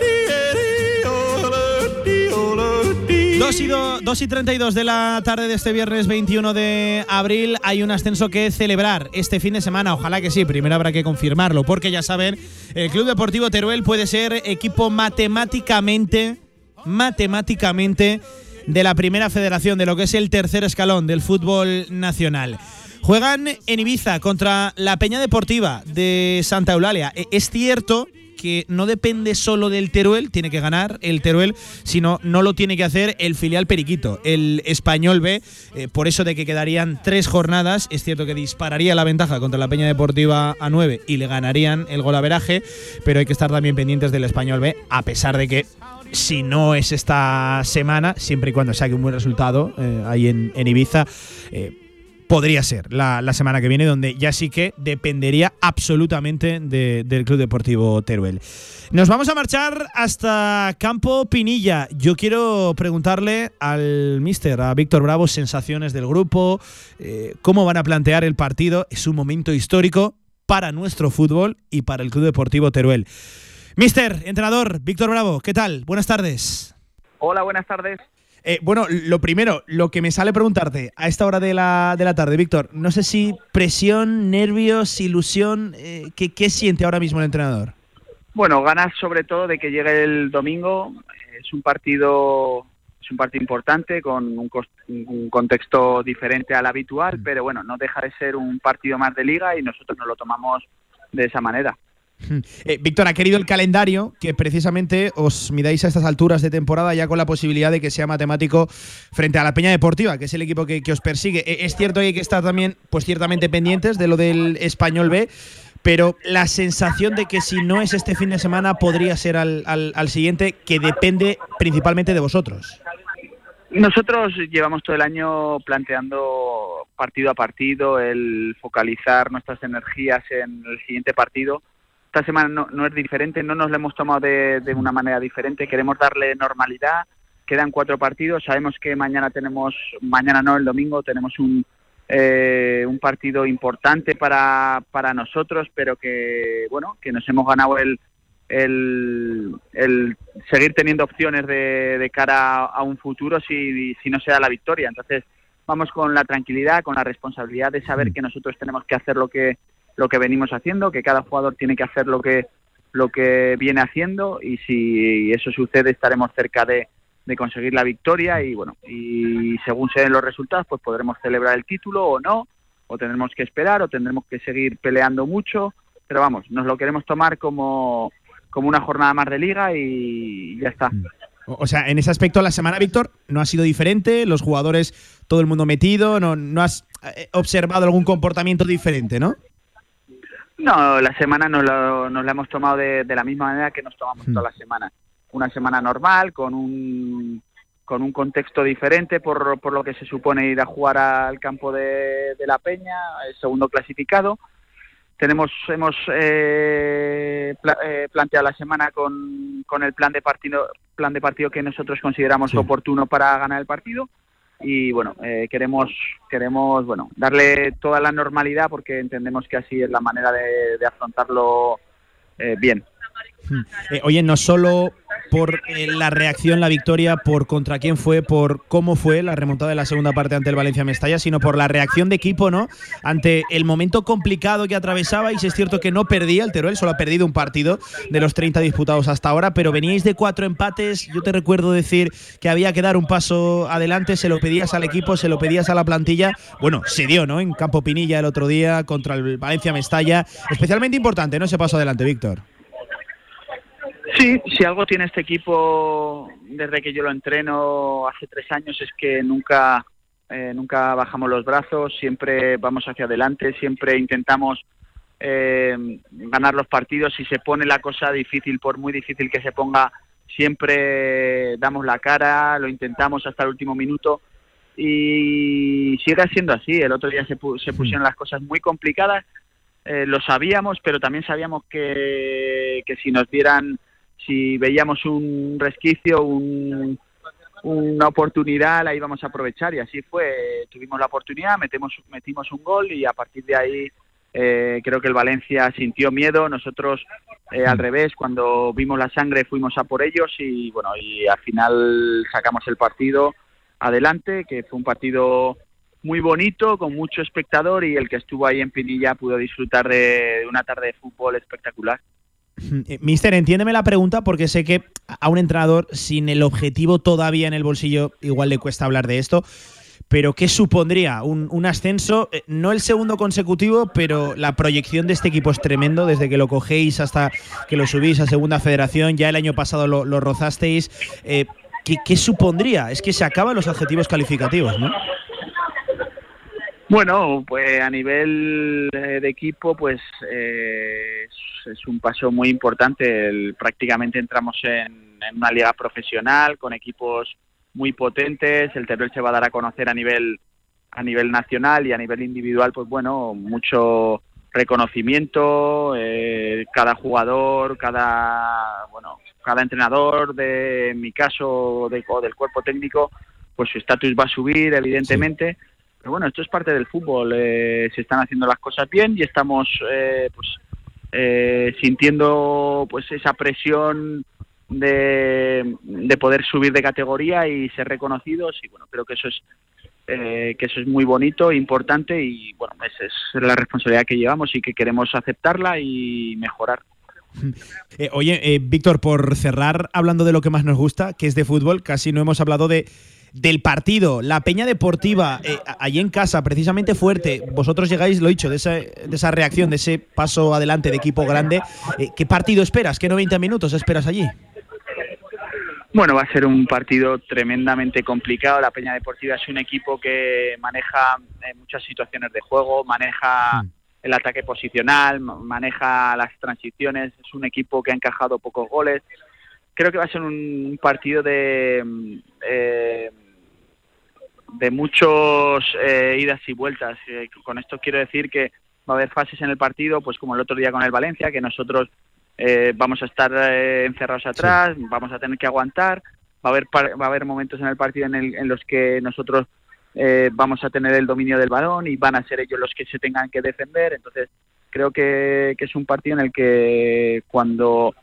2 y, 2 y 32 de la tarde de este viernes 21 de abril hay un ascenso que celebrar este fin de semana. Ojalá que sí, primero habrá que confirmarlo, porque ya saben, el Club Deportivo Teruel puede ser equipo matemáticamente, matemáticamente de la primera federación, de lo que es el tercer escalón del fútbol nacional. Juegan en Ibiza contra la Peña Deportiva de Santa Eulalia. E, Es cierto que no depende solo del Teruel, tiene que ganar el Teruel, sino no lo tiene que hacer el filial Periquito, el Español B, eh, por eso de que quedarían tres jornadas, es cierto que dispararía la ventaja contra la Peña Deportiva a 9 y le ganarían el golaveraje, pero hay que estar también pendientes del Español B, a pesar de que si no es esta semana, siempre y cuando saque un buen resultado eh, ahí en, Ibiza, eh, podría ser la, la, semana que viene, donde ya sí que dependería absolutamente de, del Club Deportivo Teruel. Nos vamos a marchar hasta Campo Pinilla. Yo quiero preguntarle al mister, a Víctor Bravo, sensaciones del grupo, eh, cómo van a plantear el partido. Es un momento histórico para nuestro fútbol y para el Club Deportivo Teruel. Mister, entrenador, Víctor Bravo, ¿qué tal? Buenas tardes. Hola, buenas tardes. Eh, bueno, lo primero, lo que me sale preguntarte a esta hora de la, de la tarde, Víctor, no sé si presión, nervios, ilusión, eh, ¿qué, ¿qué, siente ahora mismo el entrenador? Bueno, ganas sobre todo de que llegue el domingo. Es un partido es un partido importante con un, un contexto diferente al habitual, mm. pero bueno, no deja de ser un partido más de liga y nosotros nos lo tomamos de esa manera. Eh, Víctor, ha querido el calendario que precisamente os midáis a estas alturas de temporada ya con la posibilidad de que sea matemático frente a la Peña Deportiva, que es el equipo que, os persigue. Eh, es cierto que hay que estar también, pues ciertamente pendientes de lo del Español B, pero la sensación de que si no es este fin de semana podría ser al, al, al siguiente, que depende principalmente de vosotros. Nosotros llevamos todo el año planteando partido a partido el focalizar nuestras energías en el siguiente partido esta semana no, no, es diferente, no nos lo hemos tomado de, de, una manera diferente, queremos darle normalidad, quedan cuatro partidos, sabemos que mañana tenemos, mañana no, el domingo tenemos un, eh, un partido importante para, para nosotros, pero que, bueno, que nos hemos ganado el, el, el seguir teniendo opciones de, de cara a un futuro si, si no se da la victoria. Entonces, vamos con la tranquilidad, con la responsabilidad de saber que nosotros tenemos que hacer lo que lo que venimos haciendo, que cada jugador tiene que hacer lo que lo que viene haciendo y si eso sucede estaremos cerca de, de conseguir la victoria y bueno y según se den los resultados pues podremos celebrar el título o no o tendremos que esperar o tendremos que seguir peleando mucho pero vamos nos lo queremos tomar como como una jornada más de liga y ya está. O sea, en ese aspecto la semana, Víctor, no ha sido diferente, los jugadores, todo el mundo metido, no, no has observado algún comportamiento diferente, ¿no? No, la semana nos, lo, nos la hemos tomado de, de, la misma manera que nos tomamos hmm. toda la semana. Una semana normal, con un, con un contexto diferente por, por lo que se supone ir a jugar al campo de, de la Peña, el segundo clasificado. Tenemos, hemos eh, pla, eh, planteado la semana con, con, el plan de partido, plan de partido que nosotros consideramos sí. oportuno para ganar el partido y bueno, eh, queremos, queremos bueno, darle toda la normalidad porque entendemos que así es la manera de, afrontarlo eh, bien. Eh, oye, no solo por eh, la reacción, la victoria, por contra quién fue, por cómo fue la remontada de la segunda parte ante el Valencia Mestalla, sino por la reacción de equipo, ¿no? Ante el momento complicado que atravesaba, y es cierto que no perdía el Teruel, solo ha perdido un partido de los 30 disputados hasta ahora, pero veníais de cuatro empates. Yo te recuerdo decir que había que dar un paso adelante, se lo pedías al equipo, se lo pedías a la plantilla. Bueno, se dio, ¿no? En Campo Pinilla el otro día contra el Valencia Mestalla. Especialmente importante, ¿no? Ese paso adelante, Víctor. Sí, si algo tiene este equipo desde que yo lo entreno hace tres años es que nunca, eh, nunca bajamos los brazos, siempre vamos hacia adelante, siempre intentamos eh, ganar los partidos. Si se pone la cosa difícil, por muy difícil que se ponga, siempre damos la cara, lo intentamos hasta el último minuto y sigue siendo así. El otro día se, se pusieron las cosas muy complicadas, eh, lo sabíamos, pero también sabíamos que, que si nos dieran si veíamos un resquicio, una oportunidad, la íbamos a aprovechar y así fue. Tuvimos la oportunidad, metemos, metimos un gol y a partir de ahí eh, creo que el Valencia sintió miedo. Nosotros, eh, al revés, cuando vimos la sangre fuimos a por ellos y bueno, y al final sacamos el partido adelante, que fue un partido muy bonito, con mucho espectador y el que estuvo ahí en Pinilla pudo disfrutar de una tarde de fútbol espectacular. Eh, mister, entiéndeme la pregunta porque sé que a un entrenador sin el objetivo todavía en el bolsillo igual le cuesta hablar de esto. Pero ¿qué supondría un, ascenso? Eh, no el segundo consecutivo, pero la proyección de este equipo es tremendo, desde que lo cogéis hasta que lo subís a segunda federación, ya el año pasado lo, rozasteis. Eh, ¿qué, supondría? Es que se acaban los adjetivos calificativos, ¿no? Bueno, pues a nivel de equipo, pues eh, es un paso muy importante. prácticamente entramos en, una liga profesional con equipos muy potentes. El Teruel se va a dar a conocer a nivel a nivel nacional y a nivel individual, pues bueno, mucho reconocimiento. Eh, cada jugador, cada bueno, cada entrenador, de en mi caso, de, del cuerpo técnico, pues su estatus va a subir, evidentemente. Pero bueno, esto es parte del fútbol. Eh, se están haciendo las cosas bien y estamos, eh, pues eh, sintiendo pues esa presión de, de, poder subir de categoría y ser reconocidos y bueno creo que eso es eh, que eso es muy bonito importante y bueno esa es la responsabilidad que llevamos y que queremos aceptarla y mejorar eh, oye, Víctor, por cerrar hablando de lo que más nos gusta, que es de fútbol, casi no hemos hablado de del partido. La Peña Deportiva, eh, allí en casa, precisamente fuerte. Vosotros llegáis, lo he dicho, de esa, de esa reacción, de ese paso adelante de equipo grande. Eh, ¿Qué partido esperas? ¿Qué 90 minutos esperas allí? Bueno, va a ser un partido tremendamente complicado. La Peña Deportiva es un equipo que maneja eh, muchas situaciones de juego, maneja mm. el ataque posicional, maneja las transiciones. Es un equipo que ha encajado pocos goles. Creo que va a ser un partido de, eh, de muchos eh, idas y vueltas. Eh, con esto quiero decir que va a haber fases en el partido, pues como el otro día con el Valencia, que nosotros eh, vamos a estar encerrados atrás, vamos a tener que aguantar. Va a haber va a haber momentos en el partido en, en los que nosotros vamos a tener el dominio del balón y van a ser ellos los que se tengan que defender. Entonces creo que, que es un partido en el que cuando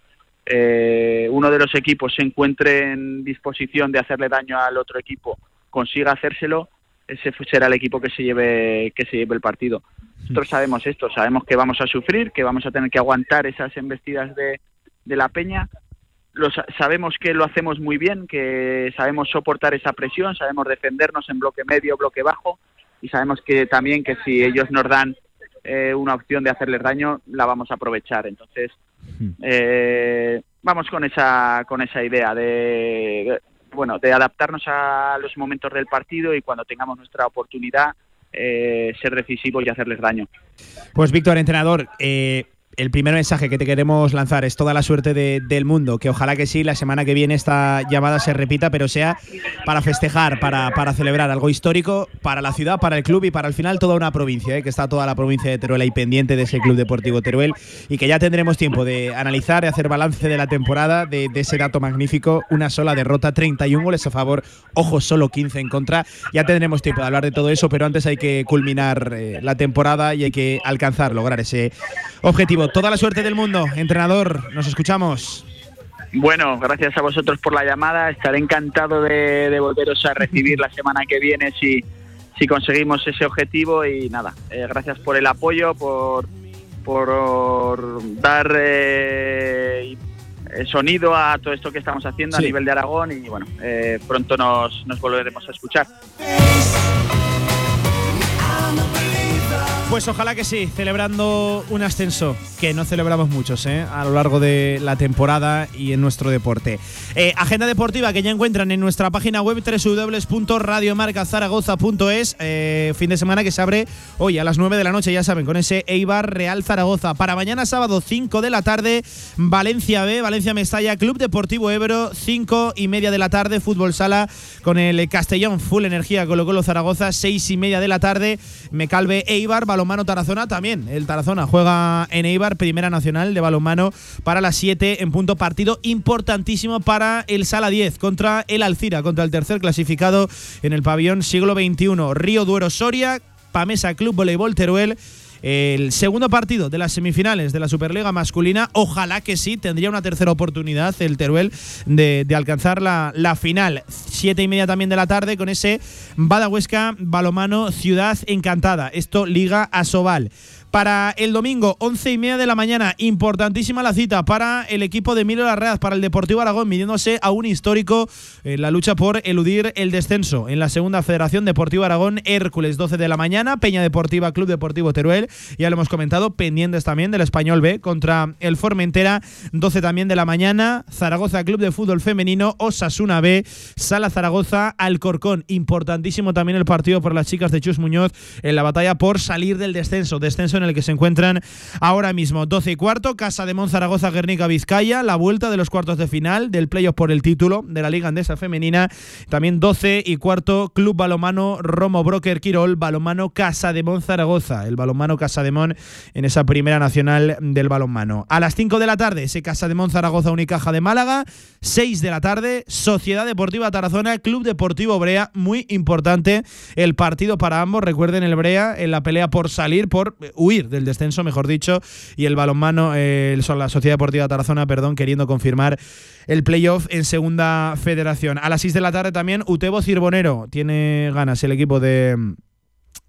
uno de los equipos se encuentre en disposición de hacerle daño al otro equipo consiga hacérselo, ese será el equipo que se lleve que se lleve el partido. Nosotros sabemos esto, sabemos que vamos a sufrir, que vamos a tener que aguantar esas embestidas de, de la peña. Lo, sabemos que lo hacemos muy bien, que sabemos soportar esa presión, sabemos defendernos en bloque medio, bloque bajo y sabemos que también que si ellos nos dan eh, una opción de hacerles daño, la vamos a aprovechar. Entonces, eh, vamos con esa con esa idea de, bueno, de adaptarnos a los momentos del partido y cuando tengamos nuestra oportunidad, eh, ser decisivos y hacerles daño. Pues Víctor, entrenador, eh, el primer mensaje que te queremos lanzar es toda la suerte del mundo, que ojalá que sí, la semana que viene esta llamada se repita, pero sea para festejar, para, para celebrar algo histórico para la ciudad, para el club y para al final toda una provincia, ¿eh? que está toda la provincia de Teruel ahí pendiente de ese Club Deportivo Teruel y que ya tendremos tiempo de analizar, de hacer balance de la temporada, de, ese dato magnífico, una sola derrota, 31 goles a favor, ojo, solo 15 en contra. Ya tendremos tiempo de hablar de todo eso, pero antes hay que culminar eh, la temporada y hay que alcanzar, lograr ese objetivo. Toda la suerte del mundo, entrenador, nos escuchamos. Bueno, gracias a vosotros por la llamada. Estaré encantado de, volveros a recibir la semana que viene si, si conseguimos ese objetivo. Y nada, eh, gracias por el apoyo, por, por dar eh, sonido a todo esto que estamos haciendo a nivel de Aragón. Y bueno, eh, pronto nos, nos volveremos a escuchar. Pues ojalá que sí, celebrando un ascenso, que no celebramos muchos ¿eh? a lo largo de la temporada y en nuestro deporte. Eh, agenda deportiva que ya encuentran en nuestra página web www.radiomarcazaragoza.es. Eh, fin de semana que se abre hoy a las 9 de la noche, ya saben, con ese Eibar Real Zaragoza. Para mañana sábado 5 de la tarde, Valencia B, Valencia Mestalla, Club Deportivo Ebro, 5 y media de la tarde, Fútbol Sala con el Castellón Full Energía Colo Colo Zaragoza, 6 y media de la tarde, Mecalve Eibar, balonmano Tarazona también. El Tarazona juega en Eibar, primera nacional de balonmano para las 7 en punto partido importantísimo para el Sala 10 contra el Alcira, contra el tercer clasificado en el pabellón siglo XXI. Río Duero Soria, Pamesa Club Voleibol Teruel el segundo partido de las semifinales de la Superliga masculina. Ojalá que sí, tendría una tercera oportunidad el Teruel de, alcanzar la, la, final. Siete y media también de la tarde con ese Badahuesca Balomano Ciudad Encantada. Esto liga a Sobal para el domingo, once y media de la mañana. Importantísima la cita para el equipo de Emilio Larreaz, para el Deportivo Aragón, midiéndose a un histórico en la lucha por eludir el descenso en la segunda Federación Deportiva Aragón, Hércules, 12 de la mañana, Peña Deportiva, Club Deportivo Teruel, ya lo hemos comentado, pendientes también del Español B contra el Formentera, 12 también de la mañana, Zaragoza Club de Fútbol Femenino, Osasuna B, Sala Zaragoza, Alcorcón, importantísimo también el partido por las chicas de Chus Muñoz en la batalla por salir del descenso, descenso en el que se encuentran ahora mismo. 12 y cuarto, Casa de Monzaragoza, Guernica, Vizcaya, la vuelta de los cuartos de final del playoff por el título de la Liga Andesa Femenina. También 12 y cuarto, Club Balomano Romo Broker Quirol, Balomano Casa de Monzaragoza, el Balomano Casa de Mon en esa primera nacional del balonmano. A las 5 de la tarde, ese Casa de Monzaragoza Unicaja de Málaga. 6 de la tarde, Sociedad Deportiva Tarazona, Club Deportivo Brea, muy importante el partido para ambos. Recuerden el Brea en la pelea por salir, por huir del descenso, mejor dicho, y el balonmano, eh, la Sociedad Deportiva Tarazona, perdón, queriendo confirmar el playoff en Segunda Federación. A las 6 de la tarde también, Utebo Cirbonero tiene ganas el equipo de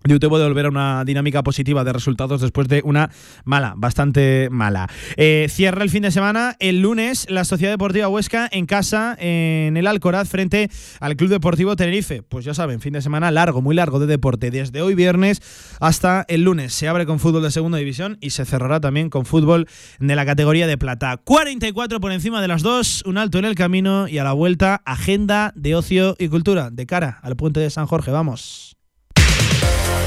de Utebo de volver a una dinámica positiva de resultados después de una mala, bastante mala. Eh, cierra el fin de semana el lunes la Sociedad Deportiva Huesca en casa en el Alcoraz frente al Club Deportivo Tenerife. Pues ya saben, fin de semana largo, muy largo de deporte, desde hoy viernes hasta el lunes. Se abre con fútbol de segunda división y se cerrará también con fútbol de la categoría de plata. 44 por encima de las dos, un alto en el camino y a la vuelta agenda de ocio y cultura de cara al puente de San Jorge. Vamos.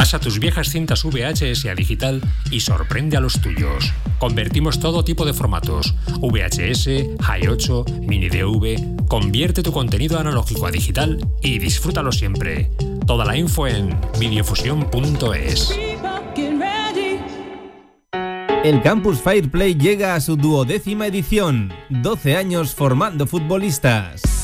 Pasa tus viejas cintas VHS a digital y sorprende a los tuyos. Convertimos todo tipo de formatos: VHS, Hi8, Mini DV. Convierte tu contenido analógico a digital y disfrútalo siempre. Toda la info en videofusión.es. El Campus Fireplay llega a su duodécima edición, 12 años formando futbolistas.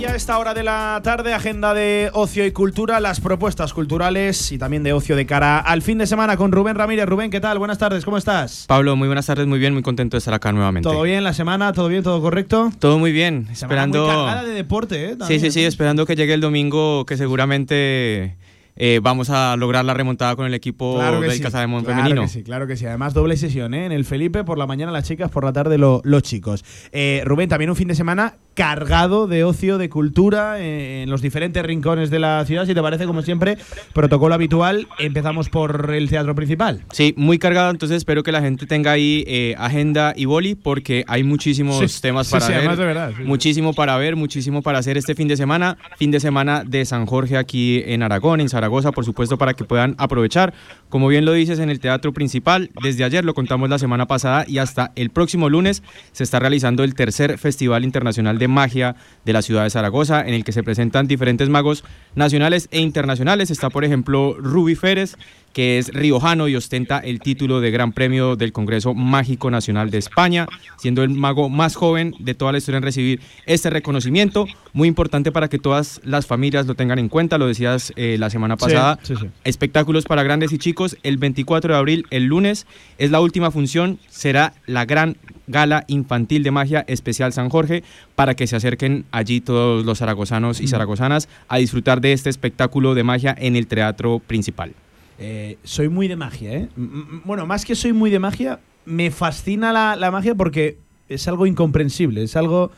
Y a esta hora de la tarde, agenda de ocio y cultura, las propuestas culturales y también de ocio de cara al fin de semana con Rubén Ramírez. Rubén, ¿qué tal? Buenas tardes, ¿cómo estás? Pablo, muy buenas tardes, muy bien, muy contento de estar acá nuevamente. ¿Todo bien la semana? ¿Todo bien? ¿Todo correcto? Todo muy bien, Semana esperando. Muy cargada de deporte, ¿eh? sí, También, sí, sí, esperando que llegue el domingo, que seguramente eh, vamos a lograr la remontada con el equipo Claro del sí, Casademont claro femenino. que sí, claro que sí. Además, doble sesión, ¿eh? En el Felipe, por la mañana las chicas, por la tarde lo- los chicos. Eh, Rubén, también un fin de semana cargado de ocio, de cultura, eh, en los diferentes rincones de la ciudad. Si te parece, como siempre, protocolo habitual. Empezamos por el teatro principal. Sí, muy cargado, entonces espero que la gente tenga ahí eh, agenda y boli porque hay muchísimos Sí, temas sí, para sí, ver. además de verdad, sí, muchísimo para ver, muchísimo para hacer este fin de semana. Fin de semana de San Jorge aquí en Aragón, en Zaragoza, por supuesto, para que puedan aprovechar. Como bien lo dices, en el teatro principal, desde ayer lo contamos la semana pasada y hasta el próximo lunes se está realizando el tercer Festival Internacional de Magia de la ciudad de Zaragoza, en el que se presentan diferentes magos nacionales e internacionales. Está, por ejemplo, Ruby Férez, que es riojano y ostenta el título de Gran Premio del Congreso Mágico Nacional de España, siendo el mago más joven de toda la historia en recibir este reconocimiento. Muy importante para que todas las familias lo tengan en cuenta, lo decías eh, la semana Sí, pasada. sí, sí. Espectáculos para grandes y chicos. El 24 de abril, el lunes, es la última función. Será la gran gala infantil de magia especial San Jorge para que se acerquen allí todos los zaragozanos y zaragozanas a disfrutar de este espectáculo de magia en el teatro principal. Eh, soy muy de magia, ¿eh? M- Bueno, más que soy muy de magia, me fascina la, la magia porque es algo incomprensible, es algo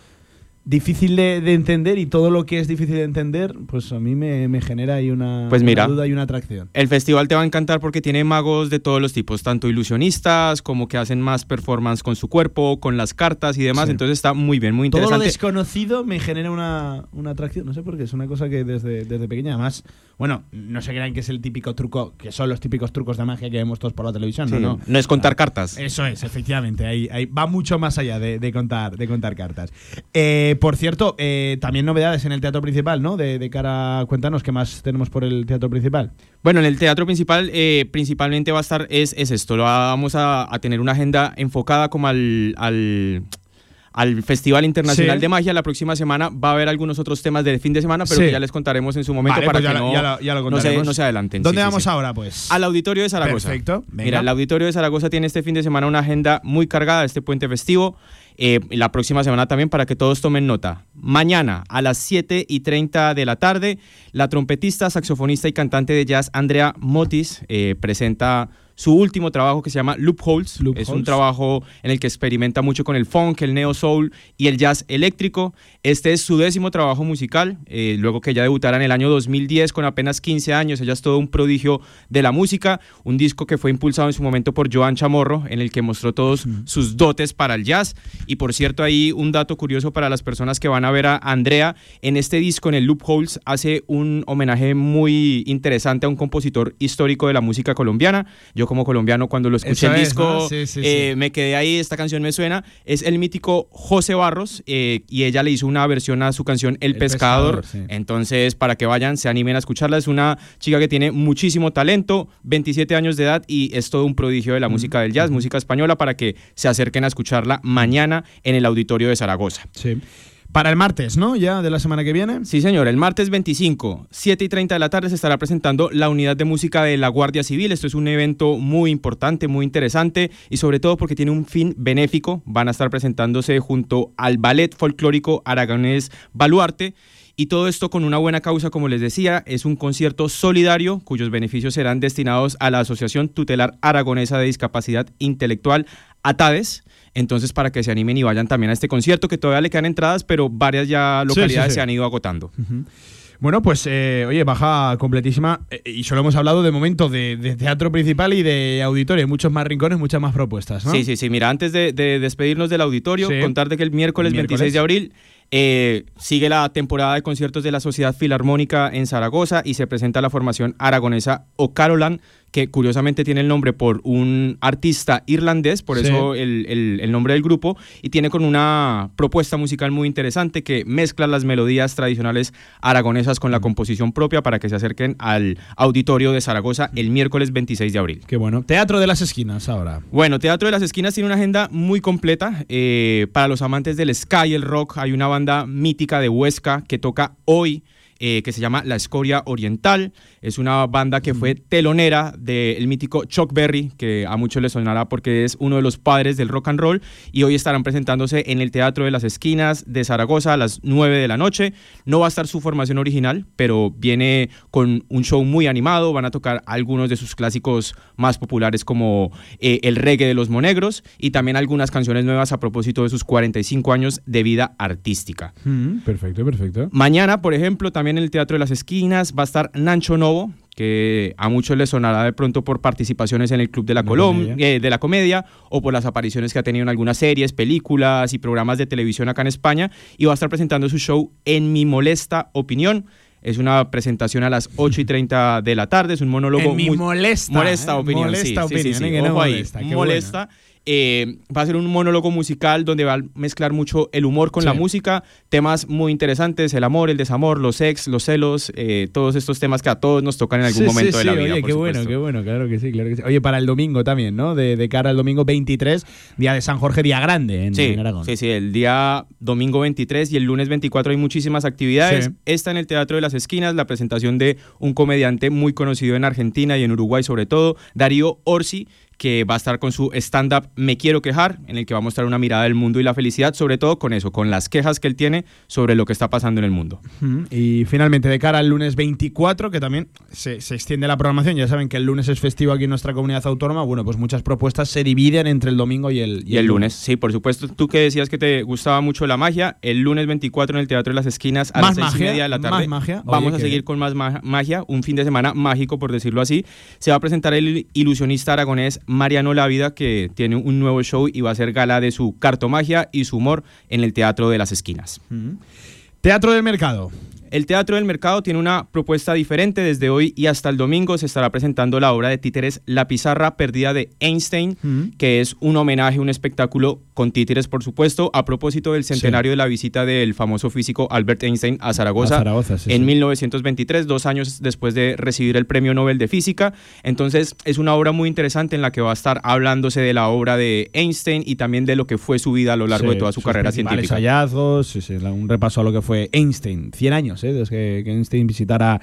difícil de, de entender y todo lo que es difícil de entender, pues a mí me, me genera ahí una, Pues mira. una duda y una atracción. El festival te va a encantar porque tiene magos de todos los tipos, tanto ilusionistas como que hacen más performance con su cuerpo, con las cartas y demás. Sí. Entonces está muy bien, muy Todo lo interesante. desconocido me genera una, una atracción, no sé por qué, es una cosa que desde, desde pequeña, además, bueno, no se crean que es el típico truco, que son los típicos trucos de magia que vemos todos por la televisión, Sí, no, no. es contar cartas. Eso es, efectivamente. Ahí, ahí va mucho más allá de, de contar, de contar cartas. Eh, por cierto, eh, también novedades en el teatro principal, ¿no? De, de cara, cuéntanos qué más tenemos por el teatro principal. Bueno, en el teatro principal eh, principalmente va a estar, es, es esto, lo vamos a, a tener una agenda enfocada como al, al, al Festival Internacional Sí. de Magia. La próxima semana va a haber algunos otros temas del fin de semana, pero Sí. que ya les contaremos en su momento Vale, para pues que no, ya lo- ya lo no, se, no se adelanten. ¿Dónde Sí, vamos ahora, pues? Al Auditorio de Zaragoza. Perfecto, venga. Mira, el Auditorio de Zaragoza tiene este fin de semana una agenda muy cargada este puente festivo. eh, la próxima semana también para que todos tomen nota. Mañana a las 7 y 30 de la tarde, la trompetista, saxofonista y cantante de jazz Andrea Motis eh, presenta su último trabajo que se llama Loopholes. Es un trabajo en el que experimenta mucho con el funk, el neo soul y el jazz eléctrico. Este es su décimo trabajo musical, eh, luego que ella debutara en el año 2010 con apenas 15 años. Ella es todo un prodigio de la música, un disco que fue impulsado en su momento por Joan Chamorro, en el que mostró todos sus dotes para el jazz. Y por cierto, ahí un dato curioso para las personas que van a ver a Andrea, en este disco, en el Loopholes, hace un homenaje muy interesante a un compositor histórico de la música colombiana. Yo como colombiano, cuando lo escuché el es, disco, ¿no? Sí, sí, eh, sí. me quedé ahí, esta canción me suena. Es el mítico José Barros eh, y ella le hizo una versión a su canción El, El Pescador. Pescador, sí. Entonces, para que vayan, se animen a escucharla. Es una chica que tiene muchísimo talento, 27 años de edad y es todo un prodigio de la música del jazz, música española, para que se acerquen a escucharla mañana en el auditorio de Zaragoza. Sí. Para el martes, ¿no? Ya de la semana que viene. Sí, señor. El martes 25, 7 y 30 de la tarde, se estará presentando la unidad de música de la Guardia Civil. Esto es un evento muy importante, muy interesante y sobre todo porque tiene un fin benéfico. Van a estar presentándose junto al Ballet Folclórico Aragonés Baluarte. Y todo esto con una buena causa, como les decía, es un concierto solidario cuyos beneficios serán destinados a la Asociación Tutelar Aragonesa de Discapacidad Intelectual, ATADES. Entonces, para que se animen y vayan también a este concierto, que todavía le quedan entradas, pero varias ya Sí, sí, localidades sí. se han ido agotando. Bueno, pues eh, oye, baja completísima. Eh, y solo hemos hablado de momento de, de teatro principal y de auditorio. Hay muchos más rincones, muchas más propuestas, ¿no? Sí, sí, sí. Mira, antes de, de despedirnos del auditorio, Sí. contarte que el miércoles, El miércoles. 26 de abril eh, sigue la temporada de conciertos de la Sociedad Filarmónica en Zaragoza y se presenta la formación aragonesa O Carolan, que curiosamente tiene el nombre por un artista irlandés, por Sí. eso el, el- el nombre del grupo, y tiene con una propuesta musical muy interesante que mezcla las melodías tradicionales aragonesas con la composición propia para que se acerquen al auditorio de Zaragoza el miércoles 26 de abril. Qué bueno. Teatro de las esquinas ahora. Bueno, Teatro de las Esquinas tiene una agenda muy completa. eh, para los amantes del ska y el rock, hay una banda mítica de Huesca que toca hoy. Eh, que se llama La Escoria Oriental. Es una banda que fue telonera del mítico Chuck Berry, que a muchos les sonará porque es uno de los padres del rock and roll. Y hoy estarán presentándose en el Teatro de las Esquinas de Zaragoza a las 9 de la noche. No va a estar su formación original, pero viene con un show muy animado. Van a tocar algunos de sus clásicos más populares como eh, el reggae de los monegros y también algunas canciones nuevas a propósito de sus 45 años de vida artística. Mm, perfecto, perfecto. Mañana, por ejemplo, también en el Teatro de las Esquinas va a estar Nancho Novo, que a muchos les sonará de pronto por participaciones en el Club de la, Colom- eh, de la Comedia o por las apariciones que ha tenido en algunas series, películas y programas de televisión acá en España. Y va a estar presentando su show En mi molesta opinión. Es una presentación a las 8 y 30 de la tarde. Es un monólogo En mi muy molesta, molesta ¿eh? opinión. Molesta sí, sí, sí, opinión, sí. Que no Ojo ahí, molesta, molesta. Eh, va a ser un monólogo musical donde va a mezclar mucho el humor con la música, temas muy interesantes, el amor, el desamor, los ex, los celos, eh, todos estos temas que a todos nos tocan en algún Sí, momento sí, de la vida. Oye, por qué bueno, qué bueno, claro que sí, claro que sí. Oye, para el domingo también, ¿no? De, de cara al domingo 23, día de San Jorge, día grande en, en Aragón. sí, sí, el día domingo 23 y el lunes 24 hay muchísimas actividades. Está en el Teatro de las Esquinas la presentación de un comediante muy conocido en Argentina y en Uruguay sobre todo, Darío Orsi, que va a estar con su stand-up Me Quiero Quejar, en el que va a mostrar una mirada del mundo y la felicidad, sobre todo con eso, con las quejas que él tiene sobre lo que está pasando en el mundo. Y finalmente, de cara al lunes 24, que también se, se extiende la programación, ya saben que el lunes es festivo aquí en nuestra comunidad autónoma, bueno, pues muchas propuestas se dividen entre el domingo y el, Y el lunes, sí, por supuesto. Tú que decías que te gustaba mucho la magia, el lunes 24 en el Teatro de las Esquinas a Más las seis y magia, media de la más tarde. magia. Vamos Oye, a seguir con más ma- magia, un fin de semana mágico, por decirlo así. Se va a presentar el ilusionista aragonés Mariano Lávida, que tiene un nuevo show y va a ser gala de su cartomagia y su humor en el Teatro de las Esquinas. Teatro del Mercado. El Teatro del Mercado tiene una propuesta diferente. Desde hoy y hasta el domingo se estará presentando la obra de títeres La Pizarra Perdida de Einstein, que es un homenaje, un espectáculo con títeres, por supuesto, a propósito del centenario de la visita del famoso físico Albert Einstein a Zaragoza, A Zaragoza, sí, en sí. 1923, dos años después de recibir el Premio Nobel de Física. Entonces, es una obra muy interesante en la que va a estar hablándose de la obra de Einstein y también de lo que fue su vida a lo largo de toda su carrera científica. hallazgos, un repaso a lo que fue Einstein. 100 años, ¿eh? Desde que, que Einstein visitara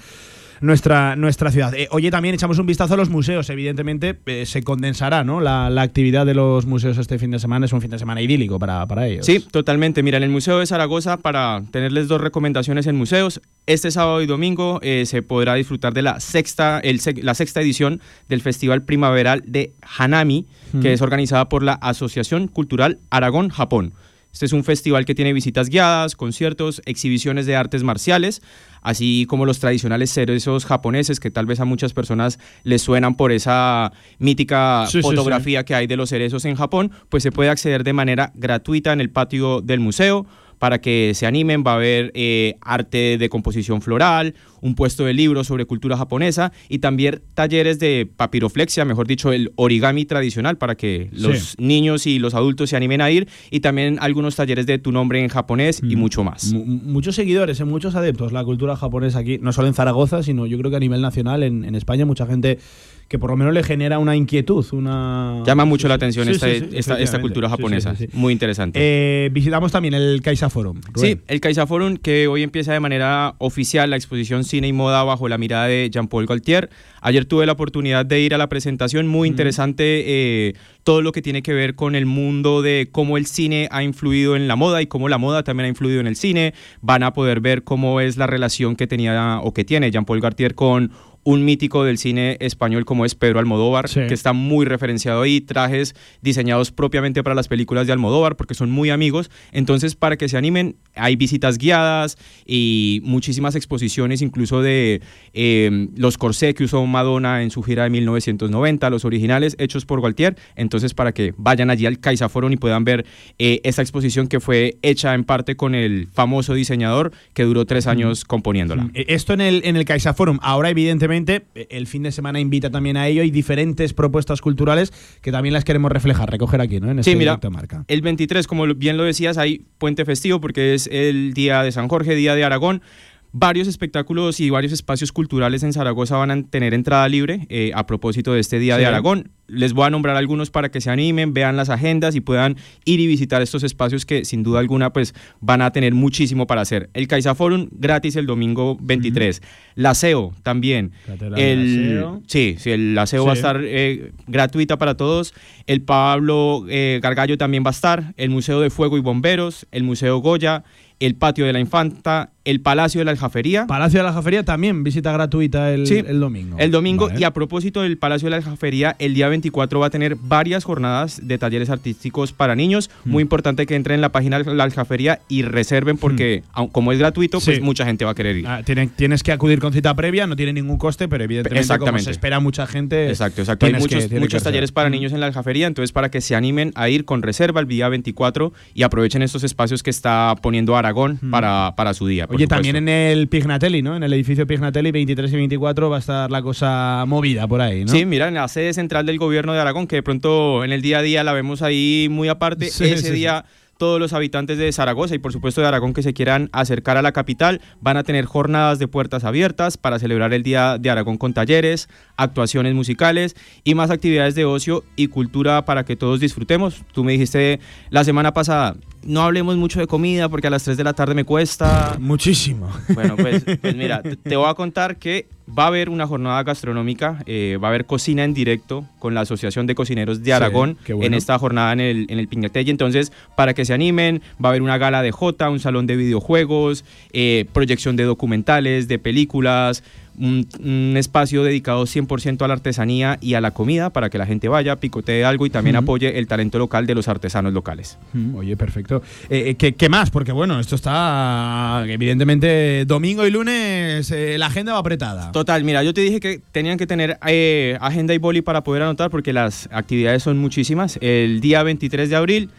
nuestra, nuestra ciudad. Eh, oye, también echamos un vistazo a los museos. Evidentemente, eh, se condensará ¿no? la, la actividad de los museos este fin de semana. Es un fin de semana idílico para, para ellos. Sí, totalmente. Mira, en el Museo de Zaragoza, para tenerles dos recomendaciones en museos, este sábado y domingo eh, se podrá disfrutar de la sexta, el la sexta edición del Festival Primaveral de Hanami, Mm. que es organizada por la Asociación Cultural Aragón-Japón. Este es un festival que tiene visitas guiadas, conciertos, exhibiciones de artes marciales, así como los tradicionales cerezos japoneses que tal vez a muchas personas les suenan por esa mítica Sí, sí, sí. fotografía que hay de los cerezos en Japón, pues se puede acceder de manera gratuita en el patio del museo para que se animen. Va a haber eh, arte de composición floral, un puesto de libros sobre cultura japonesa y también talleres de papiroflexia, mejor dicho, el origami tradicional para que los Sí. niños y los adultos se animen a ir y también algunos talleres de tu nombre en japonés y mucho más. Mu- muchos seguidores, eh, muchos adeptos, la cultura japonesa aquí, no solo en Zaragoza, sino yo creo que a nivel nacional, en, en España, mucha gente que por lo menos le genera una inquietud, una... Llama mucho la atención Sí, esta, sí, sí, esta- esta efectivamente. cultura japonesa, muy interesante. Eh, visitamos también el Caixa Forum. Rubén. Sí, el Caixa Forum que hoy empieza de manera oficial la exposición Cine y Moda bajo la mirada de Jean-Paul Gaultier. Ayer tuve la oportunidad de ir a la presentación, muy interesante eh, todo lo que tiene que ver con el mundo de cómo el cine ha influido en la moda y cómo la moda también ha influido en el cine. Van a poder ver cómo es la relación que tenía o que tiene Jean-Paul Gaultier con un mítico del cine español como es Pedro Almodóvar, Sí. que está muy referenciado ahí, trajes diseñados propiamente para las películas de Almodóvar, porque son muy amigos. Entonces, para que se animen, hay visitas guiadas y muchísimas exposiciones, incluso de eh, los corsés que usó Madonna en su gira de 1990, los originales hechos por Gualtier. Entonces, para que vayan allí al Caixa Forum y puedan ver eh, esta exposición que fue hecha en parte con el famoso diseñador que duró tres años componiéndola. Eh, Esto en el, en el Caixa Forum. Ahora, evidentemente, evidentemente el fin de semana invita también a ello y diferentes propuestas culturales que también las queremos reflejar, recoger aquí, ¿no? En este Sí, mira, marca. el 23, como bien lo decías, hay puente festivo porque es el día de San Jorge, día de Aragón. Varios espectáculos y varios espacios culturales en Zaragoza van a tener entrada libre eh, a propósito de este día Sí. de Aragón. Les voy a nombrar algunos para que se animen, vean las agendas y puedan ir y visitar estos espacios que sin duda alguna pues van a tener muchísimo para hacer. El Caixa Forum gratis el domingo 23. La SEO también. Catedral El, Aseo. sí, sí, el aseo va a estar eh, gratuita para todos. El Pablo eh, Gargallo también va a estar. El Museo de Fuego y Bomberos, el Museo Goya, el Patio de la Infanta, el Palacio de la Aljafería. Palacio de la Jafería también, visita gratuita el, Sí, el domingo. El domingo, Vale. y a propósito del Palacio de la Aljafería, el día 24 va a tener varias jornadas de talleres artísticos para niños. Mm. Muy importante que entren en la página de la Aljafería y reserven porque, aun- como es gratuito, pues Sí. mucha gente va a querer ir. Ah, tiene- tienes que acudir con cita previa, no tiene ningún coste, pero evidentemente como Exactamente. se espera mucha gente. Exacto, exacto. Hay tienes que- muchos, que muchos ser. talleres para niños en la aljafería, entonces para que se animen a ir con reserva el día 24 y aprovechen estos espacios que está poniendo Aragón para, para su día. por Oye, supuesto. también en el Pignatelli, ¿no? En el edificio Pignatelli, 23 y 24 va a estar la cosa movida por ahí, ¿no? Sí, mira, en la sede central del gobierno de Aragón, que de pronto en el día a día la vemos ahí muy aparte, Sí, ese sí, día todos los habitantes de Zaragoza y por supuesto de Aragón que se quieran acercar a la capital van a tener jornadas de puertas abiertas para celebrar el Día de Aragón con talleres, actuaciones musicales y más actividades de ocio y cultura para que todos disfrutemos. Tú me dijiste la semana pasada, no hablemos mucho de comida porque a las 3 de la tarde me cuesta. Muchísimo. Bueno, pues, pues mira, te- voy a contar que va a haber una jornada gastronómica, eh, va a haber cocina en directo con la Asociación de Cocineros de Sí, Aragón qué bueno. en esta jornada en el, en el Pignatelli. Entonces, para que se animen, va a haber una gala de Jota, un salón de videojuegos, eh, proyección de documentales, de películas, un, un espacio dedicado 100% a la artesanía y a la comida para que la gente vaya, picotee algo y también Ujú. apoye el talento local de los artesanos locales. Mm, Oye, perfecto. Eh, eh, ¿qué, qué más? Porque bueno, esto está evidentemente domingo y lunes eh, la agenda va apretada. Total, mira, yo te dije que tenían que tener eh, agenda y boli para poder anotar porque las actividades son muchísimas. El día 23 de abril,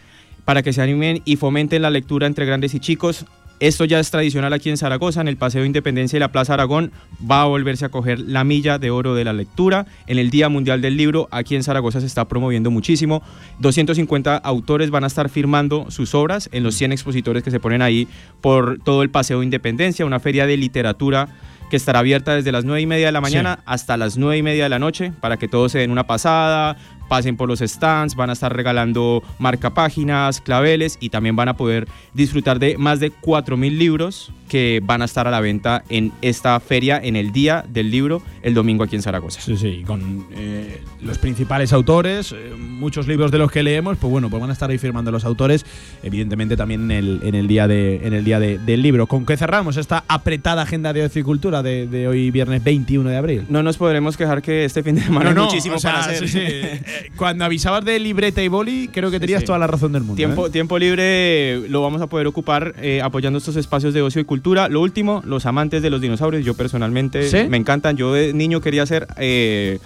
para que se animen y fomenten la lectura entre grandes y chicos. Esto ya es tradicional aquí en Zaragoza, en el Paseo de Independencia y la Plaza Aragón. Va a volverse a coger la milla de oro de la lectura. En el Día Mundial del Libro, aquí en Zaragoza se está promoviendo muchísimo. 250 autores van a estar firmando sus obras en los 100 expositores que se ponen ahí por todo el Paseo de Independencia, una feria de literatura que estará abierta desde las 9 y media de la mañana hasta las 9 y media de la noche para que todos se den una pasada, pasen por los stands, van a estar regalando marcapáginas, claveles y también van a poder disfrutar de más de 4.000 libros que van a estar a la venta en esta feria en el día del libro el domingo aquí en Zaragoza. Sí, sí, con eh, los principales autores, eh, muchos libros de los que leemos, pues bueno, pues van a estar ahí firmando los autores, evidentemente también en el, en el día, de, en el día de- del libro. ¿Con qué cerramos esta apretada agenda de ocio y cultura de, de hoy viernes 21 de abril? No nos podremos quejar que este fin de semana hay muchísimo o sea, para hacer. sí, sí. Eh, Cuando avisabas de libreta y boli, creo que tenías sí. toda la razón del mundo. Tiempo, ¿eh? tiempo libre lo vamos a poder ocupar eh, apoyando estos espacios de ocio y cultura. Lo último, los amantes de los dinosaurios, yo personalmente ¿Sí? me encantan. Yo de niño quería ser eh,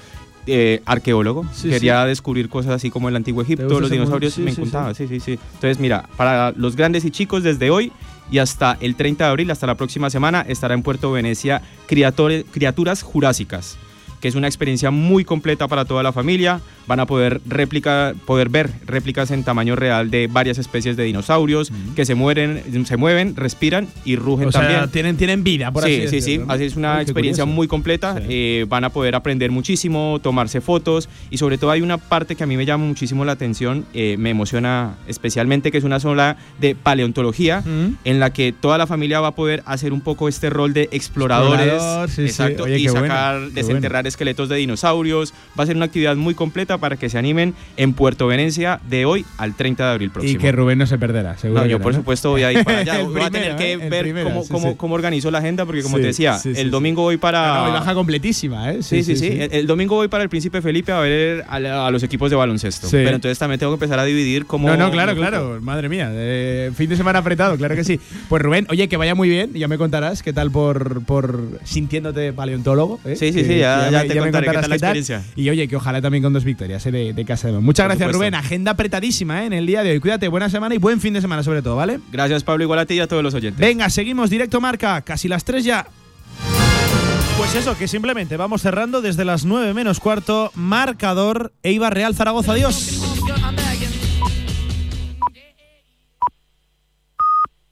eh, arqueólogo, Sí, quería descubrir cosas así como el antiguo Egipto, los dinosaurios, Sí, me sí, encantaba, sí. sí, sí, Entonces, mira, para los grandes y chicos desde hoy y hasta el 30 de abril, hasta la próxima semana, estará en Puerto Venecia Criaturas Jurásicas que es una experiencia muy completa para toda la familia. Van a poder, réplica, poder ver réplicas en tamaño real de varias especies de dinosaurios que se, mueren, se mueven, respiran y rugen O sea, también. tienen, tienen vida, por sí, así sí, sí, decirlo, ¿no? así es una Ay, experiencia curioso. muy completa. eh, van a poder aprender muchísimo, tomarse fotos y sobre todo hay una parte que a mí me llama muchísimo la atención, eh, me emociona especialmente, que es una zona de paleontología en la que toda la familia va a poder hacer un poco este rol de exploradores, Explorador, sí, sí. exacto, Oye, y bueno, sacar, qué desenterrar esqueletos de dinosaurios. Va a ser una actividad muy completa para que se animen en Puerto Venecia de hoy al 30 de abril próximo. Y que Rubén no se perderá, seguro. No, que yo por ¿no? supuesto voy a ir para allá. Voy a tener que ¿eh? El ver primero, cómo, sí, cómo, sí. cómo organizo la agenda, porque como Sí, te decía, el domingo voy para... Y baja completísima, ¿eh? Sí, sí, sí. El, el domingo voy para el Príncipe Felipe a ver a, la- a los equipos de baloncesto. Sí. Pero entonces también tengo que empezar a dividir cómo... No, no, claro, claro, madre mía. eh, fin de semana apretado, claro que sí. Pues Rubén, oye, que vaya muy bien, ya me contarás qué tal por, por sintiéndote paleontólogo. ¿eh? Sí, sí, Que- sí, ya- que ya me- te me contaré qué contarás tal la experiencia. Y oye, que ojalá también con dos victorias ¿eh? de, de Casa de. Muchas Por gracias, supuesto. Rubén. Agenda apretadísima ¿eh? en el día de hoy. Cuídate, buena semana y buen fin de semana sobre todo, ¿vale? Gracias, Pablo, igual a ti y a todos los oyentes. Venga, seguimos directo marca, casi las tres ya. Pues eso, que simplemente vamos cerrando desde las 9 menos cuarto. Marcador Eibar Real Zaragoza. Adiós.